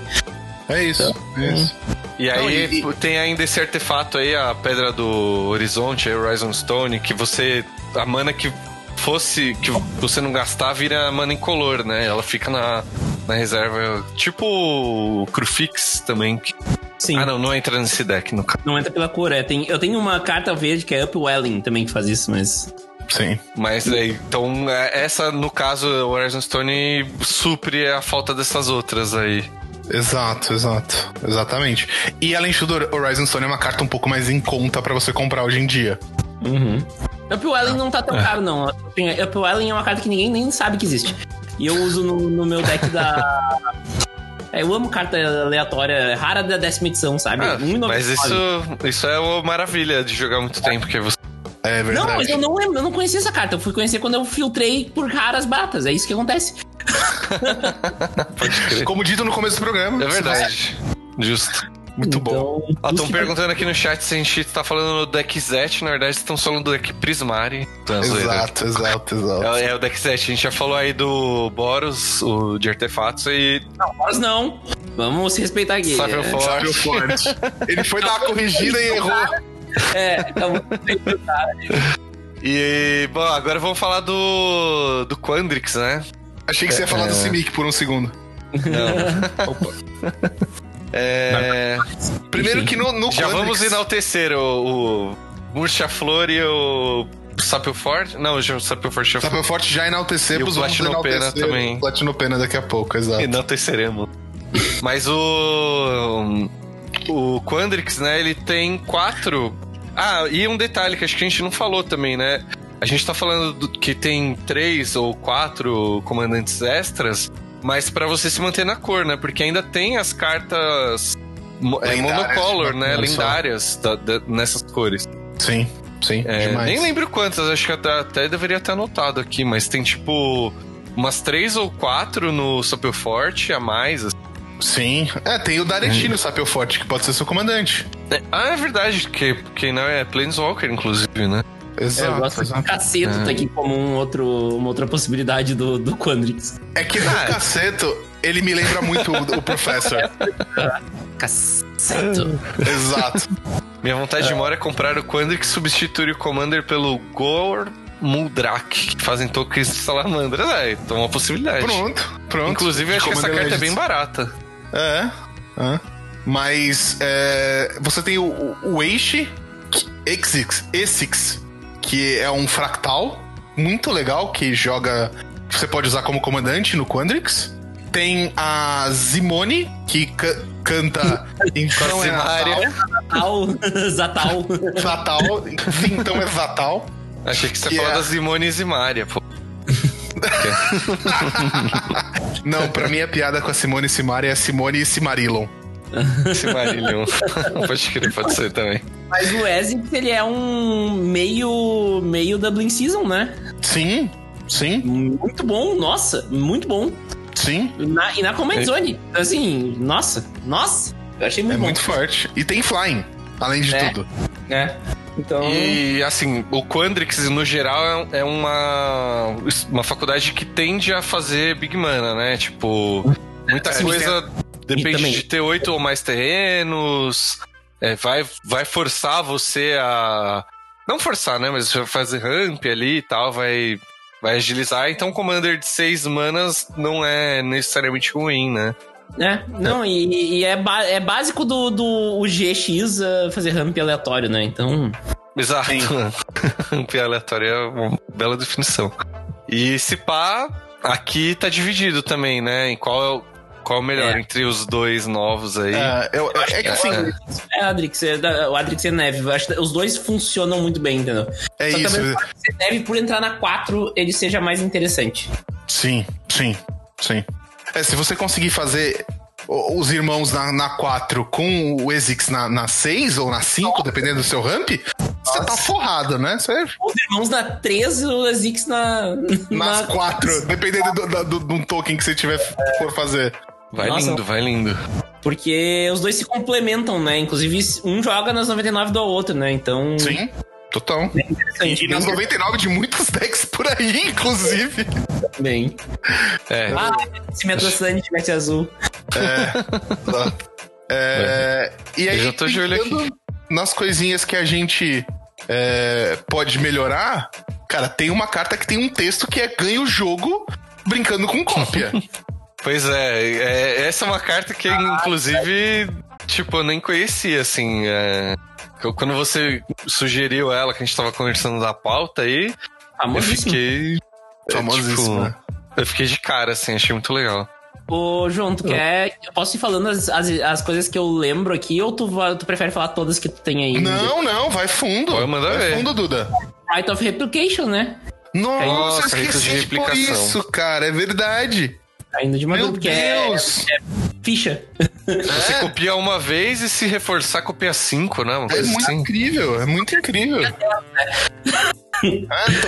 É isso, então, é isso. E aí Não, e... tem ainda esse artefato aí, a Pedra do Horizonte, a Horizon Stone, que você. A mana que fosse que você não gastar, vira mana incolor, né? Ela fica na, na reserva. Tipo o Crufix também. Sim. Ah, não, não entra nesse deck, no caso. Não entra pela cor, é. Tem, eu tenho uma carta verde que é Upwelling também que faz isso, mas. Sim. Mas aí, então, é, essa, no caso, o Horizon Stone supre a falta dessas outras aí. Exato, exato. Exatamente. E além de tudo, Horizon Stone é uma carta um pouco mais em conta para você comprar hoje em dia. Uhum. Upwelling não tá tão caro, não. Upwelling é uma carta que ninguém nem sabe que existe. E eu uso no, no meu deck da. É, eu amo carta aleatória, rara da décima edição, sabe? Ah, mas isso, isso é uma maravilha de jogar muito tempo, porque você. É verdade. Não, mas eu não lembro, eu não conhecia essa carta. Eu fui conhecer quando eu filtrei por raras batas. É isso que acontece. Pode crer. Como dito no começo do programa. É verdade. Justo. Muito bom. Então, Estão perguntando aqui no chat se a gente tá falando do deck Zet, na verdade estão falando do deck Prismari. Exato, exato, exato. É, é, o deck Zet, a gente já falou aí do Boros, o de artefatos e... Não, Boros não. Vamos se respeitar aqui. Sábio é. forte. forte. Ele foi dar uma corrigida e errou. É, calma. E, bom, agora vamos falar do, do Quandrix, né? Achei que você ia falar É. do Simic por um segundo. Não. Opa. É... Primeiro que no, no Já Quandrix- vamos enaltecer o, o Murcha Flor e o Sapio Forte. Não, o Sapio Forte já Sapio Forte já enaltecemos, E o Platinopena enaltecer também. o Platinopena daqui a pouco, exato. enalteceremos. Mas o. O Quandrix, né? Ele tem quatro. Ah, e um detalhe que acho que a gente não falou também, né? A gente tá falando do- que tem três ou quatro comandantes extras, mas pra você se manter na cor, né? Porque ainda tem as cartas é, monocolor, né? lendárias da- da- nessas cores. Sim, sim, É, demais. nem lembro quantas, acho que até, até deveria ter anotado aqui, mas tem tipo umas três ou quatro no Sapio Forte a mais. assim. Sim. É, tem o Dareti no Sapio Forte, que pode ser seu comandante. É, ah, é verdade, que, que não é Planeswalker, inclusive, né? É, eu Exato, gosto de exato. caceto tá aqui como um outro, uma outra possibilidade do, do Quandrix. É que no Ah. caceto, ele me lembra muito o, o Professor. Caceto. Exato. Minha vontade de mora é comprar o Quandrix que substitui o Commander pelo Gor Muldrak, que fazem tokens de salamandra. É, então é uma possibilidade. Pronto, pronto. Inclusive, acho que essa carta é bem barata. É. é. Mas é, você tem o, o, Eishi Exix, que é um fractal muito legal que joga. Você pode usar como comandante no Quandrix. Tem a Zimone, que ca- canta Então é. Natal. Zatal. Zatal. Então é Fatal. Achei que você falar é- da Zimone e Zimária, pô. Não, pra mim a piada com a Simone e Simari é Simone e Simarilon. Zimarillion. pode crer, pode ser também. Mas o Essex, ele é um meio, meio Dublin Season, né? Sim, sim, Muito bom, nossa, muito bom. sim. Na, e na Command É. Zone, assim, nossa, nossa, eu achei muito É bom. muito forte. E tem Flying, além de É. tudo. É. Então, E assim, o Quandrix, no geral, é é uma, uma faculdade que tende a fazer Big Mana, né? Tipo, muita Sim, coisa depende também- de ter oito ou mais terrenos. é, vai, vai forçar você a. Não forçar, né? Mas vai fazer ramp ali e tal, vai, vai agilizar. Então, Commander de seis manas não é necessariamente ruim, né? É, não, e, e é, é básico do, do o GX uh, fazer ramp aleatório, né? Então. Exato. ramp aleatório é uma bela definição. E se pá, aqui tá dividido também, né? Em qual é o, qual é o melhor É. entre os dois novos aí. É, eu- é que assim, É. É, Adrix, é o Adrix e Neve. Eu acho que os dois funcionam muito bem, entendeu? é Só que isso. talvez o Adrix e Neve, por entrar na 4, ele seja mais interessante. Sim, sim, sim. É, se você conseguir fazer os irmãos na, na 4 com o Exix na, na 6 ou na 5, dependendo do seu ramp, você tá forrado, né? Você Os irmãos na 3 e o Azix na. nas na 4, dependendo do, do, do- de um token que você tiver for fazer. Vai Nossa. lindo, vai lindo. Porque os dois se complementam, né? Inclusive, um joga nas 99 do outro, né? Então. Sim, total. interessante. E nas 99 de muitos decks por aí, inclusive. Bem. É. Ah, se minha atrocidade tivesse azul. Tá. É, e aí, Eu já tô de olho pensando nas coisinhas que a gente é, pode melhorar, cara, tem uma carta que tem um texto que é ganha o jogo brincando com cópia. Pois é, é, essa é uma carta que, inclusive, tipo, eu nem conhecia, assim. é, eu- quando você sugeriu ela, que a gente tava conversando da pauta aí, eu fiquei. é, Famosíssimo, tipo, eu fiquei de cara, assim, achei muito legal. Ô, João, tu quer. Eu posso ir falando as, as, as coisas que eu lembro aqui ou tu, tu prefere falar todas que tu tem aí? Não, não, vai fundo. Pode mandar vai ver. fundo, Duda. Right of Replication, né? Nossa, Nossa, eu esqueci de replicação. isso, cara. É verdade. Tá indo de uma Meu é- Deus. É, ficha. Você copia uma vez e se reforçar, copia cinco, né? Uma É muito assim. incrível, é muito incrível.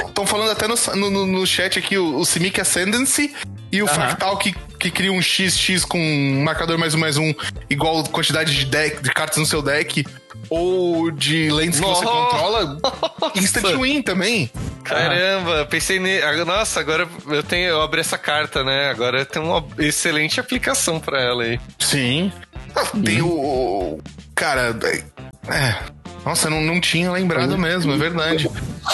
Estão falando até no, no, no chat aqui o, o Simic Ascendancy e o Aham. Fractal que, que cria um XX com um marcador mais um mais um igual quantidade de, deck, de cartas no seu deck ou de lentes que você Nossa. controla. Instant Win também. Caramba, pensei ne... ah, Nossa, agora eu tenho. Eu abri essa carta, né? Agora tenho uma excelente aplicação pra ela aí. Sim. Ah, Tem o. Cara. é- É. Nossa, eu não, não tinha lembrado mesmo, é verdade.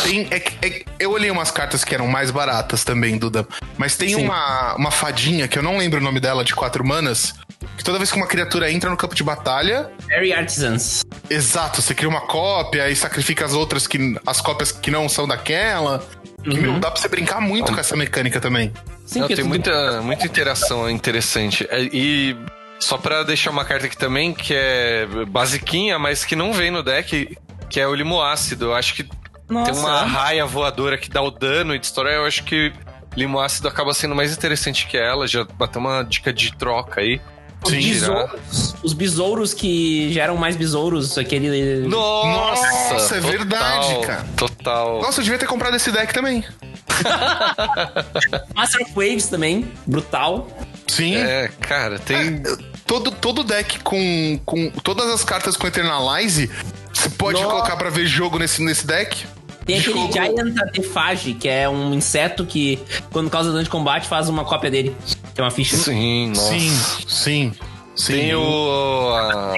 Tem, é é eu olhei umas cartas que eram mais baratas também, Duda. Mas tem Sim. uma, uma fadinha, que eu não lembro o nome dela, de quatro manas, que toda vez que uma criatura entra no campo de batalha, Very Artisans. exato, você cria uma cópia e sacrifica as outras que. as cópias que não são daquela. Que, meu, dá pra você brincar muito com essa mecânica também. Sim, Não, que tem tudo- muita, muita interação interessante. É, E só pra deixar uma carta aqui também, que é basiquinha, mas que não vem no deck, que é o limo ácido. Eu acho que Nossa. tem uma raia voadora que dá o dano e destrói. Eu acho que limo ácido acaba sendo mais interessante que ela. Já bateu uma dica de troca aí. Os Sim. besouros, os besouros que geram mais besouros, aquele. Nossa, Nossa, é total, verdade, cara. Total. Nossa, eu devia ter comprado esse deck também. Master of Waves também, brutal. Sim. É, cara, tem. todo, todo deck com, com todas as cartas com Eternalize, você pode Nossa. colocar pra ver jogo nesse, nesse deck. Tem aquele Jogo- Giant Artefage, que é um inseto que, quando causa dano de combate, faz uma cópia dele. É uma ficha. Sim, nossa. Sim, sim, sim. Tem o. a-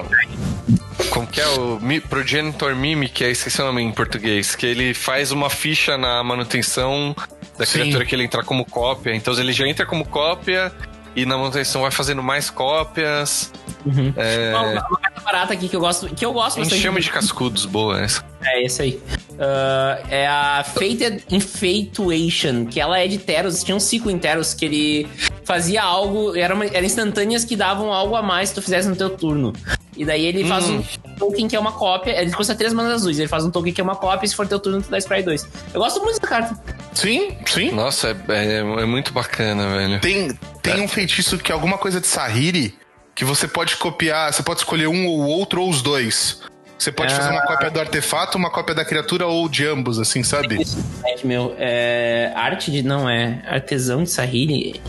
como que é? O Mi- Progenitor Mimic, é, esqueci o nome em português. Que ele faz uma ficha na manutenção da Sim. criatura que ele entrar como cópia. Então ele já entra como cópia e na manutenção vai fazendo mais cópias. Uhum. É, Uma, barata aqui que eu gosto, que eu gosto bastante. chama de cascudos, boa essa. É, esse aí. Ah, é a Fated Infatuation, que ela é de Teros. Tinha um ciclo em Teros que ele fazia algo, era, uma, era instantâneas que davam algo a mais se tu fizesse no teu turno. E daí ele faz Hum. um token que é uma cópia. Ele custa três manas azuis. Ele faz um token que é uma cópia e se for teu turno, tu dá Spray 2. Eu gosto muito dessa carta. Sim, sim. Nossa, é, é- é muito bacana, velho. Tem, tem um feitiço que é alguma coisa de Sahiri que você pode copiar, você pode escolher um ou outro ou os dois. Você pode Ah. fazer uma cópia do artefato, uma cópia da criatura ou de ambos, assim, sabe? É, meu. É, arte de. Não, é artesão de Sahiri.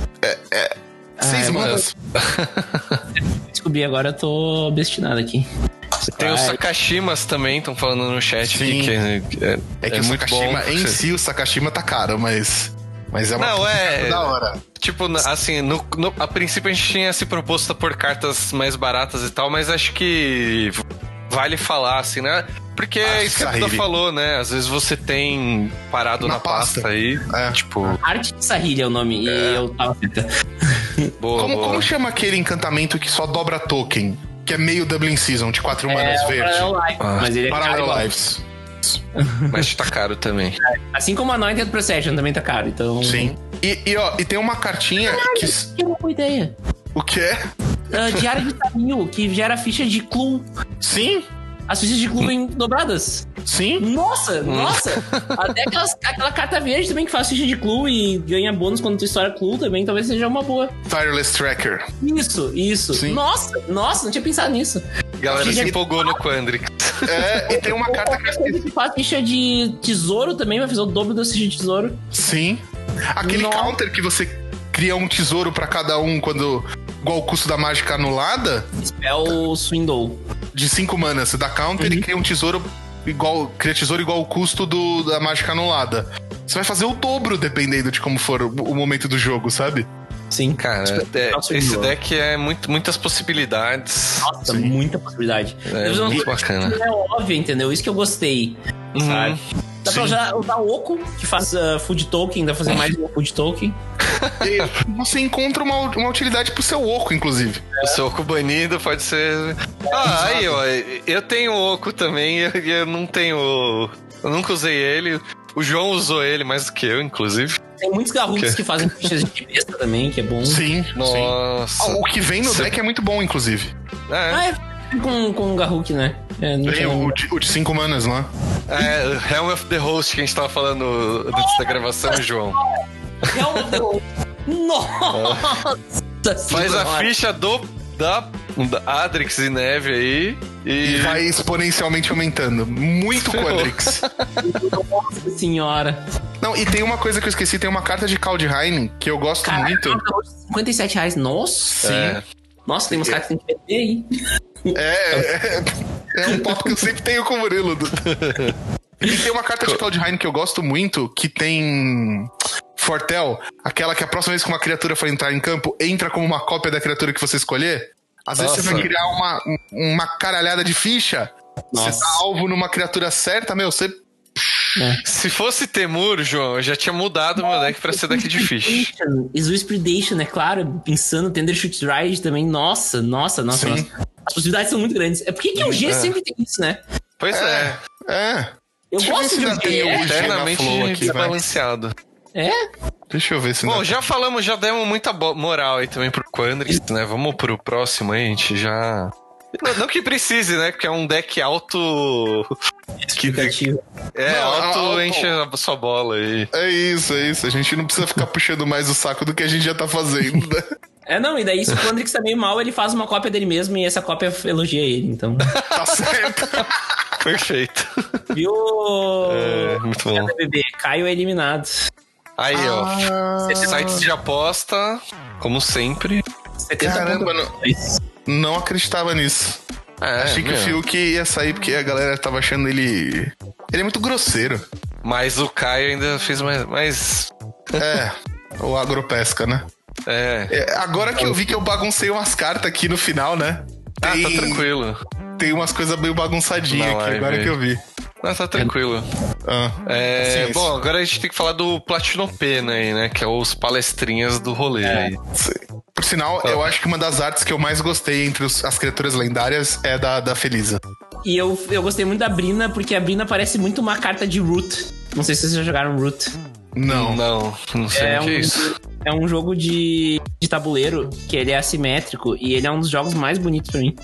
Seis é, manas. Descobri agora, eu tô obstinado aqui. Tem os Ai, Sakashimas também, estão falando no chat Sim. aqui, que é, que é, É que é o muito bom. Sakashima, em si, o Sakashima tá caro, mas. Mas é uma Não, coisa é- da hora. Tipo, assim, no, no- a princípio a gente tinha se proposto por cartas mais baratas e tal, mas acho que vale falar, assim, né? Porque é Ah, isso que a. Duda falou, né? Às vezes você tem parado Na na, pasta. pasta. aí, É. tipo, Arte de Sahiri é o nome. E eu tava boa, Como, boa. como chama aquele encantamento que só dobra token? Que é meio Dublin Season, de quatro manas É o verde. Parallel Life, Ah. mas ele é Parallel. Lives. Mas tá caro também. Assim como a Anointed Procession também tá caro, então... Sim. E, e, ó, e tem uma cartinha que. Que é uma boa ideia. O que é? Ah, Diário de Tamil, que gera ficha de clue. Sim, As fichas de clue vêm dobradas. sim. Nossa, nossa! Até aquelas- aquela carta verde também que faz ficha de clue e ganha bônus quando tu estoura clue também, talvez seja uma boa. Tireless Tracker. Isso, isso. Sim. Nossa, nossa, não tinha pensado nisso. Galera se empolgou no Quandrix. É, e tem uma carta que faz ficha de tesouro também, vai fazer o dobro da ficha de tesouro. Sim. Aquele Nossa. counter que você cria um tesouro pra cada um quando. Igual o custo da mágica anulada, Spell Swindle. de 5 manas. Você dá counter e cria um tesouro igual. Cria tesouro igual o custo do, da mágica anulada. Você vai fazer o dobro dependendo de como for o, o momento do jogo, sabe? Sim. Cara, Tipo, é- Nossa, esse deck é muito, muitas possibilidades. Nossa, Sim. muita possibilidade. É não- muito bacana. É óbvio, entendeu? Isso que eu gostei. Uhum. Sabe? Dá pra Sim. usar, usar o Oco, que faz uh, food token, dá pra fazer mais um food token. E você encontra uma, uma utilidade pro seu oco, inclusive. O seu oco banido pode ser. Ah, aí, ó. Eu tenho o oco também e eu, eu não tenho. Eu nunca usei ele. O João usou ele mais do que eu, inclusive. Tem muitos garrufos Que? que fazem fichas de besta também, que é bom. Sim, sim. Nossa. Ah, O que vem no Cê- deck é muito bom, inclusive. É. Ah, é com, com o Garruk, né? É, não Tem o de, o de cinco manas lá. É, Helm of the Host que a gente tava falando antes da gravação, João. Realmente. Nossa! Faz a ficha do da, da Adrix e Neve aí e, E vai exponencialmente aumentando. Muito Ferrou. Quadrix. Nossa senhora. Não, e tem uma coisa que eu esqueci, tem uma carta de Kaldheim que eu gosto Caralho, muito. 57 reais. Nossa. É. Nossa, tem umas cartas que tem que vender aí. É, é, é um papo que eu sempre tenho com o Murilo. E tem uma carta de Kaldheim que eu gosto muito, que tem Fortel, aquela que a próxima vez que uma criatura for entrar em campo, entra como uma cópia da criatura que você escolher. Às vezes você Nossa. vai criar uma, uma caralhada de ficha. Nossa. Você tá alvo numa criatura certa, meu, você. Se fosse Temur, João, eu já tinha mudado meu deck pra ser deck de fish. Izuis Predation, é claro. Pensando, Tender Shoot Ride também. Nossa, nossa, nossa, Sim. nossa. As possibilidades são muito grandes. É por que o G É. sempre tem isso, né? Pois é, É. Eu Deixa eu ver gosto de um G. É? eternamente aqui, vai. É? Deixa eu ver se Bom, não. já falamos, já demos muita moral aí também pro Quandrix, né? Vamos pro próximo aí, a gente já. Não, não que precise, né? Porque é um deck alto. Explicativo. É, Não, alto alto- enche a sua bola aí. É isso, é isso. A gente não precisa ficar puxando mais o saco do que a gente já tá fazendo. né? É, não, e daí se o Quandrix tá meio mal, ele faz uma cópia dele mesmo e essa cópia elogia ele, então. Tá certo. Perfeito. Viu? É, muito bom. bebê, Caio é eliminado. Aí, ó. Ah, Sites de aposta, como sempre. 70 Caramba, não, não acreditava nisso. É, Achei que o. Fiuk ia sair porque a galera tava achando ele. Ele é muito grosseiro. Mas o Caio ainda fez mais. mais É, o agropesca, né? é. É, agora que eu vi que eu baguncei umas cartas aqui no final, né? Ah, Tem, tá tranquilo. tem umas coisas meio bagunçadinhas aqui, agora que eu vi. Ah, tá tranquilo. Ah, É, Sim, bom, agora a gente tem que falar do Platinopena aí, né? Que é os palestrinhas do rolê sim. Por sinal, eu acho que uma das artes que eu mais gostei entre os- as criaturas lendárias é da, da Felisa. E eu, eu gostei muito da Brina, porque a Brina parece muito uma carta de Root. Não sei se vocês já jogaram Root. Não. Não, não sei É o que é um, isso. é um jogo de, de tabuleiro que ele é assimétrico e ele é um dos jogos mais bonitos pra mim.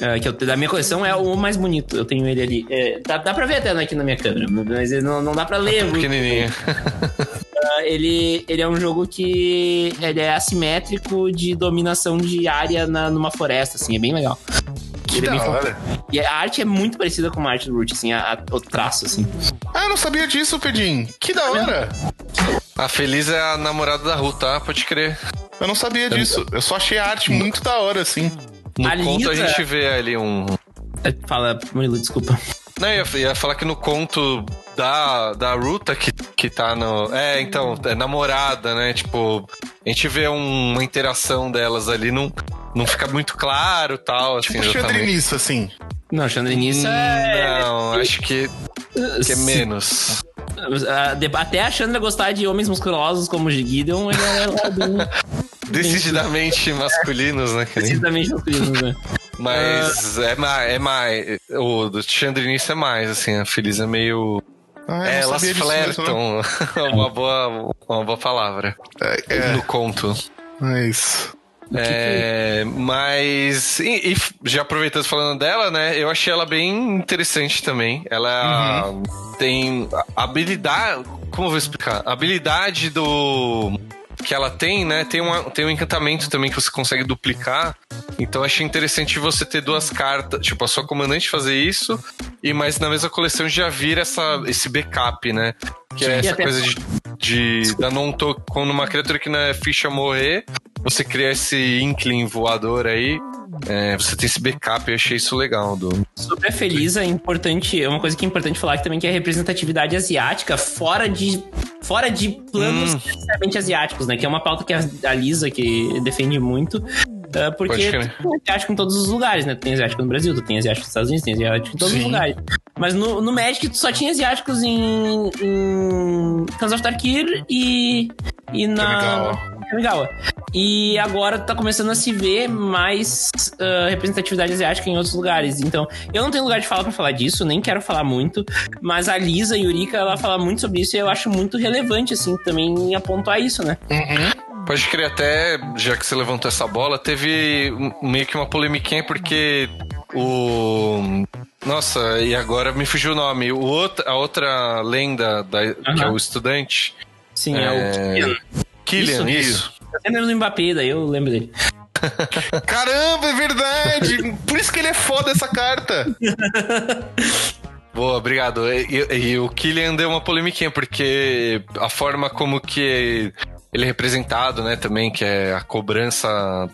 É, que eu, da minha coleção é o mais bonito. Eu tenho ele ali. É, dá, dá pra ver até aqui na minha câmera, mas não, não dá pra ler. Pequenininho. Ah, ele, ele é um jogo que ele é assimétrico de dominação de área na, numa floresta, assim, é bem legal. Que é da hora. E a arte é muito parecida com a arte do Root, assim, a- a- o traço, assim. Ah, eu não sabia disso, Pedim. Que da hora. A Feliz é a namorada da Ru, tá? Pode crer. Eu não sabia disso. Eu só achei a arte muito da hora, assim. No A conto a Lisa- gente vê ali um. É, Fala, Murilo, desculpa. Não, eu ia, ia falar que no conto da, da Ruta que, que tá no. É, então, é namorada, né? Tipo, a gente vê um- uma interação delas ali, não, não fica muito claro tal, assim, Tipo exatamente. nisso, assim. Não, Chandrinissa é... Não, acho que, que é menos. Ah, Até a Chandra gostar de homens musculosos como o Gideon, ele é lá Decididamente masculinos, né? que nem- precisamente masculino, né? Mas é mais. É mais o do Chandrinice é mais, assim, a Feliz é meio. Ah, é, elas disso mesmo, flertam. uma, boa, uma boa palavra. É, No conto. é, é isso. É, mas e, e já aproveitando falando dela, né? Eu achei ela bem interessante também. Ela tem habilidade, como eu vou explicar? A habilidade do que ela tem, né? Tem, uma, tem um encantamento também que você consegue duplicar. Então achei interessante você ter duas cartas, tipo a sua comandante fazer isso e mas na mesma coleção já vir essa esse backup, né? Que é essa coisa de, de da não to, quando uma criatura que não é ficha morrer, você cria esse Inkling voador aí. É, você tem esse backup, eu achei isso legal. Do... A Feliz, é importante, é uma coisa que é importante falar que também que é a representatividade asiática fora de fora de planos Hum. necessariamente asiáticos, né? Que é uma pauta que a, Lisa que defende muito. Pode porque tu tem asiático em todos os lugares, né? Tu tem asiático no Brasil, tu tem asiático nos Estados Unidos, tem asiático em todos Sim. os lugares. Mas no, no Magic tu só tinha asiáticos em, em of Tarkir e, e na Kamigawa. Kamigawa. E agora tá começando a se ver mais ah, representatividade asiática em outros lugares. Então, eu não tenho lugar de fala pra falar disso, nem quero falar muito. Mas a Lisa e a Yurika, ela fala muito sobre isso e eu acho muito relevante, assim, também apontar isso, né? Pode crer até, já que você levantou essa bola, teve meio que uma polemiquinha porque O. Nossa, e agora me fugiu o nome. O outro, a outra lenda da, que é o estudante. Sim, é, o É, Kylian. Killian, Isso, isso. Tá sendo no Mbappé, daí eu lembro dele. Caramba, é verdade! Por isso que ele é foda essa carta. Boa, obrigado. E, e- e o Killian deu uma polemiquinha, porque a forma como que ele é representado, né, também, que é a cobrança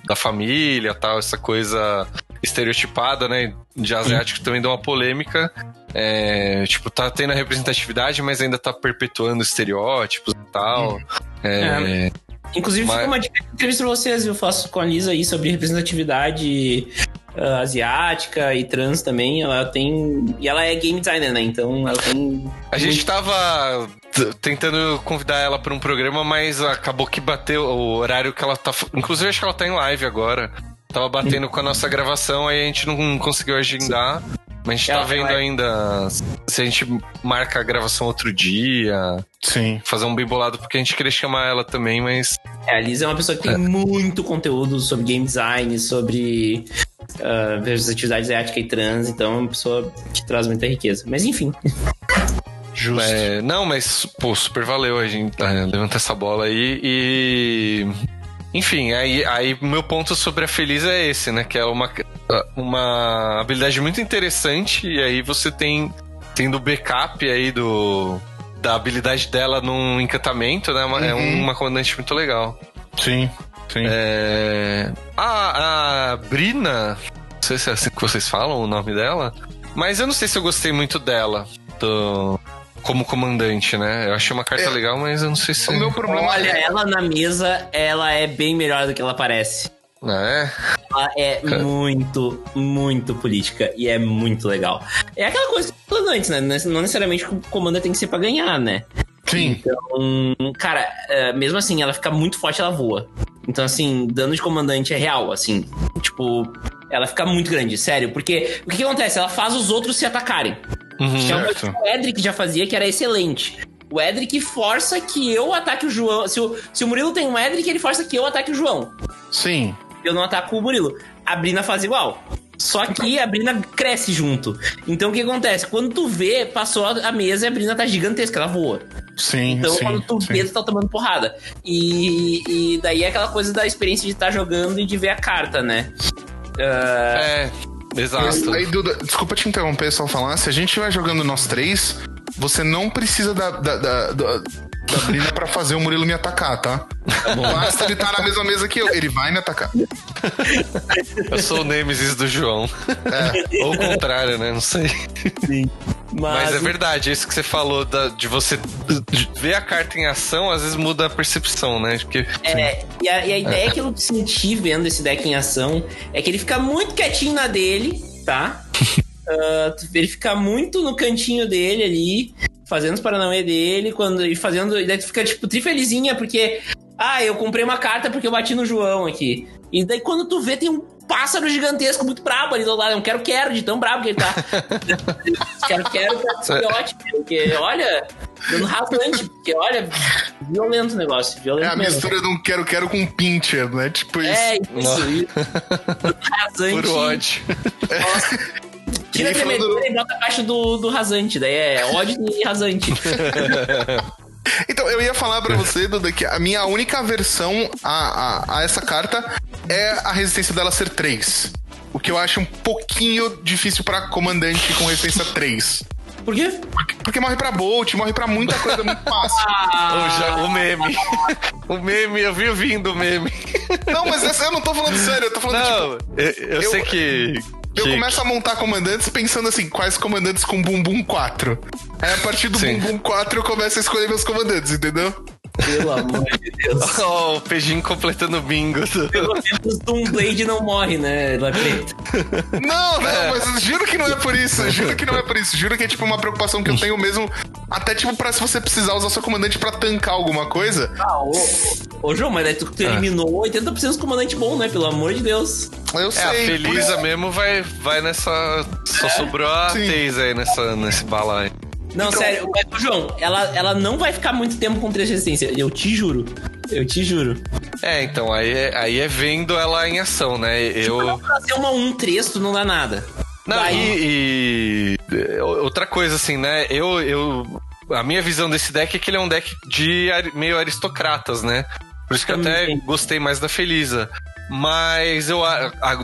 da família tal, essa coisa estereotipada, né, de asiático também deu uma polêmica. É, tipo, tá tendo a representatividade, mas ainda tá perpetuando estereótipos e tal. É, Inclusive, Mas- fica uma dica entrevista pra vocês. Eu faço com a Lisa aí sobre representatividade ah, asiática e trans também. Ela tem. E ela é game designer, né? Então ela tem. A gente tava tentando convidar ela pra um programa, mas acabou que bateu o horário que ela tá. Inclusive, acho que ela tá em live agora. Tava batendo com a nossa gravação, aí a gente não conseguiu agendar. Mas a gente tá Ela vendo vai- ainda se a gente marca a gravação outro dia, Sim. fazer um bem bolado, porque a gente queria chamar ela também, mas. É, a Lisa é uma pessoa que tem muito conteúdo sobre game design, sobre ah, representatividade asiática e trans. Então é uma pessoa que traz muita riqueza. Mas enfim. Justo. é, não, mas, pô, super valeu a gente é, levantar essa bola aí e. Enfim, aí, aí meu ponto sobre a Feliz é esse, né? Que é uma, uma habilidade muito interessante, e aí você tem tendo backup aí do. Da habilidade dela num encantamento, né? Uma- É Uhum. uma comandante muito legal. Sim, sim. É... A, a Brina, não sei se é assim que vocês falam o nome dela, mas eu não sei se eu gostei muito dela do... como comandante, né? Eu achei uma carta É. legal, mas eu não sei se. O meu problema Olha, é. ela na mesa, ela é bem melhor do que ela parece. Ah, é? Ela é muito, muito política e é muito legal. É aquela coisa que eu tô falando antes, né? Não necessariamente o comando tem que ser pra ganhar, né? Sim. Então, cara, é, mesmo assim, ela fica muito forte, ela voa. Então, assim, dano de comandante é real, assim. Tipo, ela fica muito grande, sério. Porque o que, que acontece? Ela faz os outros se atacarem. Uhum. Que é uma coisa Certo. que o Edric já fazia, que era excelente. O Edric força que eu ataque o João. Se o, se o Murilo tem um Edric, ele força que eu ataque o João. Sim. Eu não ataco o Murilo. A Brina faz igual. Só que a Brina cresce junto. Então o que acontece? Quando tu vê, passou a mesa e a Brina tá gigantesca, ela voa. Sim, Então sim. quando tu sim. vê, tu tá tomando porrada. E, e daí é aquela coisa da experiência de estar jogando e de ver a carta, né? Ah, É, exato. Aí, Duda, desculpa te interromper, só falar. Se a gente vai jogando nós três, você não precisa da, da, da, da, da Brina pra fazer o Murilo me atacar, tá? Basta ele estar na mesma mesa que eu. Ele vai me atacar. Eu sou o Nemesis do João. Ou o contrário, né? Não sei. Mas é verdade, isso que você falou da- de você ver a carta em ação, às vezes muda a percepção, né? Porque É, e a, e a ideia que eu senti vendo esse deck em ação é que ele fica muito quietinho na dele, tá? Ah, ele fica muito no cantinho dele ali, fazendo os paranauê dele, quando, e fazendo. E daí tu fica, tipo, trifelizinha, porque. Ah, eu comprei uma carta porque eu bati no João aqui. E daí quando tu vê, tem um pássaro gigantesco muito brabo ali do lado. É um quero-quero de tão brabo que ele tá. quero-quero tá filhote, porque, olha, dando rasante, porque, olha, violento o negócio, violento É a mesmo. mistura de um quero-quero com um pincher, né? Tipo isso. É, isso, isso. Rasante. puro ódio. Tira a tremedeira e bota abaixo do, do rasante. Daí é ódio e rasante. Então, eu ia falar pra você, Duda, que a minha única aversão a, a, a essa carta é a resistência dela ser 3. O que eu acho um pouquinho difícil pra comandante com resistência 3. Por quê? Porque morre pra Bolt, morre pra muita coisa muito fácil. O, já- o meme. O meme, eu vi vindo o meme. Não, mas essa, eu não tô falando sério, eu tô falando, tipo, Não, eu, eu eu- sei que. Eu começo a montar comandantes pensando assim, quais comandantes com bumbum 4. Aí a partir do Sim. bumbum 4 eu começo a escolher meus comandantes, entendeu? Pelo amor de Deus. Oh, o Pejinho completando o bingo. Pelo menos Doomblade não morre, né? É. Não, não, mas juro que não é por isso. Juro que não é por isso. Juro que é tipo uma preocupação que eu tenho mesmo. Até tipo pra se você precisar usar seu comandante pra tancar alguma coisa. Ah, ô, ô, João, mas daí tu, tu eliminou 80% dos comandantes bons, né? Pelo amor de Deus. Eu É, sei. a Felisa mesmo vai, vai nessa. Só sobrou a Sim. Teis aí nessa, nesse bala aí. Não, sério, mas, João, ela, ela não vai ficar muito tempo com 3 resistência. Eu te juro. Eu te juro. É, então, aí é, aí é vendo ela em ação, né? Eu. Pra ser uma 1-3, tu não dá nada. Não, e, e- outra coisa assim, né? Eu, eu a minha visão desse deck é que ele é um deck de meio aristocratas, né? Por isso que eu até gostei mais da Felisa. Mas eu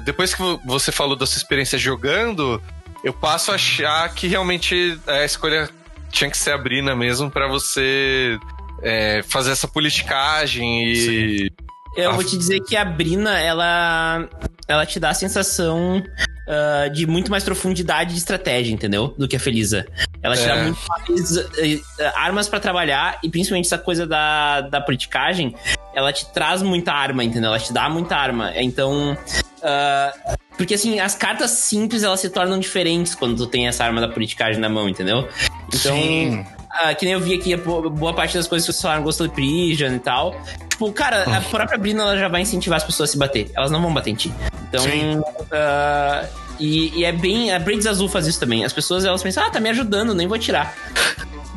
depois que vo- você falou da sua experiência jogando, eu passo a achar que realmente a escolha tinha que ser a Brina mesmo pra você é, fazer essa politicagem e Eu Ah. vou te dizer que a Brina, ela, ela te dá a sensação ah, de muito mais profundidade de estratégia, entendeu? Do que a Felisa. Ela te É. dá muito mais eh, armas pra trabalhar e principalmente essa coisa da, da politicagem, ela te traz muita arma, entendeu? Ela te dá muita arma. Então. ah, porque assim, as cartas simples elas se tornam diferentes quando tu tem essa arma da politicagem na mão, entendeu? Então. Sim. Ah, que nem eu vi aqui, boa parte das coisas que vocês falaram, Ghost of Prison e tal. Tipo, cara, a própria Brina ela já vai incentivar as pessoas a se bater. Elas não vão bater em ti. Então. Sim. ah, e, e é bem. A Braids Azul faz isso também. As pessoas elas pensam, ah, tá me ajudando, nem vou tirar.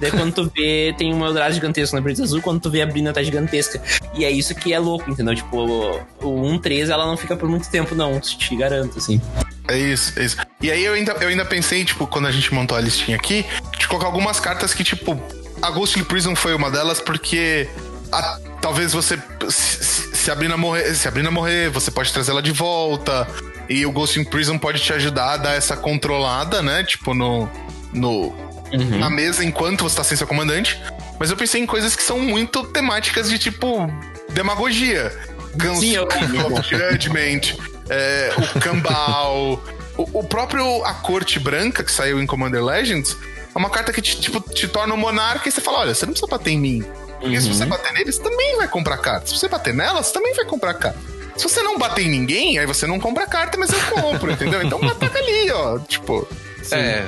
Daí quando tu vê, tem um Eldorado gigantesco na Braids Azul, quando tu vê a Brina tá gigantesca. E é isso que é louco, entendeu? Tipo, o 1-3 ela não fica por muito tempo, não. Te garanto, assim. É isso, é isso. E aí eu ainda, eu ainda pensei, tipo, quando a gente montou a listinha aqui, de colocar algumas cartas que, tipo, a Ghostly Prison foi uma delas, porque a- talvez você. Se, se a Brina morrer, se a Brina morrer, você pode trazer ela de volta. E o Ghost in Prison pode te ajudar a dar essa controlada, né? Tipo, no. no na mesa enquanto você tá sem seu comandante. Mas eu pensei em coisas que são muito temáticas de tipo. demagogia. Guns Sim, eu- of Judgment, é, o Cambal, o, o próprio A Corte Branca, que saiu em Commander Legends, é uma carta que te, tipo, te torna um monarca e você fala: olha, você não precisa bater em mim. Porque se você bater neles, também vai comprar carta. Se você bater nelas, também vai comprar carta. Se você não bater em ninguém, aí você não compra carta, mas eu compro, entendeu? Então ataca ali, ó. Tipo. É.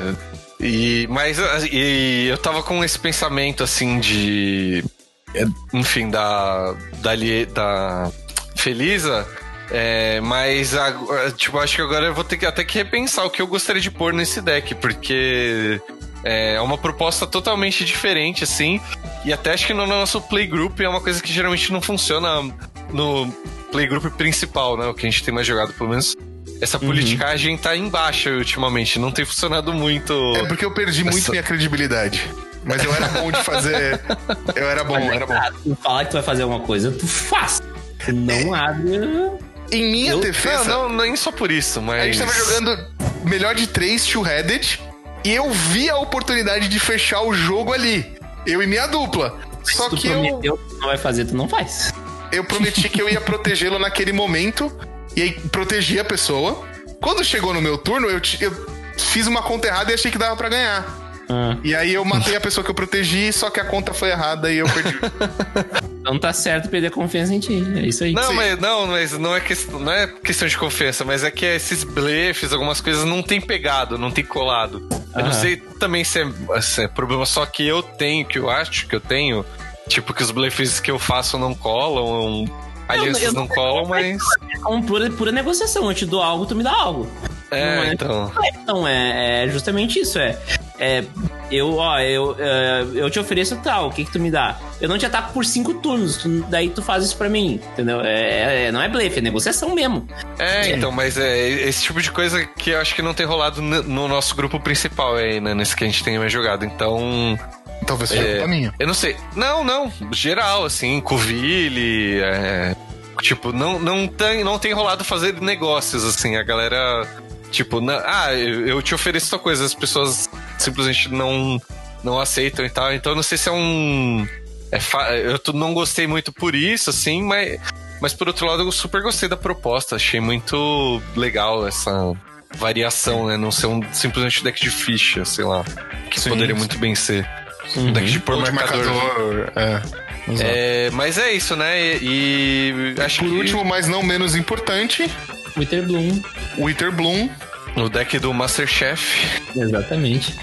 E, mas e eu tava com esse pensamento assim de. é, Enfim, da. Da, da Felisa. é, mas tipo, acho que agora eu vou ter que até que repensar o que eu gostaria de pôr nesse deck, porque é uma proposta totalmente diferente, assim. E até acho que no nosso playgroup é uma coisa que geralmente não funciona no playgroup principal, né? O que a gente tem mais jogado, pelo menos. Essa politicagem tá em baixa ultimamente, não tem funcionado muito. É porque eu perdi muito Essa- minha credibilidade. Mas eu era bom de fazer. Eu era bom, era bom. Tu falar que tu vai fazer alguma coisa, tu faz. Não abre. Em minha Eu- defesa, Não, não, nem só por isso, mas. a gente tava jogando melhor de três two-headed e eu vi a oportunidade de fechar o jogo ali. Eu e minha dupla. Só Se tu que eu, prometeu que tu não vai fazer, tu não faz. eu prometi que eu ia protegê-lo naquele momento e aí protegi a pessoa. Quando chegou no meu turno, eu, eu fiz uma conta errada e achei que dava pra ganhar. Ah, E aí eu matei a pessoa que eu protegi, só que a conta foi errada e eu perdi. então tá certo perder confiança em ti. É isso aí. Não, Sim. mas, não, mas não é, questão, não é questão de confiança, mas é que esses blefs, algumas coisas não tem pegado, não tem colado. Eu não sei também se é, se é problema só que eu tenho, que eu acho que eu tenho. Tipo, que os blefs que eu faço não colam, alianças não, não- colam, mas. É como pura, pura negociação. Eu te dou algo, tu me dá algo. Não É, é? então. Então, é, é justamente isso. É, é eu, ó, eu, é, eu te ofereço tal, o que que tu me dá? Eu não te ataco por cinco turnos, tu- daí tu faz isso pra mim, entendeu? É, é- não é blefe, é negociação mesmo. É, então, mas é esse tipo de coisa que eu acho que não tem rolado n- no nosso grupo principal aí, né? Nesse que a gente tem mais jogado. Então. Talvez seja É, culpa minha. Eu não sei. Não, não. Geral, assim, Covile, é, tipo, não, não, tem, não tem rolado fazer negócios, assim. A galera, tipo, na- ah, eu, te ofereço tal coisa, as pessoas simplesmente não, não aceitam e tal. Então, eu não sei se é um. É fa- eu não gostei muito por isso, assim, mas, mas por outro lado, eu super gostei da proposta. Achei muito legal essa variação, né? Não ser um, simplesmente um deck de ficha, sei lá. Que Sim, poderia sim. muito bem ser. Um deck de pôr marcador. marcador. É. É, mas é isso, né? E, e acho Por que último, mas não menos importante, Wither Bloom. Wither Bloom. o deck do Masterchef, Exatamente.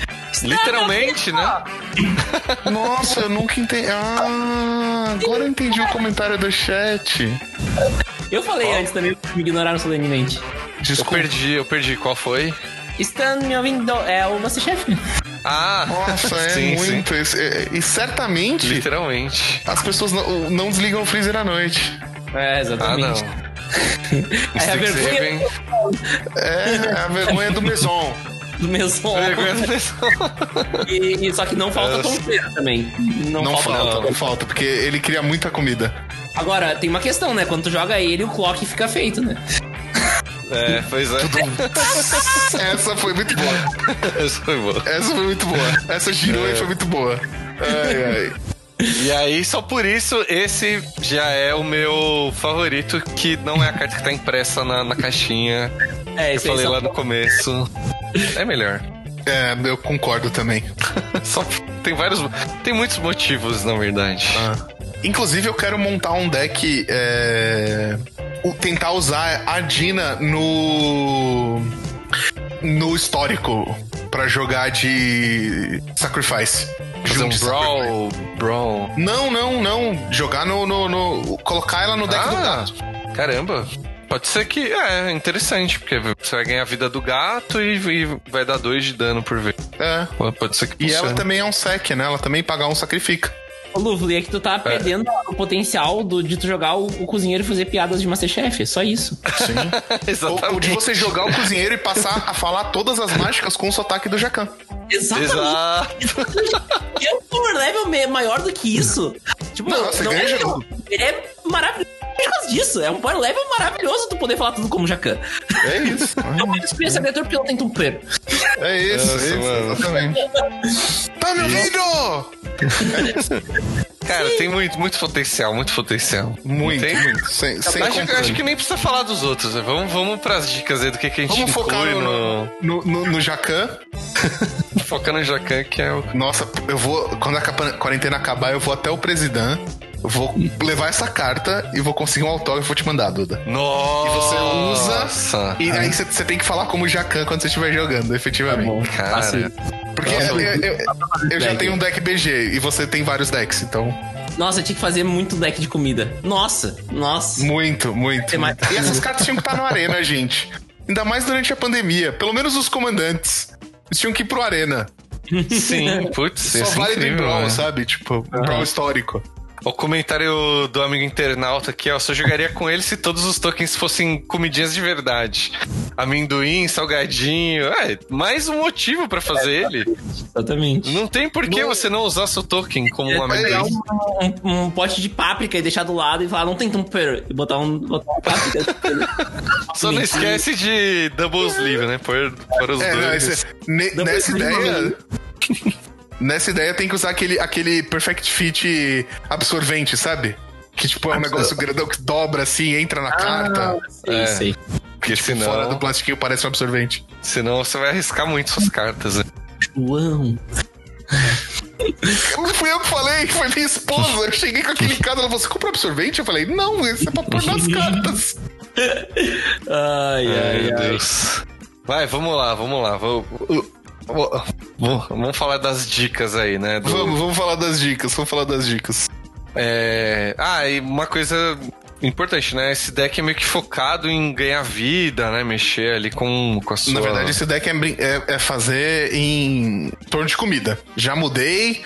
literalmente, né? Nossa, eu nunca entendi. Ah, agora eu entendi o comentário do chat. Eu falei antes também, me ignoraram solenemente. Eu Desculpa. perdi, eu perdi. Qual foi? Estão me ouvindo? É o Masterchef. Ah, Nossa, é sim, sim. muito. Esse- é- E certamente Literalmente. as pessoas não, não desligam o freezer à noite. É, Ah, exatamente. não. É a vergonha É a vergonha do Maison. do Maison. Vergonha do Maison. E, e só que não falta Eu- tonteira também. Não, Não falta. falta, não falta, porque ele cria muita comida. Agora, tem uma questão, né? Quando tu joga ele, o clock fica feito, né? É, pois é. Essa foi muito boa. Essa foi boa. Essa foi muito boa. Essa girou É. e foi muito boa. Ai, ai. E aí, só por isso, esse já é o meu favorito, que não é a carta que tá impressa na, na caixinha. É, Eu esse aí falei lá no começo. É melhor. É, eu concordo também. Só tem vários. Tem muitos motivos, na verdade. Ah. Inclusive, eu quero montar um deck. É... o- Tentar usar a Dina no. No histórico. Pra jogar de. Sacrifice. Fazer um brawl. Brawl. Não, não, não. Jogar no. no, no- colocar ela no deck do Ah, gato. caramba. Pode ser que é interessante, porque você vai ganhar a vida do gato e, e vai dar dois de dano por vez. É. Pode ser que E ela também é um sec, né? Ela também pagar um sacrifica. Ô, Luvli, é que tu tá perdendo o potencial do, de tu jogar o, o cozinheiro e fazer piadas de Masterchef. É só isso. Sim. Exatamente. ou, ou de você jogar o cozinheiro e passar a falar todas as mágicas com o sotaque do Jacan. Exatamente. Exato. E é um power level maior do que isso. Tipo, Não, não, você é ganha. Ele é maravilhoso por causa disso. É um power level maravilhoso tu poder falar tudo como Jacan. É isso. Eu vou escolher essa criatura porque não tem tumper. É isso, é isso, mano. exatamente. Tá me ouvindo? Cara, tem muito, muito potencial, muito potencial. Muito, Tem? muito. Sem, sem Acho, acho que nem precisa falar dos outros. né? Vamos, vamos pras dicas aí do que, que a gente Vamos focar no, no, no, no Jacan. Focar no Jacan, que é o... Nossa, eu vou. Quando a quarentena acabar, eu vou até o presidente. Eu vou levar essa carta e vou conseguir um autógrafo e vou te mandar, Duda. Nossa! E você usa. E aí você, tem que falar como Jacan quando você estiver jogando, efetivamente. Cara, Assim. Porque Nossa, eu, eu- eu- eu já tenho um deck BG e você tem vários decks, então. Nossa, eu tinha que fazer muito deck de comida. Nossa, nossa. Muito, muito. Mais- E essas cartas tinham que estar no Arena, gente. Ainda mais durante a pandemia. Pelo menos os comandantes. Eles tinham que ir pro Arena. sim, putz, Só é vale do incrível, Brawl, né? sabe? Tipo, um Brawl histórico. O comentário do amigo internauta aqui, ó. Só jogaria com ele se todos os tokens fossem comidinhas de verdade. Amendoim, salgadinho. É, mais um motivo pra fazer ele. Exatamente. Não tem por que você não usar seu token como um É pegar amendoim. um, um- um pote de páprica e deixar do lado e falar, não tem tumper. E botar um, botar um páprica. Só não esquece de double sleeve, né? Por, por os É, não, dois. esse- ne- Não nessa precisa ideia. nessa ideia tem que usar aquele, aquele Perfect Fit absorvente, sabe? Que tipo é um negócio grandão que dobra assim, entra na carta. sei, É. sei. Porque senão, Fora do plastiquinho parece um absorvente. senão você vai arriscar muito suas cartas. né? João. Não fui eu que falei, foi minha esposa. Eu cheguei com aquele caso, ela falou: Você compra absorvente? Eu falei: Não, isso é pra pôr nas cartas. Ai, Ai, ai, meu ai. Deus. Vai, vamos lá, vamos lá. Vou- vamos falar das dicas aí, né? Do- Vamos, vamos falar das dicas, vamos falar das dicas. É... Ah, e uma coisa importante, né? Esse deck é meio que focado em ganhar vida, né? Mexer ali com, com a sua... Na verdade, esse deck é, é- é fazer em torno de comida. Já mudei.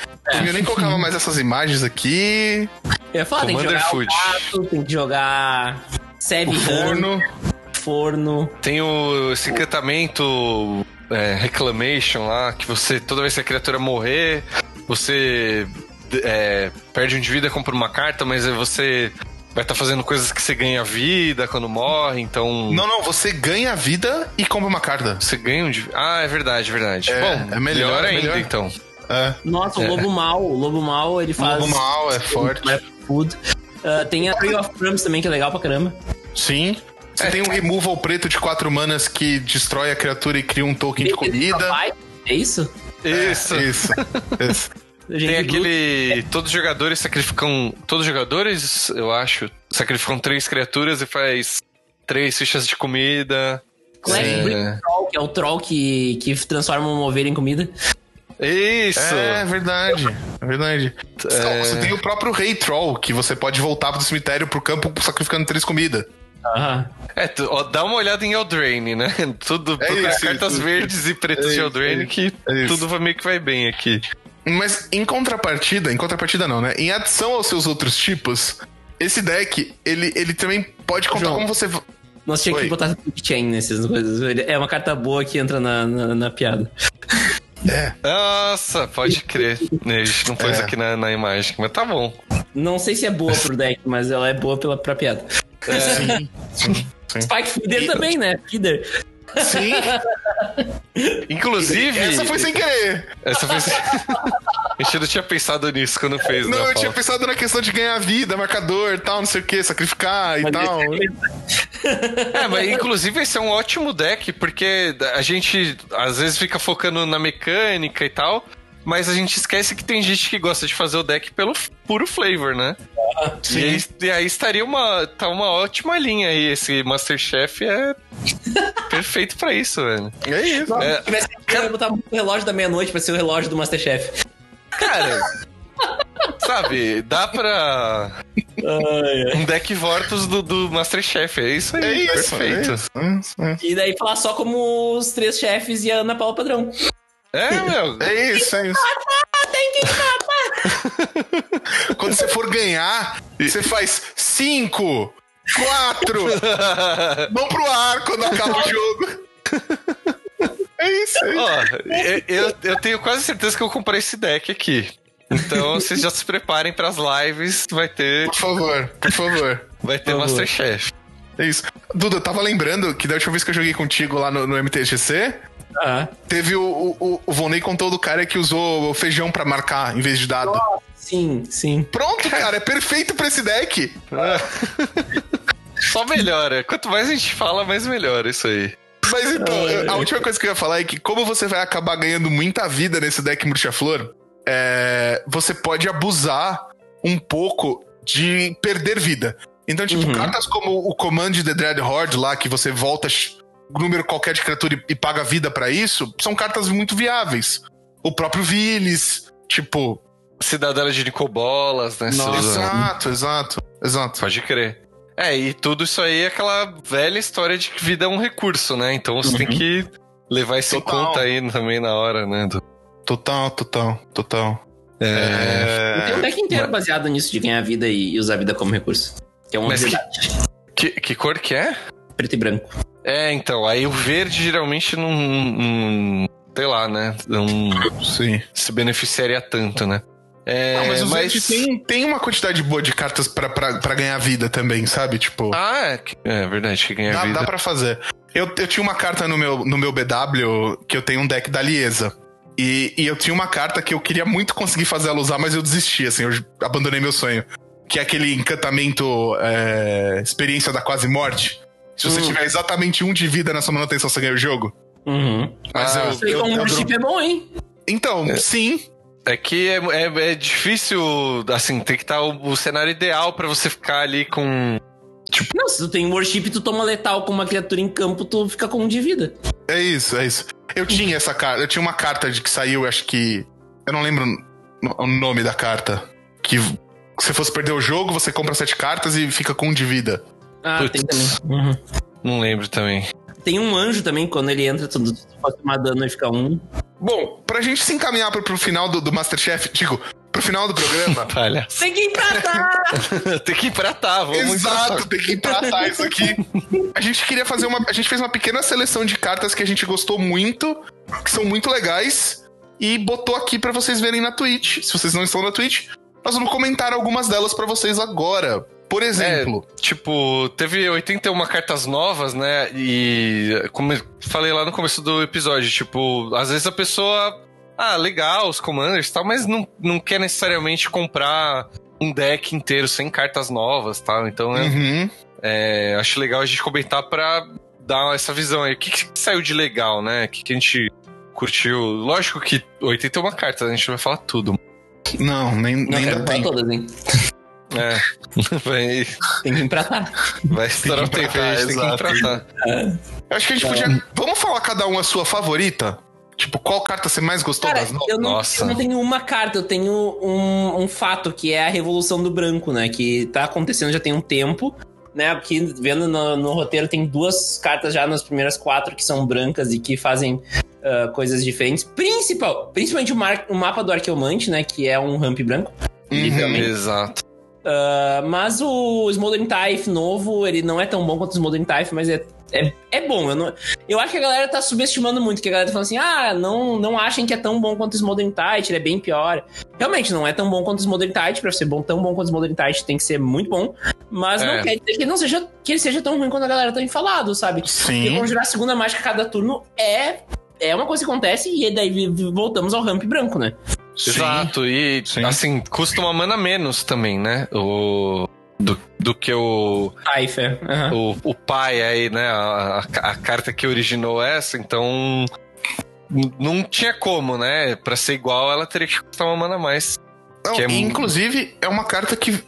Eu nem colocava mais essas imagens aqui. Eu ia falar, tem que Commander jogar Food. gato, tem que jogar Sev O forno. forno. Tem o, esse encantamento é, Reclamation lá, que você, toda vez que a criatura morrer, você é, perde um de vida, compra uma carta, mas você vai estar fazendo coisas que você ganha vida quando morre, então Não, não, você ganha vida e compra uma carta. você ganha um de Ah, é verdade, é verdade. É, Bom, é melhor, ainda, melhor. então. É. Nossa, o Lobo Mal. O Lobo Mal, ele O faz... lobo mal é forte. Food. Ah, tem a Tree of Crumbs também, que é legal pra caramba. Sim. Você É. tem um removal preto de quatro manas que destrói a criatura e cria um token de comida. É isso? Isso. É, isso. isso. Tem aquele. Todos os jogadores sacrificam. Todos os jogadores, eu acho, sacrificam três criaturas e faz três fichas de comida. É. Brick Troll, que é o troll que, que transforma uma ovelha em comida. Isso! É verdade. É verdade. É. Você tem o próprio Rei Troll, que você pode voltar do cemitério pro campo sacrificando três comidas. Aham. É, tu- ó, dá uma olhada em Eldraine, né? Tudo, É isso, cartas isso. verdes e pretas É de isso, Eldraine é que É isso. tudo vai meio que vai bem aqui. Mas em contrapartida, em contrapartida não, né? Em adição aos seus outros tipos, esse deck, ele, ele também pode contar João. como você. Nós tinha que botar blockchain nessas coisas. É uma carta boa que entra na, na, na piada. É. Nossa, pode crer. A gente não pôs É. aqui na, na imagem, mas tá bom. Não sei se é boa pro deck, mas ela é boa pela, pra piada. Sim. Sim. Sim. Spike Feeder também, né? Feeder. Sim. Inclusive. Essa foi sem querer. Essa foi sem- A gente não tinha pensado nisso quando fez, Não, né? eu tinha Paulo? pensado na questão de ganhar vida, marcador, tal, não sei o que, sacrificar e Mas tal. É, mas inclusive esse é um ótimo deck, porque a gente às vezes fica focando na mecânica e tal, mas a gente esquece que tem gente que gosta de fazer o deck pelo puro flavor, né? Sim. E aí, e aí estaria uma, tá uma ótima linha aí. Esse Masterchef é perfeito pra isso, velho. É isso. É, Se tivesse que botar o relógio da meia-noite pra ser o relógio do Masterchef. cara, sabe, dá pra um deck Vortus do, do Masterchef. É isso aí, É isso. perfeito. É isso, é isso, é isso. E daí falar só como os três chefes e a Ana Paula Padrão. É, meu. É isso, é isso. Tem que Quando você for ganhar, você faz cinco, quatro, vão pro ar quando acaba o jogo. É isso, é isso. Ó, eu, eu tenho quase certeza que eu comprei esse deck aqui. Então, vocês já se preparem pras lives, vai ter, Por favor, por favor. vai ter. Masterchef. É isso. Duda, eu tava lembrando que da última vez que eu joguei contigo lá no, no MTGC, Ah, teve o, o, o Vonei contou do cara que usou o feijão pra marcar em vez de dado. sim, sim. Pronto, cara, é perfeito pra esse deck. Só melhora. Quanto mais a gente fala, mais melhora isso aí. Mas então, eu- a última coisa que eu ia falar é que, como você vai acabar ganhando muita vida nesse deck Murcha-Flor, é, você pode abusar um pouco de perder vida. Então, tipo, Uhum. cartas como o Command The Dread Horde lá, que você volta número qualquer de criatura e, e paga vida pra isso, são cartas muito viáveis. O próprio Vilis, tipo. Cidadela de Nicobolas, né? Souza? Exato, exato, exato. Pode crer. É, e tudo isso aí é aquela velha história de que vida é um recurso, né? Então você tem que levar isso em conta aí também na hora, né? do- Total, total, total. É... Tem um deck inteiro baseado nisso de ganhar vida e usar a vida como recurso. Que é uma Mas que-. Que, que cor que é? Preto e branco. É, então, aí o verde geralmente não. não sei lá, né? Não Sim. se beneficiaria tanto, né? É, Ah, mas o verde tem, tem uma quantidade boa de cartas pra ganhar vida também, sabe? Tipo, Ah, é, é verdade, que ganha dá, vida. dá pra fazer. Eu, eu tinha uma carta no meu, no meu BW que eu tenho um deck da Liesa. E, e eu tinha uma carta que eu queria muito conseguir fazer ela usar, mas eu desisti, assim, eu abandonei meu sonho. Que é aquele encantamento é, experiência da quase morte. Se você Hum. tiver exatamente um de vida na sua manutenção, você ganha o jogo. Uhum. Mas Ah, eu, Sei eu- como eu- worship é bom, hein? Então, sim. É que é, é, é difícil, assim, tem que estar o, o cenário ideal pra você ficar ali com. Não, se tu tem worship e tu toma letal com uma criatura em campo, tu fica com um de vida. É isso, é isso. Eu tinha essa carta, eu tinha uma carta de que saiu, acho que. Eu não lembro o- o nome da carta. Que se você fosse perder o jogo, você compra sete cartas e fica com um de vida. Ah, Putz. tem também. Uhum. Não lembro também. Tem um anjo também, quando ele entra, tu pode tomar dano e ficar um. Bom, pra gente se encaminhar pro, pro final do, do Masterchef, digo, pro final do programa. Palha. Tem que empratar! tem que empratar, vamos Exato, tem que empratar isso aqui. A gente queria fazer uma. A gente fez uma pequena seleção de cartas que a gente gostou muito, que são muito legais, e botou aqui pra vocês verem na Twitch. Se vocês não estão na Twitch, nós vamos comentar algumas delas pra vocês agora. Por exemplo, Tipo, teve 81 cartas novas, né? E como eu falei lá no começo do episódio, tipo, às vezes a pessoa. Ah, legal, os commanders e tal, mas não, não quer necessariamente comprar um deck inteiro sem cartas novas tal. Então, é- Uhum. é, acho legal a gente comentar pra dar essa visão aí. O que, que saiu de legal, né? O que, que a gente curtiu? Lógico que 81 cartas, a gente vai falar tudo. Não, nem, Não, nem dá tempo. todas, hein? É. Vai, Tem que empratar. vai estourar o gente tem que empratar. Eu acho que a gente podia. Vamos falar cada um a sua favorita? Tipo, qual carta você mais gostou Cara, das novas? eu não, Nossa. eu não tenho uma carta, eu tenho um, um fato, que é a Revolução do Branco, né? Que tá acontecendo já tem um tempo, né? Aqui, vendo no, no roteiro, tem duas cartas já nas primeiras quatro que são brancas e que fazem ah, coisas diferentes. Principal, principalmente o, mar- o mapa do Arqueomante, né? Que é um ramp branco. Uhum. Exato. Uh, mas o Smoldering Typh novo, ele não é tão bom quanto o Smoldering Typh, mas é, é, é bom. Eu, não, eu acho que a galera tá subestimando muito, que a galera tá falando assim, ah, não, não achem que é tão bom quanto o Smoldering Tide, ele é bem pior. Realmente, não é tão bom quanto o Smoldering Tide, pra ser bom, tão bom quanto o Smoldering Tide tem que ser muito bom, mas é. não quer dizer que ele, não seja, que ele seja tão ruim quanto a galera tá falado, sabe? Sim. E conjurar a segunda mágica a cada turno é é uma coisa que acontece e daí voltamos ao ramp branco, né? Sim. Exato, e Sim. assim, custa uma mana menos também, né? O. Do, do que o. Uhum. O, o pai aí, né? A, a, carta que originou essa, então. Não tinha como, né? Pra ser igual, ela teria que custar uma mana a mais. Não, é... Inclusive, é uma carta que,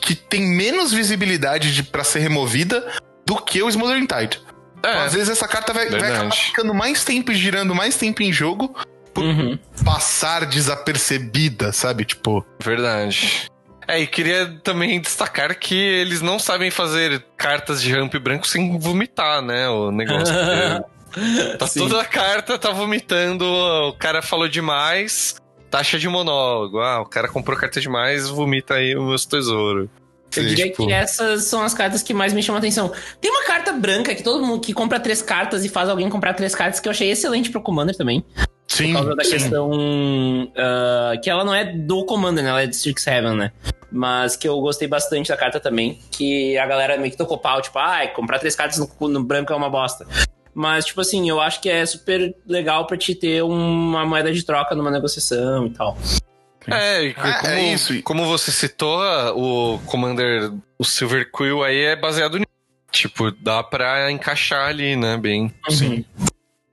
que tem menos visibilidade de, pra ser removida do que o Smothering Tide. É, Às vezes essa carta vai, vai acabar ficando mais tempo girando mais tempo em jogo por uhum. passar desapercebida, sabe? Tipo. Verdade. É, e queria também destacar que eles não sabem fazer cartas de ramp branco sem vomitar, né? O negócio. tá Sim. toda a carta, tá vomitando, o cara falou demais, taxa de monólogo. Ah, o cara comprou carta demais, vomita aí os meus tesouros. Eu diria tipo... que essas são as cartas que mais me chamam a atenção. Tem uma carta branca que todo mundo que compra três cartas e faz alguém comprar três cartas que eu achei excelente pro Commander também. Sim. Por causa da sim. questão. Uh, que ela não é do Commander, né? Ela é de Strixhaven, né? Mas que eu gostei bastante da carta também. Que a galera meio que tocou pau, tipo, ah, comprar três cartas no, no branco é uma bosta. Mas, tipo assim, eu acho que é super legal pra te ter uma moeda de troca numa negociação e tal. É, e ah, como, é isso. como você citou, o Commander, o Silver Quill aí é baseado nisso. Tipo, dá pra encaixar ali, né? Bem. Sim.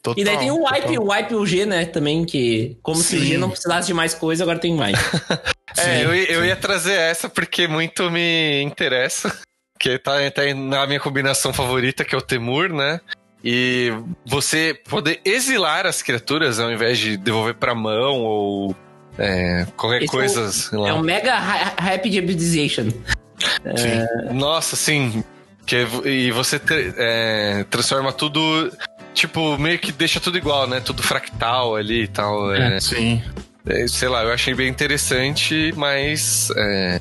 Total, e daí tem o wipe, total. o wipe o G, né? Também, que como Sim. se o G não precisasse de mais coisa, agora tem mais. é, eu, eu ia trazer essa porque muito me interessa. Que tá, tá na minha combinação favorita, que é o Temur, né? E você poder exilar as criaturas ao invés de devolver pra mão ou é, qualquer Esse coisa. É, um, é um mega rapid hybridization. É... Nossa, sim. Que, e você é, transforma tudo tipo, meio que deixa tudo igual, né? Tudo fractal ali e tal. É, é. sim. É, sei lá, eu achei bem interessante, mas. É,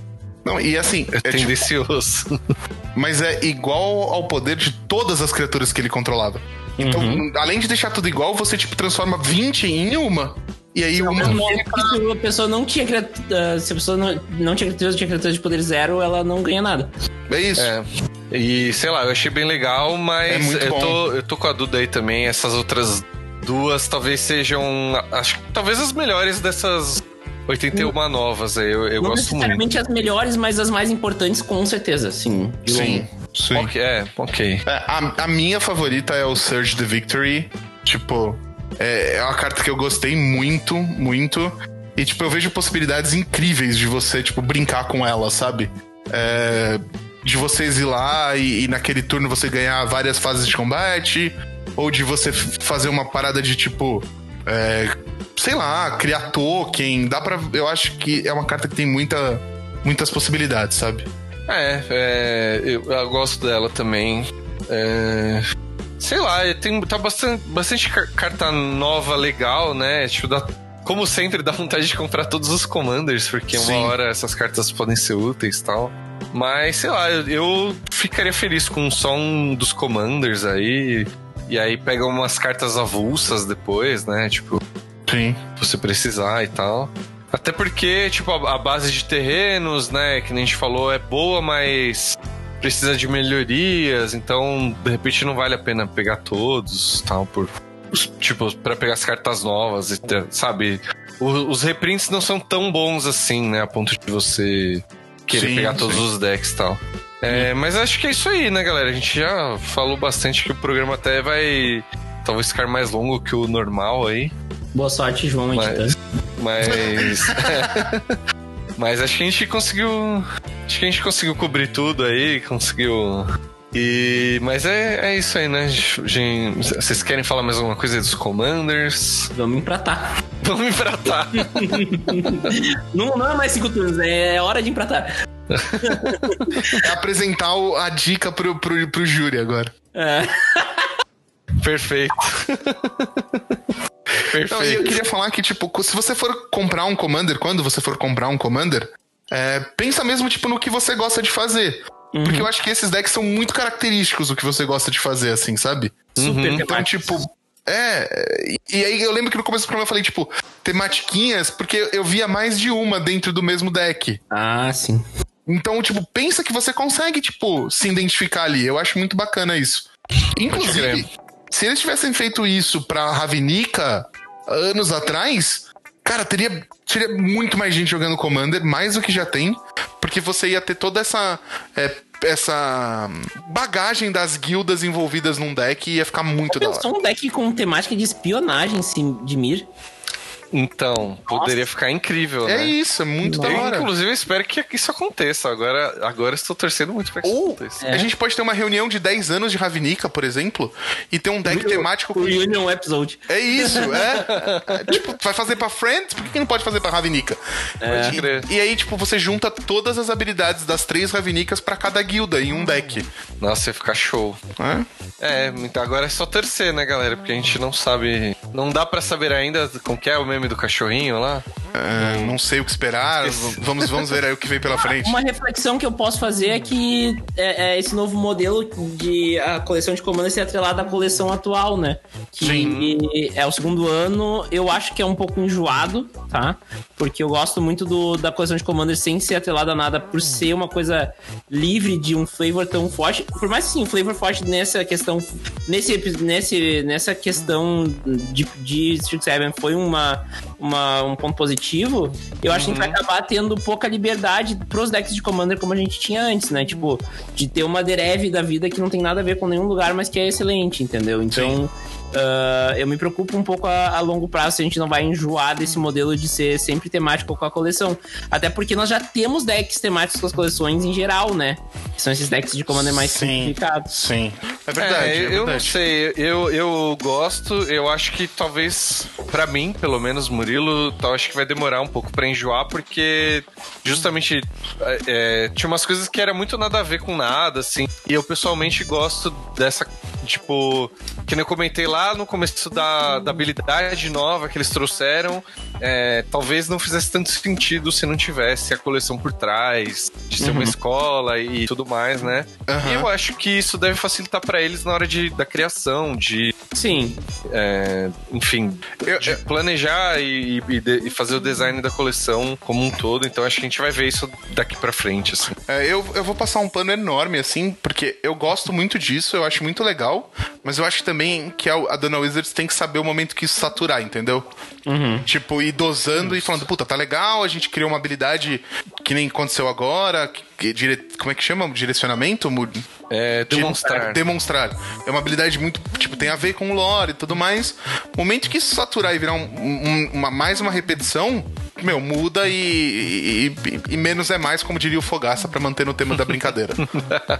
não, e assim. É, é tipo, tendencioso. Tipo, mas é igual ao poder de todas as criaturas que ele controlava. Então, uhum. além de deixar tudo igual, você, tipo, transforma 20 em uma. E aí uma. Se a pessoa não tinha criatura. Se a pessoa não, não tinha criatura, tinha criatura de poder zero, ela não ganha nada. É isso. É. E sei lá, eu achei bem legal, mas é eu, tô, eu tô com a Duda aí também. Essas outras duas talvez sejam. Acho que talvez as melhores dessas 81 hum. novas aí. Eu, eu Não gosto muito. Não as melhores, mas as mais importantes, com certeza, sim. Sim. Sim. Okay, é, ok. É, a, a minha favorita é o Surge the Victory. Tipo, é, é uma carta que eu gostei muito, muito. E, tipo, eu vejo possibilidades incríveis de você, tipo, brincar com ela, sabe? É, de você exilar e, e, naquele turno você ganhar várias fases de combate, ou de você fazer uma parada de tipo. É, sei lá, criar token. Dá pra. Eu acho que é uma carta que tem muita, muitas possibilidades, sabe? É, é eu, eu, gosto dela também. É, sei lá, tem tá bastante, bastante carta nova legal, né? Tipo, dá, como sempre, dá vontade de comprar todos os commanders, porque Sim. uma hora essas cartas podem ser úteis e tal. Mas, sei lá, eu ficaria feliz com só um dos commanders aí. E aí pega umas cartas avulsas depois, né? Tipo, Sim. você precisar e tal. Até porque, tipo, a, a, base de terrenos, né, que nem a gente falou, é boa, mas precisa de melhorias, então de repente não vale a pena pegar todos, tal, por tipo, para pegar as cartas novas, sabe? os reprints não são tão bons assim, né, a ponto de você querer sim, pegar todos sim. os decks e tal. É, mas acho que é isso aí, né, galera? A gente já falou bastante que o programa até vai talvez ficar mais longo que o normal aí. Boa sorte, João, mas, mas, mas acho que a gente conseguiu, acho que a gente conseguiu cobrir tudo aí, conseguiu e, mas é, é isso aí, né? Gente, vocês querem falar mais alguma coisa dos Commanders? Vamos empratar. Vamos empratar. não, não é mais cinco turnos, é hora de empratar. é apresentar a dica pro, pro, pro júri agora. É. Perfeito. Perfeito. Não, e eu queria falar que, tipo, se você for comprar um Commander, quando você for comprar um Commander, é, pensa mesmo, tipo, no que você gosta de fazer. Uhum. Porque eu acho que esses decks são muito característicos do que você gosta de fazer, assim, sabe? Super Então, temáticos. tipo. É, e e aí eu lembro que no começo do programa eu falei, tipo, tematiquinhas, porque eu via mais de uma dentro do mesmo deck. Ah, sim. Então, tipo, pensa que você consegue, tipo, se identificar ali. Eu acho muito bacana isso. Inclusive, se eles tivessem feito isso pra Ravnica anos atrás, cara, teria, teria muito mais gente jogando Commander, mais do que já tem, porque você ia ter toda essa. é, essa bagagem das guildas envolvidas num deck e ia ficar muito da hora. Um deck com temática de espionagem, sim, de Mir. Então, poderia ficar incrível, É né? isso, é muito da Eu, hora. inclusive, eu espero que isso aconteça. Agora, agora estou torcendo muito pra que isso Ou aconteça. É. a gente pode ter uma reunião de 10 anos de Ravnica, por exemplo, e ter um deck temático O com Union Episode. É isso, é. É, Tipo, vai fazer pra Friends? Por que não pode fazer pra Ravnica? Pode crer. E, e aí, tipo, você junta todas as habilidades das três Ravinicas pra cada guilda em um deck. Nossa, ia ficar show. né? É, então agora é só torcer, né, galera? Porque a gente não sabe. Não dá pra saber ainda como que é o meme do cachorrinho lá. É, não sei o que esperar. Vamos, vamos ver aí o que vem pela frente. Uma reflexão que eu posso fazer é que é, é esse novo modelo de a coleção de comandos ser atrelada à coleção atual, né? Que é o segundo ano, eu acho que é um pouco enjoado, tá? Porque eu gosto muito do, da coleção de comandos sem ser atrelada a nada, por ser uma coisa livre de um flavor tão forte. Por mais que sim, um flavor forte nessa questão, nesse, nesse, nessa questão de, de Street 7 foi uma, uma, um ponto positivo, eu acho que a gente vai acabar tendo pouca liberdade pros decks de Commander como a gente tinha antes, né? Tipo, de ter uma Derev da vida que não tem nada a ver com nenhum lugar, mas que é excelente, entendeu? Então. Ah, eu me preocupo um pouco a, a longo prazo se a gente não vai enjoar desse modelo de ser sempre temático com a coleção. Até porque nós já temos decks temáticos com as coleções em geral, né? Que são esses decks de Commander mais Sim. simplificados. Sim. É verdade. É, é eu não verdade. sei, eu, eu gosto, eu acho que talvez, pra mim, pelo menos, Murilo, eu acho que vai demorar um pouco pra enjoar, porque justamente é, é, tinha umas coisas que era muito nada a ver com nada, assim, e eu pessoalmente gosto dessa, tipo, que nem eu comentei lá no começo da, da habilidade nova que eles trouxeram, é, talvez não fizesse tanto sentido se não tivesse a coleção por trás, de ser uma escola e tudo mais, né? Aham. E eu acho que isso deve facilitar pra eles na hora de, da criação, de, Sim. é, enfim, Eu- de planejar e, e de- e fazer o design da coleção como um todo. Então acho que a gente vai ver isso daqui pra frente, assim. É, eu, eu vou passar um pano enorme, assim, porque eu gosto muito disso, eu acho muito legal, mas eu acho também que a, a Dana Wizards tem que saber o momento que isso saturar, entendeu? Tipo, ir dosando e falando, puta, tá legal, a gente criou uma habilidade que nem aconteceu agora, que, dire- como é que chama? Direcionamento? Mu- É, demonstrar. Demonstrar. É uma habilidade muito, tipo, tem a ver com o lore e tudo mais. O momento que isso saturar e virar um- um- uma, mais uma repetição, meu, muda e, e- e- e menos é mais, como diria o Fogaça, pra manter no tema da brincadeira.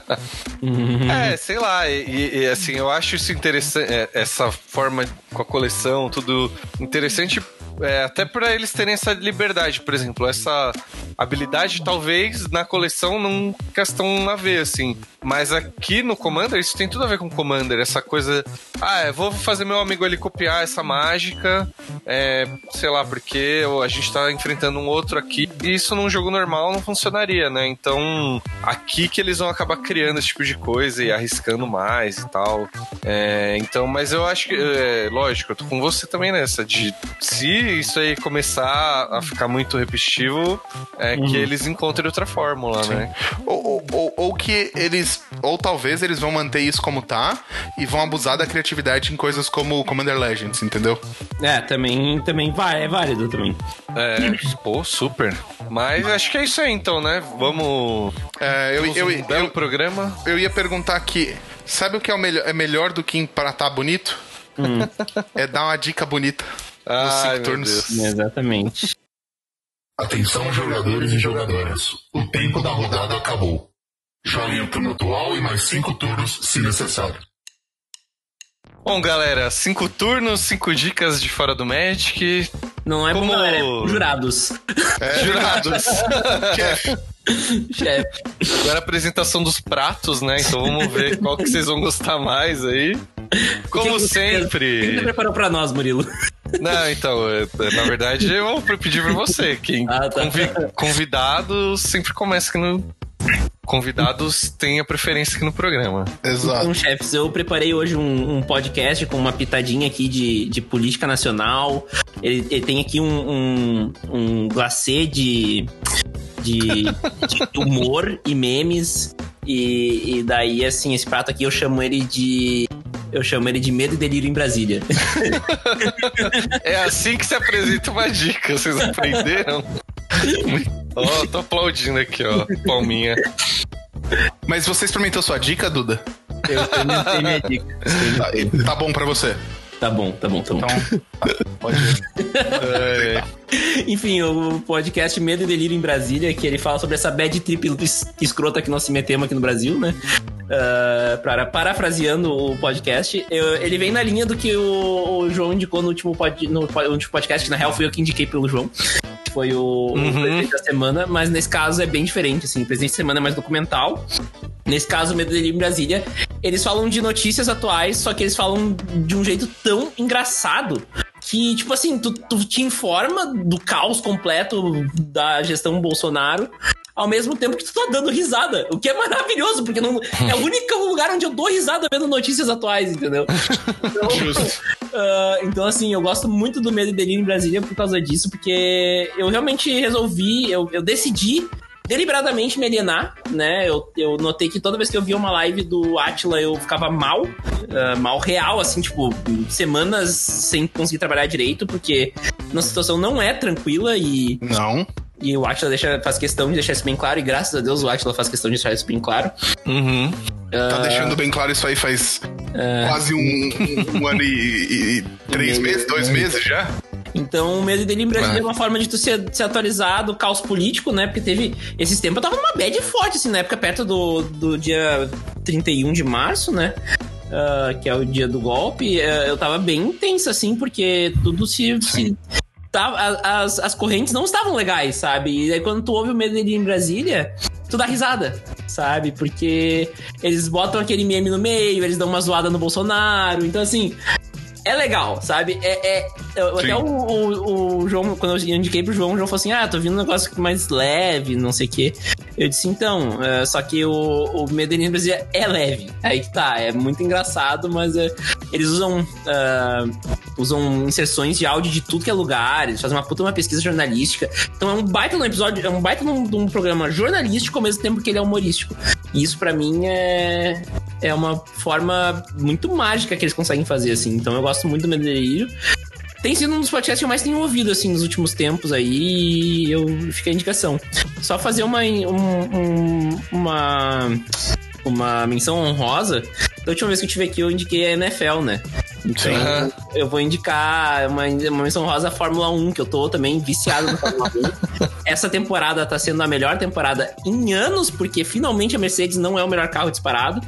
É, sei lá, e, e, assim, eu acho isso interessante, é, essa forma com a coleção, tudo interessante, é, até pra eles terem essa liberdade, por exemplo, essa habilidade talvez na coleção não questão a ver, assim, mas aqui no Commander isso tem tudo a ver com Commander, essa coisa, ah, eu vou fazer meu amigo ali copiar essa mágica, é, sei lá, porque a gente tá enfrentando um outro aqui, e isso num jogo normal não funcionaria, né, então aqui que eles vão acabar criando esse tipo de coisa e arriscando mais e tal. É, então, mas eu acho que, é, lógico, eu tô com você também nessa, de se isso aí começar a ficar muito repetitivo, é que eles encontrem outra fórmula, né? ou, ou- ou- ou que eles. Ou talvez eles vão manter isso como tá e vão abusar da criatividade em coisas como Commander Legends, entendeu? É, também, também vai, é válido também. É, pô, super. Mas acho que é isso aí então, né? Vamos. É, eu, eu, um eu, belo eu, programa. ia perguntar aqui: sabe o que é, o melhor, é melhor do que empratar bonito? É dar uma dica bonita. Ai, cinco meu turnos. Deus. Exatamente. Atenção, jogadores e jogadoras. O tempo da rodada acabou. Joguem o turno atual e mais cinco turnos, se necessário. Bom, galera, cinco turnos, cinco dicas de fora do Magic. Não é Como- bom, galera, é jurados. Jurados. Chefe, Chefe. Agora a apresentação dos pratos, né? Então vamos ver qual que vocês vão gostar mais aí. Como você sempre. preparou pra nós, Murilo? Não, então, é, é, na verdade eu pedi pra você. Quem Ah, tá. convi- convidados sempre começa aqui no. Convidados têm a preferência aqui no programa. Exato. Então, chefes, eu preparei hoje um, um podcast com uma pitadinha aqui de, de política nacional. Ele, ele tem aqui um, um, um glacê de, de, de humor e memes. E, e daí, assim, esse prato aqui eu chamo ele de. Eu chamo ele de Medo e Delírio em Brasília. É assim que se apresenta uma dica, vocês aprenderam? Ó, tô aplaudindo aqui, ó. Palminha. Mas você experimentou sua dica, Duda? Eu experimentei minha dica. Tá, tá bom pra você. Tá bom, tá bom, tá bom. Então, tá, pode ir. É, Enfim, o podcast Medo e Delírio em Brasília, que ele fala sobre essa bad trip es- escrota que nós se metemos aqui no Brasil, né? Ah, para, parafraseando o podcast, eu- ele vem na linha do que o, o João indicou no último, pod, no, po- último podcast, que na real fui eu que indiquei pelo João. Foi o, Uhum. presidente da semana, mas nesse caso é bem diferente, assim. O presidente da semana é mais documental. Nesse caso, o Medo e Brasília, eles falam de notícias atuais, só que eles falam de um jeito tão engraçado que, tipo assim, tu, tu te informa do caos completo da gestão Bolsonaro, ao mesmo tempo que tu tá dando risada, o que é maravilhoso, porque não, é o único lugar onde eu dou risada vendo notícias atuais, entendeu? Então, Justo. ah, então, assim, eu gosto muito do Medo e Delírio em Brasília por causa disso, porque eu realmente resolvi, eu, eu decidi deliberadamente me alienar, né? Eu, eu notei que toda vez que eu via uma live do Atila eu ficava mal, ah, mal real, assim, tipo, semanas sem conseguir trabalhar direito, porque nossa situação não é tranquila e, Não. E o Atila deixa, faz questão de deixar isso bem claro, e graças a Deus o Atila faz questão de deixar isso bem claro. Uhum. Tá deixando bem claro isso aí faz quase um, um- ano e, e- e três Meio, meses, dois meses já. Então, o medo dele em Brasília É. é uma forma de tu se, se atualizar do caos político, né? Porque teve. Esses tempos eu tava numa bad forte, assim, na época perto do, do dia 31 de março, né? Ah, que é o dia do golpe. eh, eu tava bem tensa, assim, porque tudo se. se tava, a- as, as correntes não estavam legais, sabe? E aí quando tu ouve o dele em Brasília, tu dá risada, sabe? Porque eles botam aquele meme no meio, eles dão uma zoada no Bolsonaro. Então, assim, é legal, sabe? É, é- eu- até o, o- o João, quando eu indiquei pro João, o João falou assim: Ah, tô vindo um negócio mais leve, não sei o quê. Eu disse, então, é, só que o, o Medellín Brasília é leve. Aí que tá, é muito engraçado, mas é, eles usam. ah, usam inserções de áudio de tudo que é lugar, eles fazem uma puta uma pesquisa jornalística. Então é um baita no episódio, é um baita num, num programa jornalístico ao mesmo tempo que ele é humorístico. E isso pra mim é é uma forma muito mágica que eles conseguem fazer, assim. Então eu gosto muito do Medellín. Tem sido um dos podcasts que eu mais tenho ouvido, assim, nos últimos tempos aí, e eu fica a indicação. Só fazer uma, um- um- uma, uma menção honrosa. Da última vez que eu tive aqui, eu indiquei a NFL, né? Então, Sim. eu vou indicar uma, uma menção honrosa à Fórmula 1, que eu tô também viciado na Fórmula 1. Essa temporada tá sendo a melhor temporada em anos, porque finalmente a Mercedes não é o melhor carro disparado.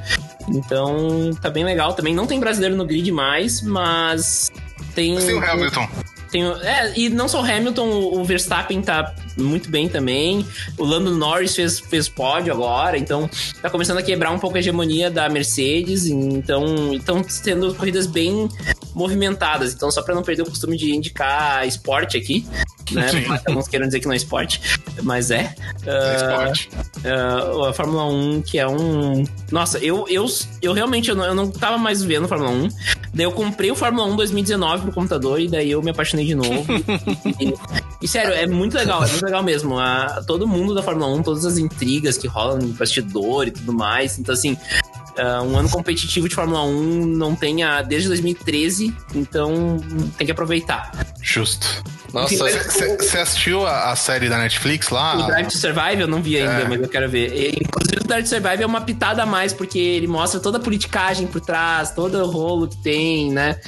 Então, tá bem legal. Também não tem brasileiro no grid mais, mas tem. Mas tem o Hamilton. Tem é, e não só o Hamilton, o Verstappen tá muito bem também. O Lando Norris fez, fez pódio agora, então tá começando a quebrar um pouco a hegemonia da Mercedes. Então, estão tendo corridas bem movimentadas. Então, só pra não perder o costume de indicar esporte aqui, né? Mas alguns queiram dizer que não é esporte, mas é. É Ah, esporte. ah, a Fórmula 1, que é um. Nossa, eu, eu, eu realmente eu não, eu não tava mais vendo Fórmula 1. Daí eu comprei o Fórmula 1 2019 pro computador e daí eu me apaixonei de novo. e, e- e, sério, é muito legal, é muito legal mesmo. A, todo mundo da Fórmula 1, todas as intrigas que rolam no bastidor e tudo mais. Então, assim. Ah, um ano competitivo de Fórmula 1 não tem a, desde 2013, então tem que aproveitar. Justo. Nossa, Você assistiu a, a série da Netflix lá? O Drive to Survive eu não vi ainda, É. mas eu quero ver. E, Inclusive, o Drive to Survive é uma pitada a mais, porque ele mostra toda a politicagem por trás, todo o rolo que tem, né?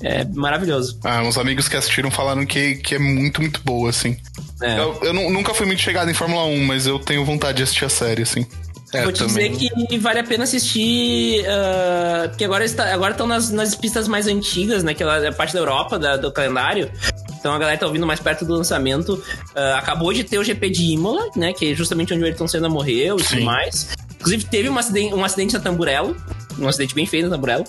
É maravilhoso. Ah, uns amigos que assistiram falaram que, que é muito, muito boa, assim. É. Eu, eu nu- nunca fui muito chegado em Fórmula 1, mas eu tenho vontade de assistir a série, assim. É, Vou te também. dizer que vale a pena assistir, ah, porque agora está, agora estão nas, nas pistas mais antigas, né? Que é a parte da Europa, da- do calendário. Então a galera tá ouvindo mais perto do lançamento. Ah, acabou de ter o GP de Imola, né? Que é justamente onde o Ayrton Senna morreu e tudo mais. Inclusive, teve um acidente, um acidente na Tamburello. Um acidente bem feio na Tamburello.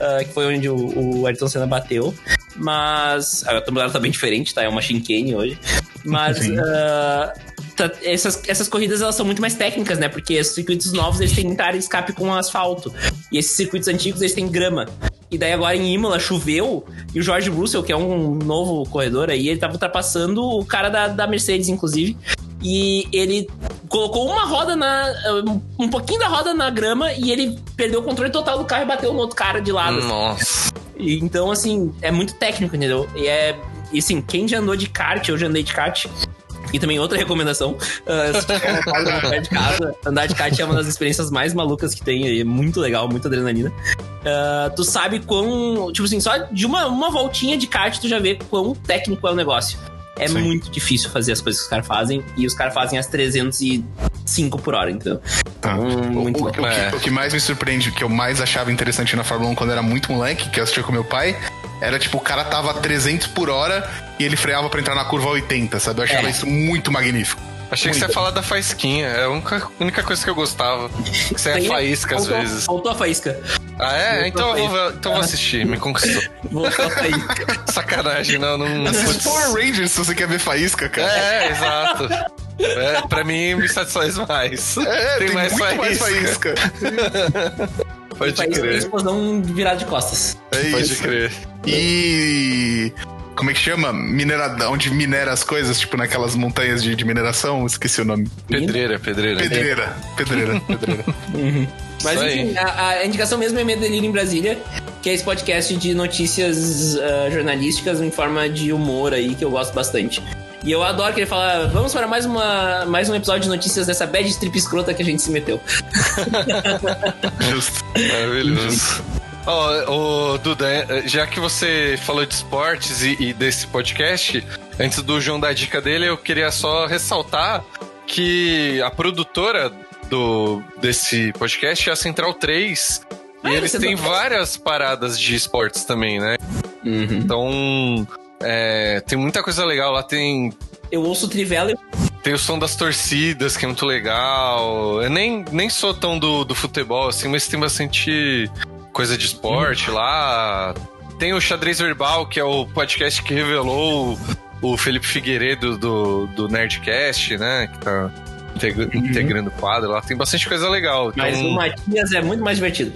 ah, que foi onde o, o Ayrton Senna bateu. Mas. A tabulada tá bem diferente, tá? É uma Shinkane hoje. Mas. Uh, tá, essas, essas corridas elas são muito mais técnicas, né? Porque os circuitos novos eles têm muita área de escape com asfalto. E esses circuitos antigos eles têm grama. E daí agora em Imola choveu e o George Russell, que é um novo corredor aí, ele tava ultrapassando o cara da, da Mercedes, inclusive. E ele colocou uma roda na. um pouquinho da roda na grama e ele perdeu o controle total do carro e bateu no outro cara de lado. assim. Nossa. Então, assim, é muito técnico, entendeu? E é. E assim, quem já andou de kart, eu já andei de kart. E também outra recomendação, uh, se tiver perto de casa, andar de kart é uma das experiências mais malucas que tem, é muito legal, muita adrenalina. Uh, tu sabe quão, tipo assim, só de uma, uma voltinha de kart tu já vê quão técnico é o negócio. É Sim. muito difícil fazer as coisas que os caras fazem, e os caras fazem as 305 por hora, então. Tá. Hum, muito o, o, o É. que, o que mais me surpreende, o que eu mais achava interessante na Fórmula 1 quando eu era muito moleque, que eu assistia com meu pai, era tipo, o cara tava a 300 por hora e ele freava pra entrar na curva 80, sabe? Eu achava É. isso muito magnífico. Achei que você ia falar da faísquinha. É a única, única coisa que eu gostava. Que você é Tem- faísca às vezes. Faltou a faísca. Ah, é? Voltou Então a eu vou, faísca. então vou assistir. Me conquistou. Voltou a faísca. Sacanagem, não. não Assiste putz. Power Rangers se você quer ver faísca, cara. É, exato. É, pra mim me satisfaz mais. É, tem, mais muito mais faísca. Pode e crer. explosão virada de costas. É Pode isso. crer. E. Como é que chama? Minera... Onde minera as coisas, tipo naquelas montanhas de, de mineração? Esqueci o nome. Pedreira, pedreira. Pedreira. Pedreira. Pedreira. Mas Isso aí. enfim, a, a indicação mesmo é Delírio em Brasília, que é esse podcast de notícias ah, jornalísticas em forma de humor aí, que eu gosto bastante. E eu adoro que ele fala, vamos para mais, uma, mais um episódio de notícias dessa bad strip escrota que a gente se meteu. Justo. Maravilhoso. Ó, ô, Duda, eh, já que você falou de esportes e, e desse podcast, antes do João dar a dica dele, eu queria só ressaltar que a produtora do, desse podcast é a Central 3. Ah, e é eles têm 3? várias paradas de esportes também, né? Uhum. Então, é, tem muita coisa legal lá. Tem Eu ouço o Trivela e tem o som das torcidas, que é muito legal. Eu nem, nem sou tão do, do futebol, assim, mas tem bastante coisa de esporte lá. Tem o Xadrez Verbal, que é o podcast que revelou o Felipe Figueiredo do, do Nerdcast, né? Que tá integra- integrando o quadro lá. Tem bastante coisa legal. Então, mas o Matias é muito mais divertido.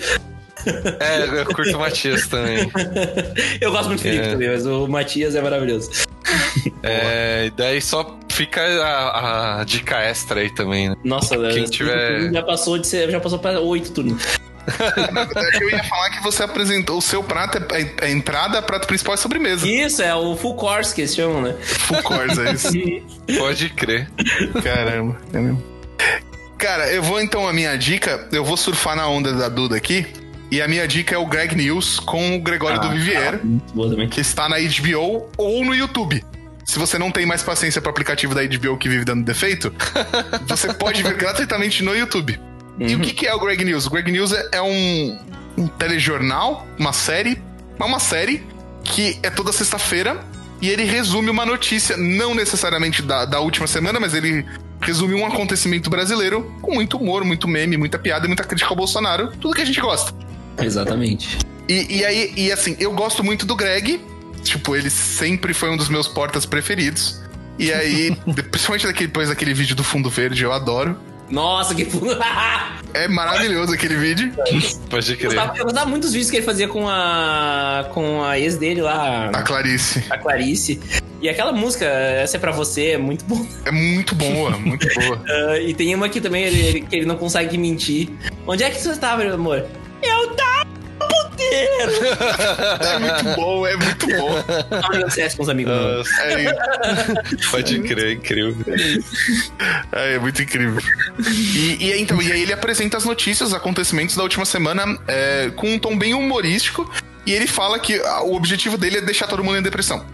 É, eu curto o Matias também. Eu gosto muito do Felipe É. também, mas o Matias é maravilhoso. É, e daí só fica a, a dica extra aí também, né? Nossa, Quem tiver- já passou de ser, já passou para oito turnos. Na verdade, eu ia falar que você apresentou o seu prato, é, é entrada, prato principal e sobremesa. Isso, é o full course que eles chamam, né? Full course, é isso. Pode crer. Caramba. é mesmo. Cara, eu vou então a minha dica, eu vou surfar na onda da Duda aqui. E a minha dica é o Greg News com o Gregório do Vivier, também. que está na HBO ou no YouTube. Se você não tem mais paciência pro aplicativo da HBO que vive dando defeito, você pode ver gratuitamente no YouTube. E o que, que é o Greg News? O Greg News é, é um, um telejornal, uma série, uma série que é toda sexta-feira e ele resume uma notícia, não necessariamente da, da última semana, mas ele resume um acontecimento brasileiro com muito humor, muito meme, muita piada e muita crítica ao Bolsonaro, tudo que a gente gosta. Exatamente. E, e aí, e assim, eu gosto muito do Greg. Tipo, ele sempre foi um dos meus portas preferidos. E aí, principalmente daquele, depois daquele vídeo do fundo verde, eu adoro. Nossa, que fundo. É maravilhoso aquele vídeo. Pode Eu crer. gostava, eu gostava muito dos vídeos que ele fazia com a. com a ex dele lá, A Clarice. a Clarice. E aquela música, essa é pra você, é muito boa. É muito boa, muito boa. Ah, e tem uma aqui também, ele, ele- que ele não consegue mentir. Onde é que você estava, meu amor? Eu no puteiro! É muito bom, é muito bom. Jogando CS com os amigos. Nossa, É, isso. pode crer, incrível. É, é muito incrível. E, e aí, então, e aí ele apresenta as notícias, os acontecimentos da última semana é, com um tom bem humorístico. E ele fala que o objetivo dele é deixar todo mundo em depressão.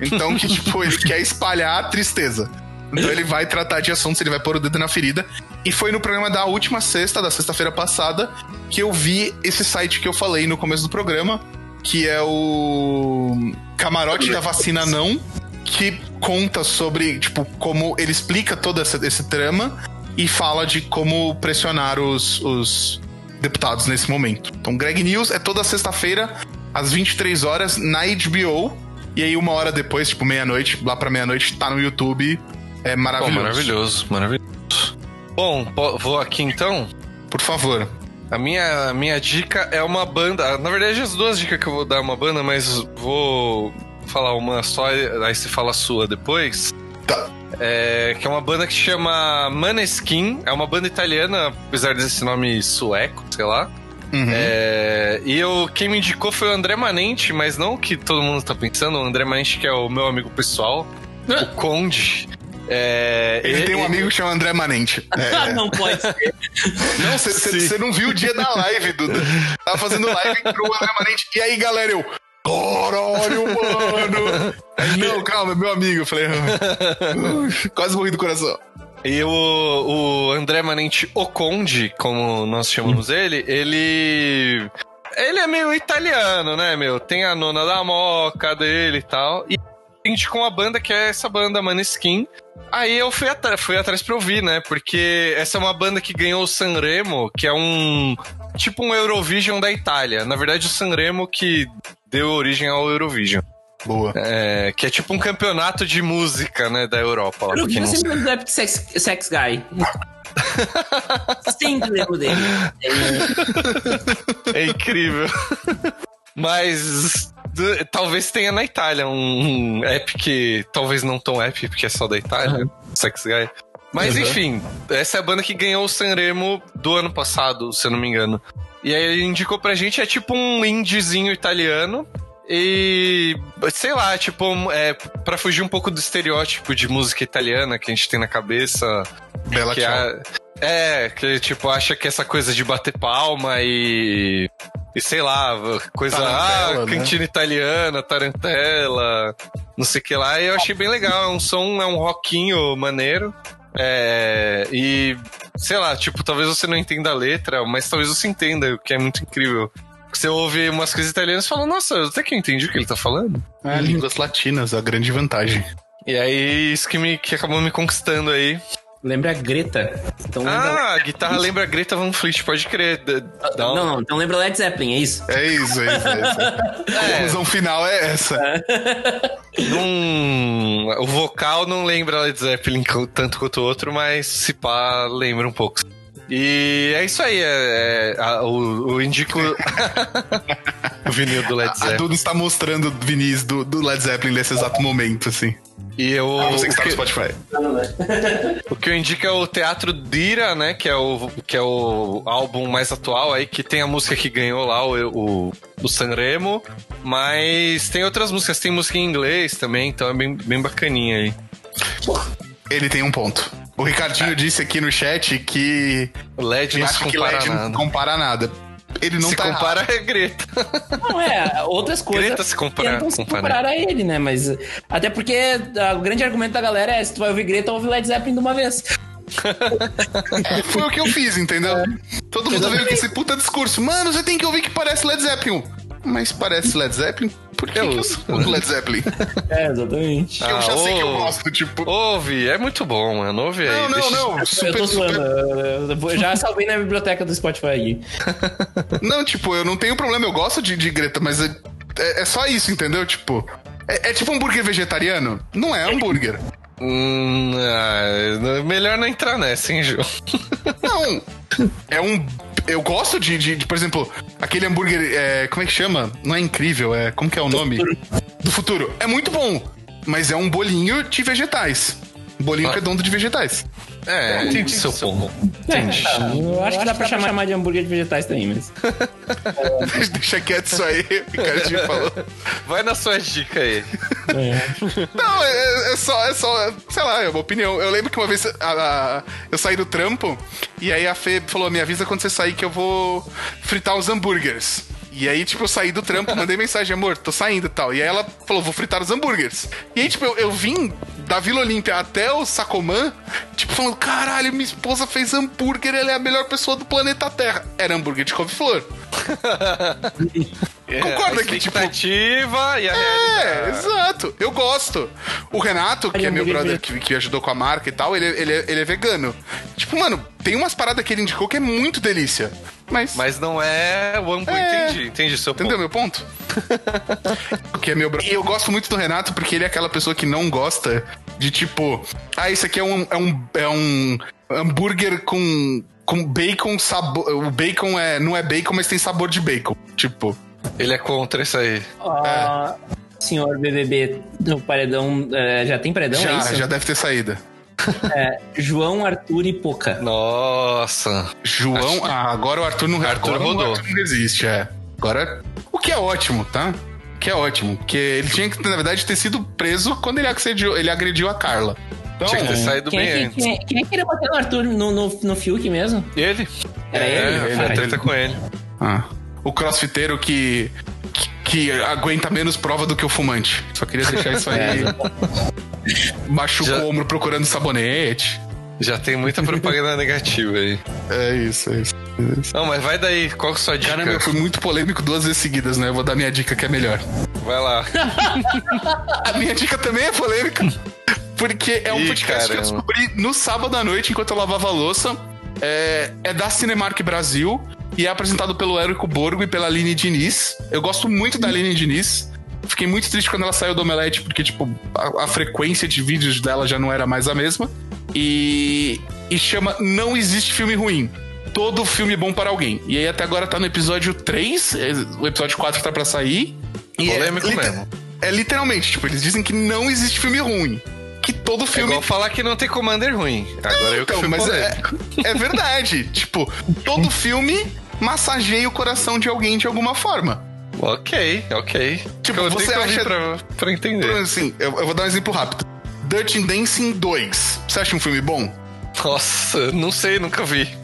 Então, que, tipo, ele quer espalhar a tristeza. Então ele vai tratar de assuntos, ele vai pôr o dedo na ferida. E foi no programa da última sexta, da sexta-feira passada, que eu vi esse site que eu falei no começo do programa, que é o Camarote da Vacina Não, que conta sobre, tipo, como ele explica todo esse, esse trama e fala de como pressionar os, os deputados nesse momento. Então, Greg News é toda sexta-feira às 23 horas na HBO. E aí, uma hora depois, tipo, meia-noite, lá pra meia-noite, tá no YouTube. É Pô, maravilhoso. maravilhoso, maravilhoso. Bom, vou aqui então. Por favor. A minha, a minha dica é uma banda. Na verdade, as duas dicas que eu vou dar é uma banda, mas vou falar uma só, aí você fala a sua depois. Tá. É, que é uma banda que chama Maneskin. É uma banda italiana, apesar desse nome sueco, sei lá. Uhum. É, e eu, quem me indicou foi o André Manente, mas não o que todo mundo tá pensando. O André Manente, que é o meu amigo pessoal, o Conde. É, Ele tem um amigo que chama André Manente. É. não pode ser. Não, você não viu o dia da live, Duda. Tava fazendo live pro André Manente. E aí, galera, eu. Caralho, mano! Não, calma, meu amigo. Eu falei. "Ah, Quase morri do coração. E o, o André Manente O Conde, como nós chamamos ele, ele. Ele é meio italiano, né, meu? Tem a nona da moca dele e tal. E indicou uma banda que é essa banda Maneskin. Aí eu fui, fui atrás pra ouvir, né? Porque essa é uma banda que ganhou o Sanremo, que é um. Tipo um Eurovision da Itália. Na verdade, o Sanremo que deu origem ao Eurovision. Boa. É, que é tipo um campeonato de música, né, da Europa. Lá, Eu não sempre lembro do Epic Sex, Sex Guy. sempre lembro dele. É incrível. Mas d- talvez tenha na Itália um, um app que talvez não tão app, porque é só da Itália, Sex Guy. Mas Uhum. enfim, essa é a banda que ganhou o Sanremo do ano passado, se eu não me engano. E aí ele indicou pra gente, é tipo um indiezinho italiano. E sei lá, tipo, é, pra fugir um pouco do estereótipo de música italiana que a gente tem na cabeça, Bela que tchau. a- é, que tipo, acha que essa coisa de bater palma e. E sei lá, coisa. Tarantela, ah, né? cantina italiana, tarantela, não sei o que lá. E eu achei bem legal. É um som, é um rockinho maneiro. É, e sei lá, tipo, talvez você não entenda a letra, mas talvez você entenda, o que é muito incrível. Você ouve umas coisas italianas e fala, nossa, até que eu entendi o que ele tá falando. É, línguas latinas, a grande vantagem. E aí, isso que, me, que acabou me conquistando aí. Lembra a Greta. Então. Ah, a guitarra lembra a Greta Van Fleet, pode crer. Um- Não, não, então lembra Led Zeppelin, é isso? É isso, é isso. É isso. A conclusão final é essa. Não- o vocal não lembra Led Zeppelin tanto quanto o outro, mas se pá, lembra um pouco. E é isso aí, é, é, a- o, o indico o vinil do Led A Zeppelin. Duda está mostrando Vinícius do, do Led Zeppelin nesse exato momento, assim. E eu, Você que o, está no que, Spotify. o que eu indico é o Teatro Dira, né? Que é o, que é o álbum mais atual aí, que tem a música que ganhou lá, o, o, o Sanremo. Mas tem outras músicas, tem música em inglês também, então é bem, bem bacaninha aí. Ele tem um ponto. O Ricardinho disse aqui no chat que LED não acha que LED não compara nada. Ele não se tá compara errado. é Greta. Não, é, outras coisas Greta se compara- tentam se compara. comparar a ele, né? Mas até porque ah, o grande argumento da galera é se tu vai ouvir Greta, ouve Led Zeppelin de uma vez. Foi o que eu fiz, entendeu? Todo mundo veio com esse puta discurso. Mano, você tem que ouvir que parece Led Zeppelin. Mas parece Led Zeppelin? Por que, Eu que eu uso. escuto Led Zeppelin? É, exatamente. eu já Ah, sei que eu gosto, tipo... Ouve, é muito bom, mano. Ouve aí. Não, não, deixa- não. eu Super, tô zoando. super... eu vou- já salvei na biblioteca do Spotify aqui. Não, tipo, eu não tenho problema, eu gosto de, de Greta, mas é, é, é só isso, entendeu? Tipo... É, é tipo hambúrguer vegetariano? Não é hambúrguer. Hum, ah, melhor não entrar nessa, hein, Ju? Não. É um. Eu gosto de, de, de, por exemplo, aquele hambúrguer. É, como é que chama? Não é incrível, é. Como que é o nome? Do futuro. É muito bom. Mas é um bolinho de vegetais. Bolinho Ah. redondo de vegetais. É, entendi seu ponto. Entendi. Tá, eu acho que dá pra chamar de hambúrguer de vegetais também, mas. Deixa quieto isso aí, o Ricardinho falou. Vai na sua dica aí. Não, é, é só, é só, sei lá, é uma opinião. Eu lembro que uma vez a- a- eu saí do trampo e aí a Fê falou: me avisa quando você sair que eu vou fritar os hambúrgueres. E aí, tipo, eu saí do trampo, mandei mensagem, amor, tô saindo e tal. E aí ela falou, vou fritar os hambúrgueres. E aí, tipo, eu, eu vim da Vila Olímpia até o Sacomã, tipo, falando, caralho, minha esposa fez hambúrguer, ela é a melhor pessoa do planeta Terra. Era hambúrguer de couve-flor. Concorda a que, tipo, expectativa e a é, realidade. exato. Eu gosto. O Renato, que é meu brother que, que ajudou com a marca e tal, ele, ele, é- ele é vegano. Tipo, mano, tem umas paradas que ele indicou que é muito delícia. Mas. Mas não é o hambúrguer, É. entendi. entendi, seu Entendeu ponto. meu ponto? que é meu. E eu gosto muito do Renato porque ele é aquela pessoa que não gosta de tipo, ah, isso aqui é um é um, é um hambúrguer com com bacon sabor, o bacon é não é bacon, mas tem sabor de bacon. Tipo, Ele é contra isso aí. Ó, Senhor BBB do paredão, é, já tem paredão, é já isso? já deve ter saído. É, João, Arthur e Poca. Nossa. João, ah, agora o Arthur não Arthur agora o rodou. Arthur não existe, é. Agora, o que é ótimo, tá? Que é ótimo, porque ele tinha que na verdade ter sido preso quando ele agrediu, ele agrediu a Carla. Então, Tinha que ter saído Quem bem é, que, antes. quem, é, quem é que queria bater no Arthur no, no, no Fiuk mesmo? Ele? Era é, ele? Foi a Caralho. treta com ele. Ah, o crossfiteiro que, que, que aguenta menos prova do que o fumante. Só queria deixar isso aí. Machuca Já- o ombro procurando sabonete. Já tem muita propaganda negativa aí. É isso, é isso. é isso. Não, mas vai daí. Qual que é a sua dica? Caramba, eu fui muito polêmico duas vezes seguidas, né? Eu vou dar minha dica que é melhor. Vai lá. A minha dica também é polêmica. Porque é um Ih, podcast que eu caramba. descobri no sábado à noite, enquanto eu lavava a louça. É, é da Cinemark Brasil e é apresentado pelo Érico Borgo e pela Aline Diniz. Eu gosto muito da Aline Diniz. Fiquei muito triste quando ela saiu do Omelete, porque, tipo, a, a frequência de vídeos dela já não era mais a mesma. E, e chama Não Existe Filme Ruim. Todo filme bom para alguém. E aí até agora tá no episódio 3, é, o episódio 4 tá pra sair. E é Polêmico liter- mesmo. é literalmente, tipo, eles dizem que não existe filme ruim. Que todo É filme. igual falar que não tem Commander ruim. Agora eu que Então, fui mas é, é verdade. tipo, todo filme massageia o coração de alguém de alguma forma. Ok, ok. Tipo, eu você acha- pra, pra entender. assim, eu, eu vou dar um exemplo rápido. Dirty Dancing 2. Você acha um filme bom? Nossa, não sei, nunca vi.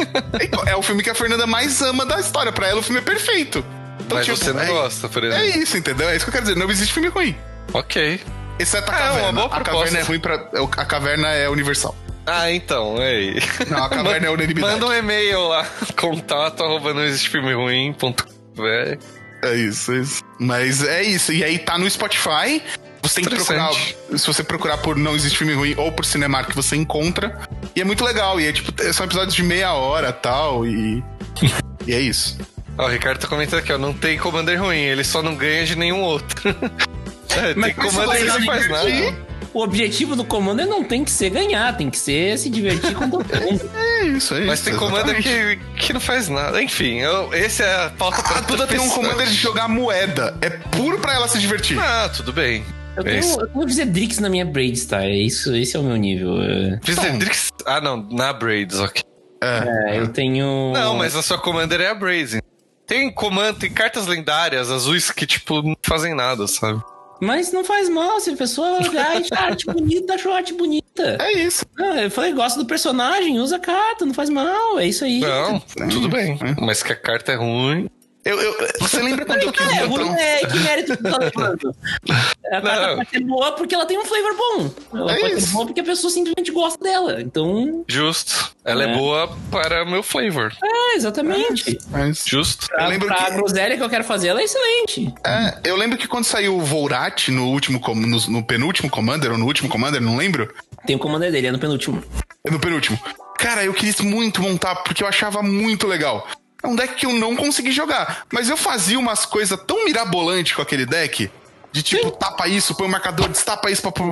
É, é o filme que a Fernanda mais ama da história. Pra ela, o filme é perfeito. Então, Mas tipo, você não é, gosta, por É exemplo. isso, entendeu? É isso que eu quero dizer. Não existe filme ruim. Ok. Exceto a É, caverna. uma boa a proposta. caverna é ruim pra. A caverna é universal. Ah, então, ei. Não, a caverna é unanimidade. Manda um e-mail lá. Contato arroba não existe filme ruim. ponto. É. É isso, é isso. Mas é isso. E aí tá no Spotify. Você tem que procurar. Se você procurar por Não Existe Filme Ruim ou por Cinemark, você encontra. E é muito legal. E é tipo, são episódios de meia hora e tal. E. e é isso. Ó, o Ricardo tá comentando aqui, ó. Não tem Commander ruim, ele só não ganha de nenhum outro. é, tem por isso Commander que não faz nada. O objetivo do Commander não tem que ser ganhar, tem que ser se divertir com todo mundo. É isso, é isso. Mas tem Commander que, que não faz nada. Enfim, eu, esse é a pauta pra A Duda tem um commander de jogar moeda. É puro pra ela se divertir. Ah, tudo bem. Eu É tenho, isso. eu tenho Zedrix na minha Braids, tá? É isso, esse é o meu nível. É, Visedrix. Ah, não, na Braids, ok. é, eu tenho. Não, mas a sua Commander é a Brazen. Tem comando, tem cartas lendárias azuis que, tipo, não fazem nada, sabe? Mas não faz mal se a pessoa olhar e achar arte bonita, achou arte bonita. É isso. Ah, eu falei, gosta do personagem, usa a carta, não faz mal, é isso aí. Não, tudo bem. Mas que a carta é ruim. Eu, eu, você lembra quando eu quis é um- é, que mérito tu tá levando? A carta Não. pode ser boa porque ela tem um flavor bom. Ela É pode ser isso. boa porque a pessoa simplesmente gosta dela. Então, Justo. Ela é, É. boa para meu flavor. é, exatamente. Mas- Justo. Pra, Eu lembro pra que- a groselha que eu quero fazer, ela é excelente. É, eu lembro que quando saiu o Volrat no último, com- no, no penúltimo Commander, ou no último Commander, não lembro. Tem o commander dele, é no penúltimo. No penúltimo. Cara, eu quis muito montar, porque eu achava muito legal. É um deck que eu não consegui jogar. Mas eu fazia umas coisas tão mirabolantes com aquele deck. De tipo, tapa isso, põe o marcador, destapa isso pra.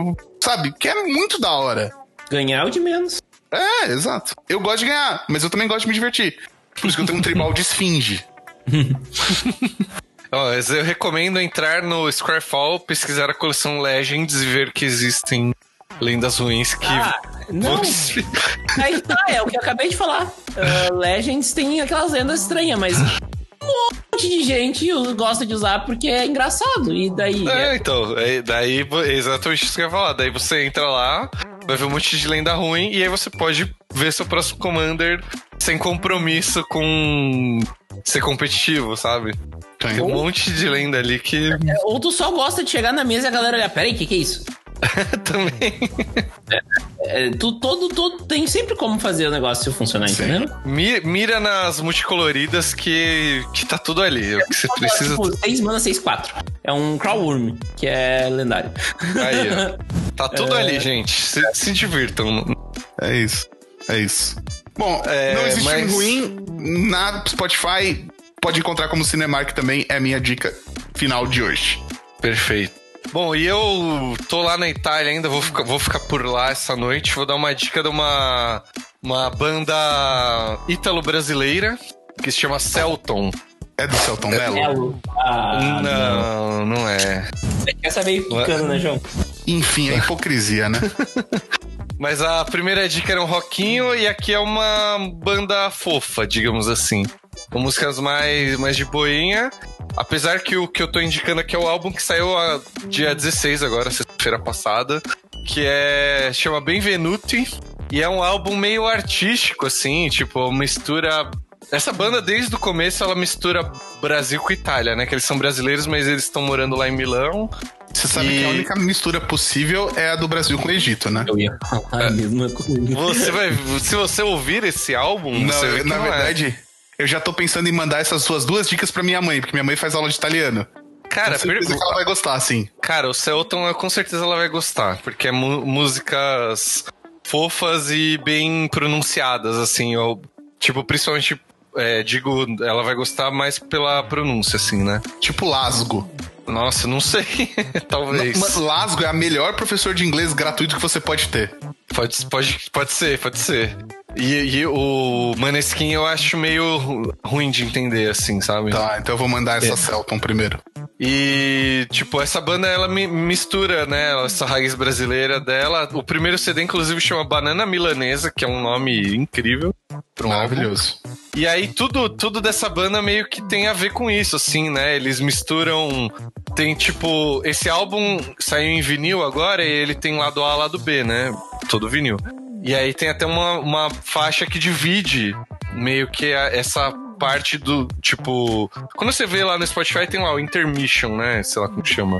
Sabe? Que é muito da hora. Ganhar é o de menos. É, exato. Eu gosto de ganhar, mas eu também gosto de me divertir. Por isso que eu tenho um tribal de esfinge. Ó, mas eu recomendo entrar no Squarefall, pesquisar a coleção Legends e ver que existem lendas ruins que. Ah, não. Aí tá, é o que eu acabei de falar. Ah, Legends tem aquelas lendas estranhas, mas um monte de gente gosta de usar porque é engraçado. E daí? É, então, é, daí é exatamente isso que eu ia falar. Daí você entra lá, vai ver um monte de lenda ruim, e aí você pode ver seu próximo Commander sem compromisso com ser competitivo, sabe? Tem. Tem um monte de lenda ali que Ou tu só gosta de chegar na mesa e a galera olhar, peraí, o que, que é isso? também É, tu, todo, todo, tem sempre como fazer o negócio funcionar, entendeu? Mi- mira nas multicoloridas que, que tá tudo ali. O que você precisa. Tipo, 6 mana, 6, 4. É um Crawlworm, que é lendário. Aí, ó. Tá tudo ali, gente. Se, se divirtam. É isso. É isso. Bom, É, não existe mas- ruim na Spotify. pode encontrar como Cinemark também, é a minha dica final de hoje. Perfeito. Bom, e eu tô lá na Itália ainda, vou ficar, vou ficar por lá essa noite. Vou dar uma dica de uma, uma banda ítalo-brasileira que se chama Celton. É do Celton Mello? Melo. Ah, não, não é. Essa veio picando, né, João? Enfim, é hipocrisia, né? Mas a primeira dica era um rockinho e aqui é uma banda fofa, digamos assim. Com músicas mais, mais de boinha. Apesar que o que eu tô indicando aqui é o álbum que saiu a, dia 16 agora, sexta-feira passada, que é chama Benvenuti e é um álbum meio artístico assim, tipo, mistura essa banda, desde o começo, ela mistura Brasil com Itália, né? Que eles são brasileiros, mas eles estão morando lá em Milão. Você sabe E- que a única mistura possível é a do Brasil com o Egito, né? Eu ia falar a mesma coisa. Você vai. Se você ouvir esse álbum, Não, você vê que na não é. Eu já tô pensando em mandar essas suas duas dicas pra minha mãe, porque minha mãe faz aula de italiano. Cara, Com certeza per- que ela vai gostar, sim. Cara, o Celton, com certeza ela vai gostar, porque é músicas fofas e bem pronunciadas, assim. Eu, tipo, principalmente, é, digo, ela vai gostar mais pela pronúncia, assim, né? Tipo Lasgo. Nossa, não sei. Talvez. Mas Lasgo é a melhor professor de inglês gratuito que você pode ter. Pode, pode, pode ser, pode ser. E, e o Maneskin eu acho meio ru- ruim de entender, assim, sabe? Tá, então eu vou mandar essa Celton primeiro. E, tipo, essa banda, ela mi- mistura, né, essa raiz brasileira dela. O primeiro CD, inclusive, chama Banana Milanesa, que é um nome incrível álbum. Maravilhoso. E aí, tudo, tudo dessa banda meio que tem a ver com isso, assim, né? Eles misturam... Tem, tipo... Esse álbum saiu em vinil agora e ele tem lado A, lado B, né? Todo vinil. E aí tem até uma, uma faixa que divide meio que a- essa parte do, tipo... Quando você vê lá no Spotify, tem lá o intermission, né? Sei lá como chama.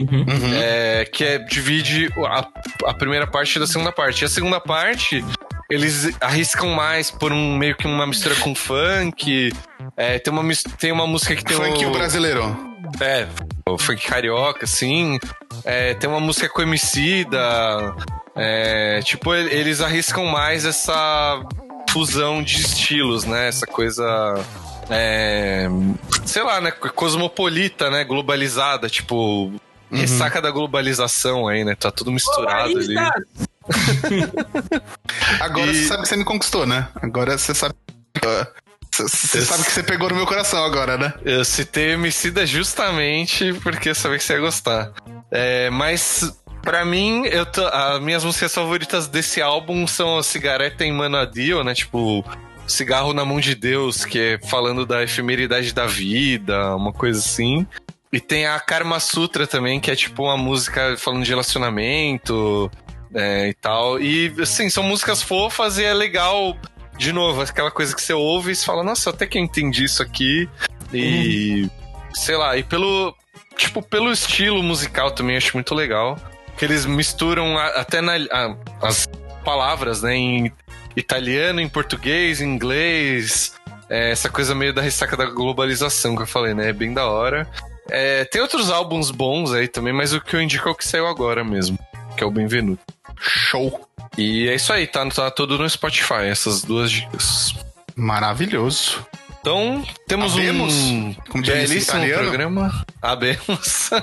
Uhum. É, que é, divide a, a primeira parte da segunda parte. E a segunda parte, eles arriscam mais por um meio que uma mistura com funk. É, tem, uma, tem uma música que tem Funk o, o brasileiro. É, o funk carioca, assim. É, tem uma música com Emicida. É, tipo, eles arriscam mais essa fusão de estilos, né? Essa coisa. É, sei lá, né? Cosmopolita, né? Globalizada, tipo. Ressaca da globalização aí, né? Tá tudo misturado ali. Agora E- você sabe que você me conquistou, né? Agora você sabe. Você você Eu- sabe que você pegou no meu coração agora, né? Eu citei Emicida justamente porque eu sabia que você ia gostar. É, mas, pra mim, eu tô, as minhas músicas favoritas desse álbum são a Cigareta em Manadio, né? Tipo, Cigarro na Mão de Deus, que é falando da efemeridade da vida, uma coisa assim. E tem a Karma Sutra também, que é tipo uma música falando de relacionamento é, e tal. E, assim, são músicas fofas e é legal, de novo, aquela coisa que você ouve e você fala, nossa, até que eu entendi isso aqui. E, sei lá, e pelo, tipo, pelo estilo musical também acho muito legal. Que eles misturam a- até na, a- as palavras, né, em italiano, em português, em inglês. É, essa coisa meio da ressaca da globalização que eu falei, né? É bem da hora. É, tem outros álbuns bons aí também, mas o que eu indico é o que saiu agora mesmo, que é o Benvenuto. Show. E é isso aí, tá, tá tudo no Spotify, essas duas dicas. Maravilhoso. Então, temos Habemos? um Como belíssimo italiano? programa. Habemos.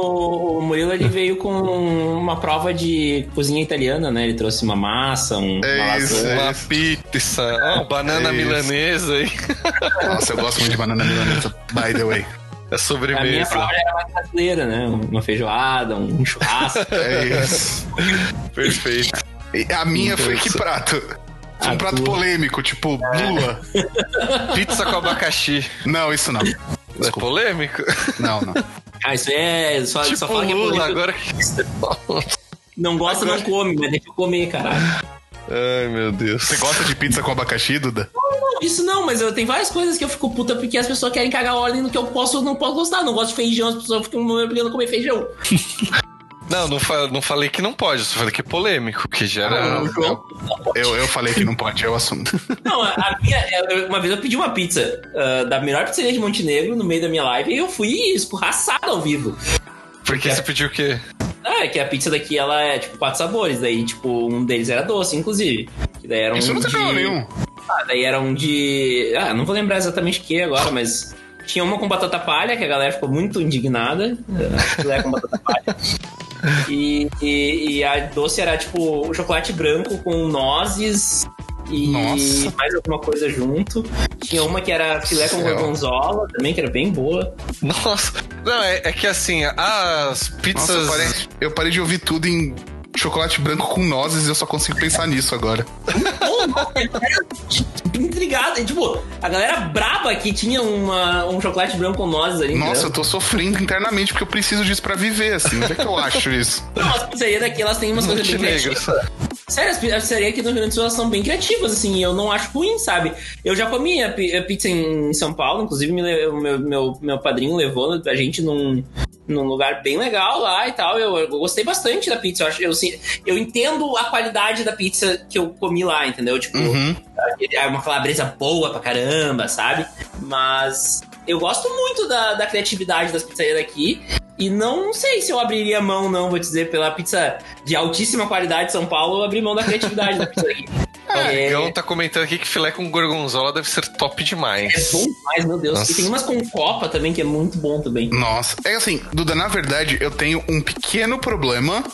O, o Murilo ele veio com uma prova de cozinha italiana, né? Ele trouxe uma massa, um, uma É isso, lasanha. Uma pizza, banana É milanesa aí. Nossa, eu gosto muito de banana milanesa, by the way. É A minha sobremesa. prova era mais brasileira, né? Uma feijoada, um churrasco. É isso. Perfeito. E a minha foi que prato? Um A prato tua. polêmico, tipo lula. Pizza com abacaxi. Não, isso não. É polêmico? Não, não. Ah, isso é. Só, tipo só fala que é agora que... Não gosta, não come, mas deixa eu comer, caralho. Ai, meu Deus. Você gosta de pizza com abacaxi, Duda? Não, isso não, mas eu tenho várias coisas que eu fico puta porque as pessoas querem cagar óleo no que eu posso não posso gostar. Não gosto de feijão, as pessoas ficam me obrigando a comer feijão. Não, não, fa- não falei que não pode, só falei que é polêmico, que gera... O João- Eu, eu falei que não pode, é o assunto. Não, a minha. eu- Uma vez eu pedi uma pizza ah, da melhor pizzaria de Montenegro no meio da minha live e eu fui escorraçado ao vivo. Porque você pediu o quê? Ah, é que a pizza daqui ela é tipo quatro sabores, daí tipo um deles era doce, inclusive. Que daí era um Isso não tem de- nenhum. Ah, daí era um de. Ah, não vou lembrar exatamente o que agora, mas. Tinha uma com batata palha, que a galera ficou muito indignada. Filé com batata palha. E, e, e a doce era tipo chocolate branco com nozes e Nossa. mais alguma coisa junto. Tinha uma que era filé com gorgonzola também, que era bem boa. Nossa. Não, é, é que assim, as Nossa, pizzas. eu parei, eu parei de ouvir tudo em chocolate branco com nozes e eu só consigo pensar nisso agora. Intrigada. Tipo, a galera braba que tinha uma, um chocolate branco com nozes ali. Nossa, eu tô sofrendo internamente porque eu preciso disso pra viver, assim. Onde é que eu acho isso? Não, as pizzarias daqui, elas têm umas coisas bem criativas. Sério, as pi- as pizzarias aqui no Rio Grande do Sul elas são bem criativas, assim, e eu não acho ruim, sabe? Eu já comi a, pi- a pizza em São Paulo, inclusive me meu, meu, meu padrinho levou a gente num, num lugar bem legal lá e tal. Eu, eu gostei bastante da pizza. Eu, acho, eu, eu entendo a qualidade da pizza que eu comi lá, entendeu? Tipo, Uhum. é uma calabresa boa pra caramba, sabe? Mas eu gosto muito da, da criatividade das pizzarias daqui. E não sei se eu abriria mão, não, vou dizer, pela pizza de altíssima qualidade de São Paulo, eu abri mão da criatividade da pizza daqui. O É, Gão tá comentando aqui que filé com gorgonzola deve ser top é demais. bom demais, meu Deus. Nossa. E tem umas com copa também, que é muito bom também. Nossa, é assim, Duda, na verdade, eu tenho um pequeno problema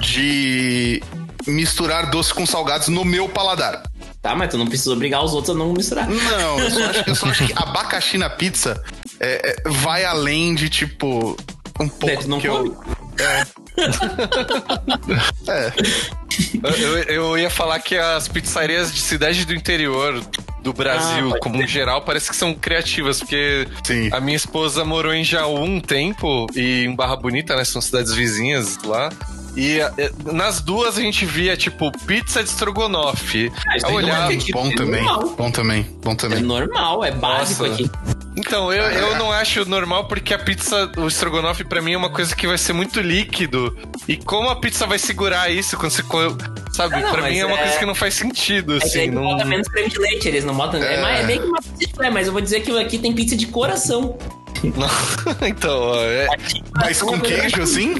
de misturar doce com salgados no meu paladar. Tá, mas tu não precisa obrigar os outros a não misturar. Não, eu só acho, eu só acho que abacaxi na pizza é, é, vai além de, tipo, um pouco tu não que come. eu... É, Eu, eu ia falar que as pizzarias de cidade do interior do Brasil, Ah, como um geral, parece que são criativas, porque sim. a minha esposa morou em Jaú um tempo e em Barra Bonita, né? São cidades vizinhas lá. E eh, nas duas a gente via, tipo, pizza de estrogonofe. Ah, isso Eu é olhava. criativo, Bom é também, normal. bom também, bom É também. normal, é básico Nossa. aqui. Então, eu, eu não acho normal porque a pizza, o estrogonofe, pra mim é uma coisa que vai ser muito líquido. E como a pizza vai segurar isso quando você. Sabe, Ah, não, pra mim é uma é- coisa que não faz sentido, É que assim. aí não... bota menos creme de leite, eles não botam. É, É. é meio que uma pizza de filé, mas eu vou dizer que aqui tem pizza de coração. então, ó, é, Mas com queijo, assim?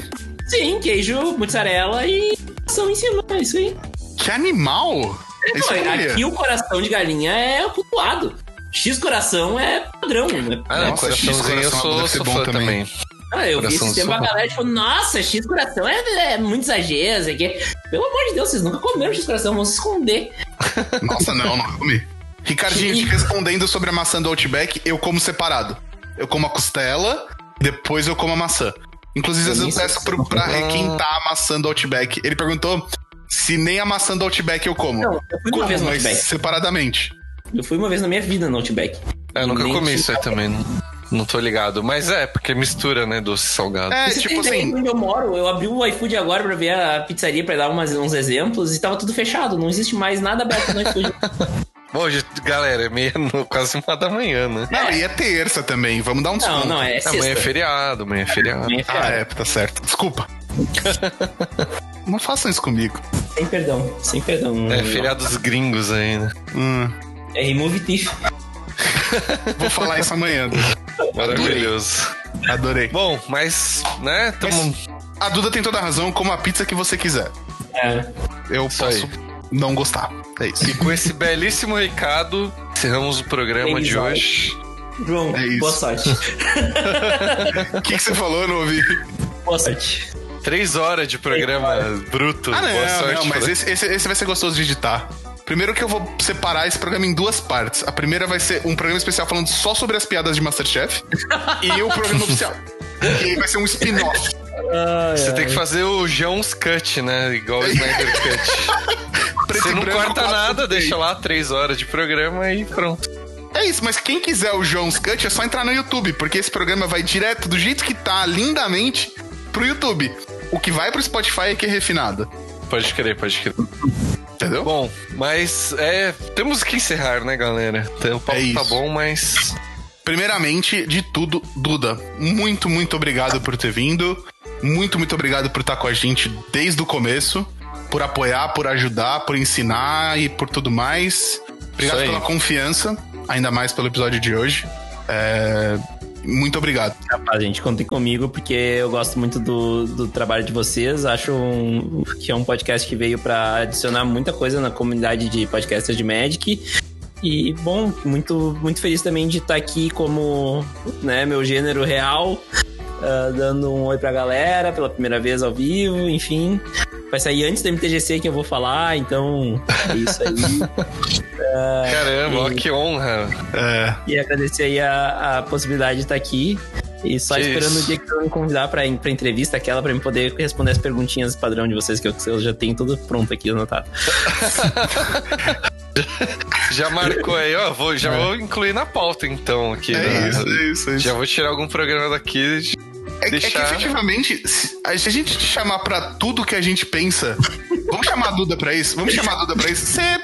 Sim, queijo, mozzarella e coração em cima, é isso aí. Que animal! Não, eu queria. aqui o coração de galinha é cultuado. X coração é padrão, né? Ah, não, Nossa, coraçãozinho eu X-coração sou, deve sou bom fã também. também. Ah, eu vi Coração esse tempo a galera tipo, nossa, X coração é, é muito exagero, sei que. Pelo amor de Deus, vocês nunca comeram X coração, vão se esconder. Nossa, não, não comi. Ricardinho, te respondendo sobre a maçã do Outback, eu como separado. Eu como a costela, depois eu como a maçã. Inclusive, às vezes eu peço pro, pra requentar a maçã do Outback. Ele perguntou se nem a maçã do Outback eu como. Não, eu fui uma como, vez no mas Outback. separadamente. Eu fui uma vez na minha vida no Outback. É, eu nunca Nem comi isso aí também. Não, não tô ligado. Mas é, porque mistura, né, doce e salgado. É, Você tipo assim, onde eu moro, eu abri o iFood agora pra ver a pizzaria pra dar umas, uns exemplos e tava tudo fechado, não existe mais nada aberto no iFood. Hoje, galera, é meia, quase uma da manhã, né? Não, e é terça também. Vamos dar um não, desconto. não, é Amanhã é sexta. feriado, amanhã é feriado. Amanhã é Ah, feriado. é, tá certo. Desculpa. não façam isso comigo. Sem perdão, sem perdão. É feriados gringos ainda. Hum, É remove thief. vou falar isso amanhã. Maravilhoso. Adorei. Bom, mas, né, tamo... A Duda tem toda a razão, como a pizza que você quiser. É. Eu Isso posso aí. Não gostar. É isso. E com esse belíssimo recado, encerramos o programa de Felizão. hoje. João, É boa sorte. O que, que você falou? Eu não ouvi. boa sorte. Três horas de programa bruto. Ah, não, Boa sorte. não, mas esse, esse, esse vai ser gostoso de editar. Primeiro que eu vou separar esse programa em duas partes. A primeira vai ser um programa especial falando só sobre as piadas de Masterchef. e o programa oficial. Que vai ser um spin-off. Você tem que fazer o Jones Cut, né? Igual o Snyder Cut. Você não corta nada, deixa lá três horas de programa e pronto. É isso, mas quem quiser o Jones Cut é só entrar no YouTube, porque esse programa vai direto do jeito que tá, lindamente, pro YouTube. O que vai pro Spotify é que é refinado. Pode crer, pode crer. Entendeu? Bom, mas é. Temos que encerrar, né, galera? O papo É tá bom, mas. Primeiramente, de tudo, Duda, muito, muito obrigado por ter vindo. Muito, muito obrigado por estar com a gente desde o começo. Por apoiar, por ajudar, por ensinar e por tudo mais. Obrigado pela confiança, ainda mais pelo episódio de hoje. É, Muito obrigado. Rapaz, gente, contem comigo, porque eu gosto muito do, do trabalho de vocês. Acho um- que é um podcast que veio pra adicionar muita coisa na comunidade de podcasters de Magic. E, bom, muito, muito feliz também de estar aqui como né, meu gênero real, uh, dando um oi pra galera pela primeira vez ao vivo, enfim. Vai sair antes do MTGC que eu vou falar, então é isso aí. uh, Caramba, e, que honra. É. E agradecer aí a, a possibilidade de estar aqui. E só que esperando isso. o dia que eu me convidar pra, pra entrevista aquela pra eu poder responder as perguntinhas padrão de vocês, que eu, eu já tenho tudo pronto aqui anotado. já marcou aí, ó. Vou, já é. vou incluir na pauta então aqui. É, né? isso, é isso, é isso. Já vou tirar algum programa daqui. É, deixar... é que efetivamente, se a gente te chamar pra tudo que a gente pensa, vamos chamar a Duda pra isso? Vamos chamar a Duda pra isso? Você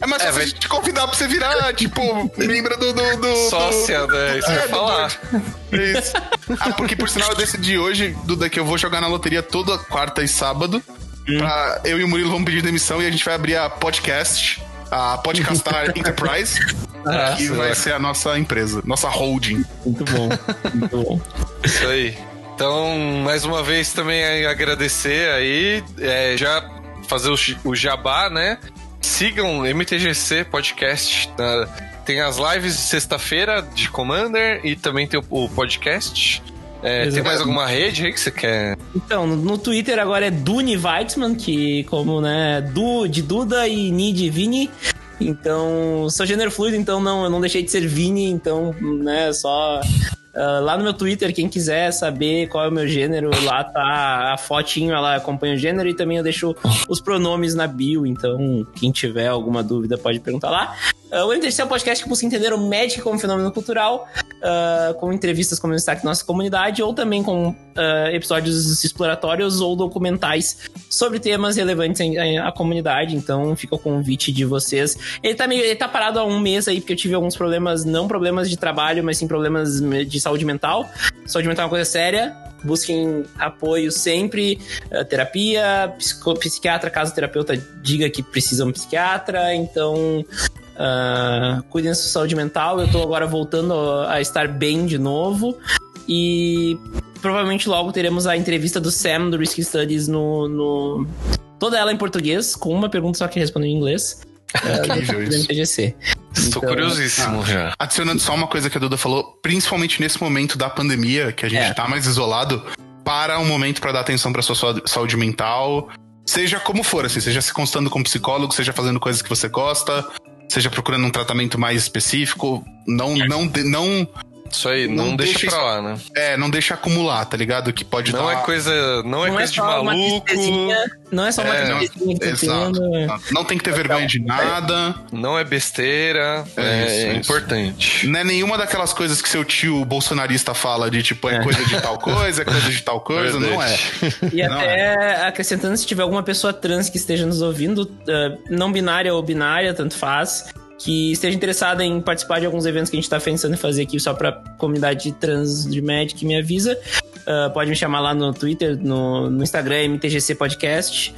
é mais é, fácil vai... te convidar pra você virar, tipo, membro do. do, do Sócia, né? Isso é, falar. É isso. Ah, porque por sinal eu decidi hoje, Duda, que eu vou jogar na loteria toda quarta e sábado. Hum. Pra, eu e o Murilo vamos pedir demissão e a gente vai abrir a podcast, a Podcastar Enterprise, ah, que vai ser a nossa empresa, nossa holding. Muito bom, muito bom. Isso aí. Então, mais uma vez também agradecer aí, é, já fazer o, o jabá, né? Sigam MTGC Podcast. Uh, tem as lives de sexta-feira de Commander e também tem o, o podcast. É, tem mais alguma rede aí que você quer? Então, no, no Twitter agora é Duni Weitzman, que como, né, Du de Duda e Ni de Vini. Então, sou gênero fluido, então não, eu não deixei de ser Vini, então, né, só Uh, lá no meu Twitter, quem quiser saber qual é o meu gênero, lá tá a fotinho, ela acompanha o gênero e também eu deixo os pronomes na bio, então quem tiver alguma dúvida pode perguntar lá. Uh, o MTC é um podcast que busca entender o Magic como fenômeno cultural, uh, com entrevistas como destaque da nossa comunidade, ou também com episódios exploratórios ou documentais sobre temas relevantes à comunidade. Então fica o convite de vocês. Ele tá, meio, ele tá parado há um mês aí, porque eu tive alguns problemas, não problemas de trabalho, mas sim problemas de saúde mental. Saúde mental é uma coisa séria. Busquem apoio sempre, terapia, psiquiatra, caso o terapeuta diga que precisa um psiquiatra. Então, Uh, cuidem da sua saúde mental. Eu tô agora voltando a estar bem de novo. E provavelmente logo teremos a entrevista do Sam do Risky Studies no, no... Toda ela em português, com uma pergunta só que respondeu em inglês. Incrível isso. Estou então, curiosíssimo ah, já. Adicionando só uma coisa que a Duda falou, principalmente nesse momento da pandemia, que a gente é. tá mais isolado, para um momento para dar atenção para sua saúde mental, seja como for, assim, seja se constando como psicólogo, seja fazendo coisas que você gosta, seja procurando um tratamento mais específico, não, não, não isso aí, não, não deixa, deixa pra lá, né? É, não deixa acumular, tá ligado? Que pode não dar... é coisa Não é não é coisa é de maluco. Não é só uma é, não, Exato. Não tem que ter vergonha de nada. Não é besteira. É, é, isso, é importante. Não é nenhuma daquelas coisas que seu tio bolsonarista fala de tipo, é, é. coisa de tal coisa, é coisa de tal coisa. não é. E não até é. acrescentando, se tiver alguma pessoa trans que esteja nos ouvindo, uh, não binária ou binária, tanto faz que esteja interessada em participar de alguns eventos que a gente está pensando em fazer aqui só para comunidade trans de Magic, me avisa. Uh, pode me chamar lá no Twitter, no, no Instagram, MTGC Podcast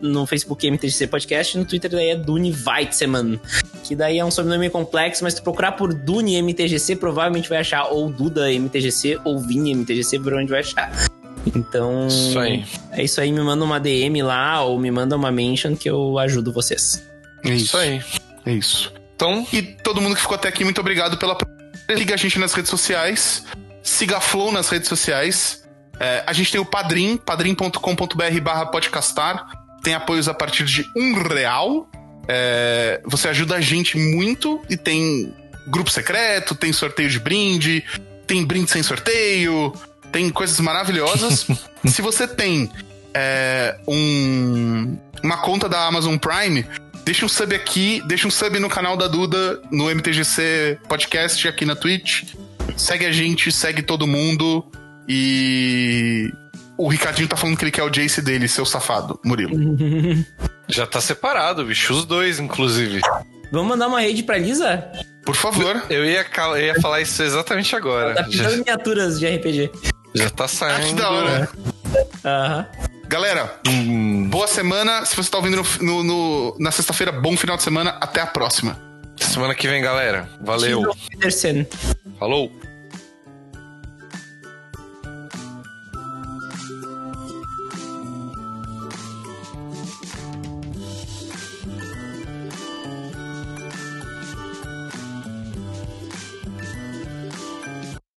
no Facebook MTGC Podcast, no Twitter daí é Duni Weitzman, que daí é um sobrenome complexo, mas se tu procurar por Duni MTGC, provavelmente vai achar ou Duda MTGC ou Vini MTGC, por onde vai achar. Então, isso aí. é isso aí, me manda uma DM lá ou me manda uma mention que eu ajudo vocês. É isso aí. É isso. Então, e todo mundo que ficou até aqui, muito obrigado pela. Siga a gente nas redes sociais. Siga a Flow nas redes sociais. É, a gente tem o Padrim, padrim.com.br barra podcastar. Tem apoios a partir de um real. É, você ajuda a gente muito e tem grupo secreto, tem sorteio de brinde, tem brinde sem sorteio, tem coisas maravilhosas. Se você tem é, um, uma conta da Amazon Prime, Deixa um sub aqui, deixa um sub no canal da Duda, no MTGC Podcast aqui na Twitch. Segue a gente, segue todo mundo. E. O Ricardinho tá falando que ele quer o Jace dele, seu safado, Murilo. Já tá separado, bicho. Os dois, inclusive. Vamos mandar uma rede pra Lisa? Por favor. Eu ia, eu ia falar isso exatamente agora. Tá pintando Já... miniaturas de RPG. Já tá saindo. Ah, que da hora. Aham. Galera, hum. boa semana. Se você tá ouvindo no, no, no, na sexta-feira, bom final de semana. Até a próxima. Semana que vem, galera. Valeu. Falou.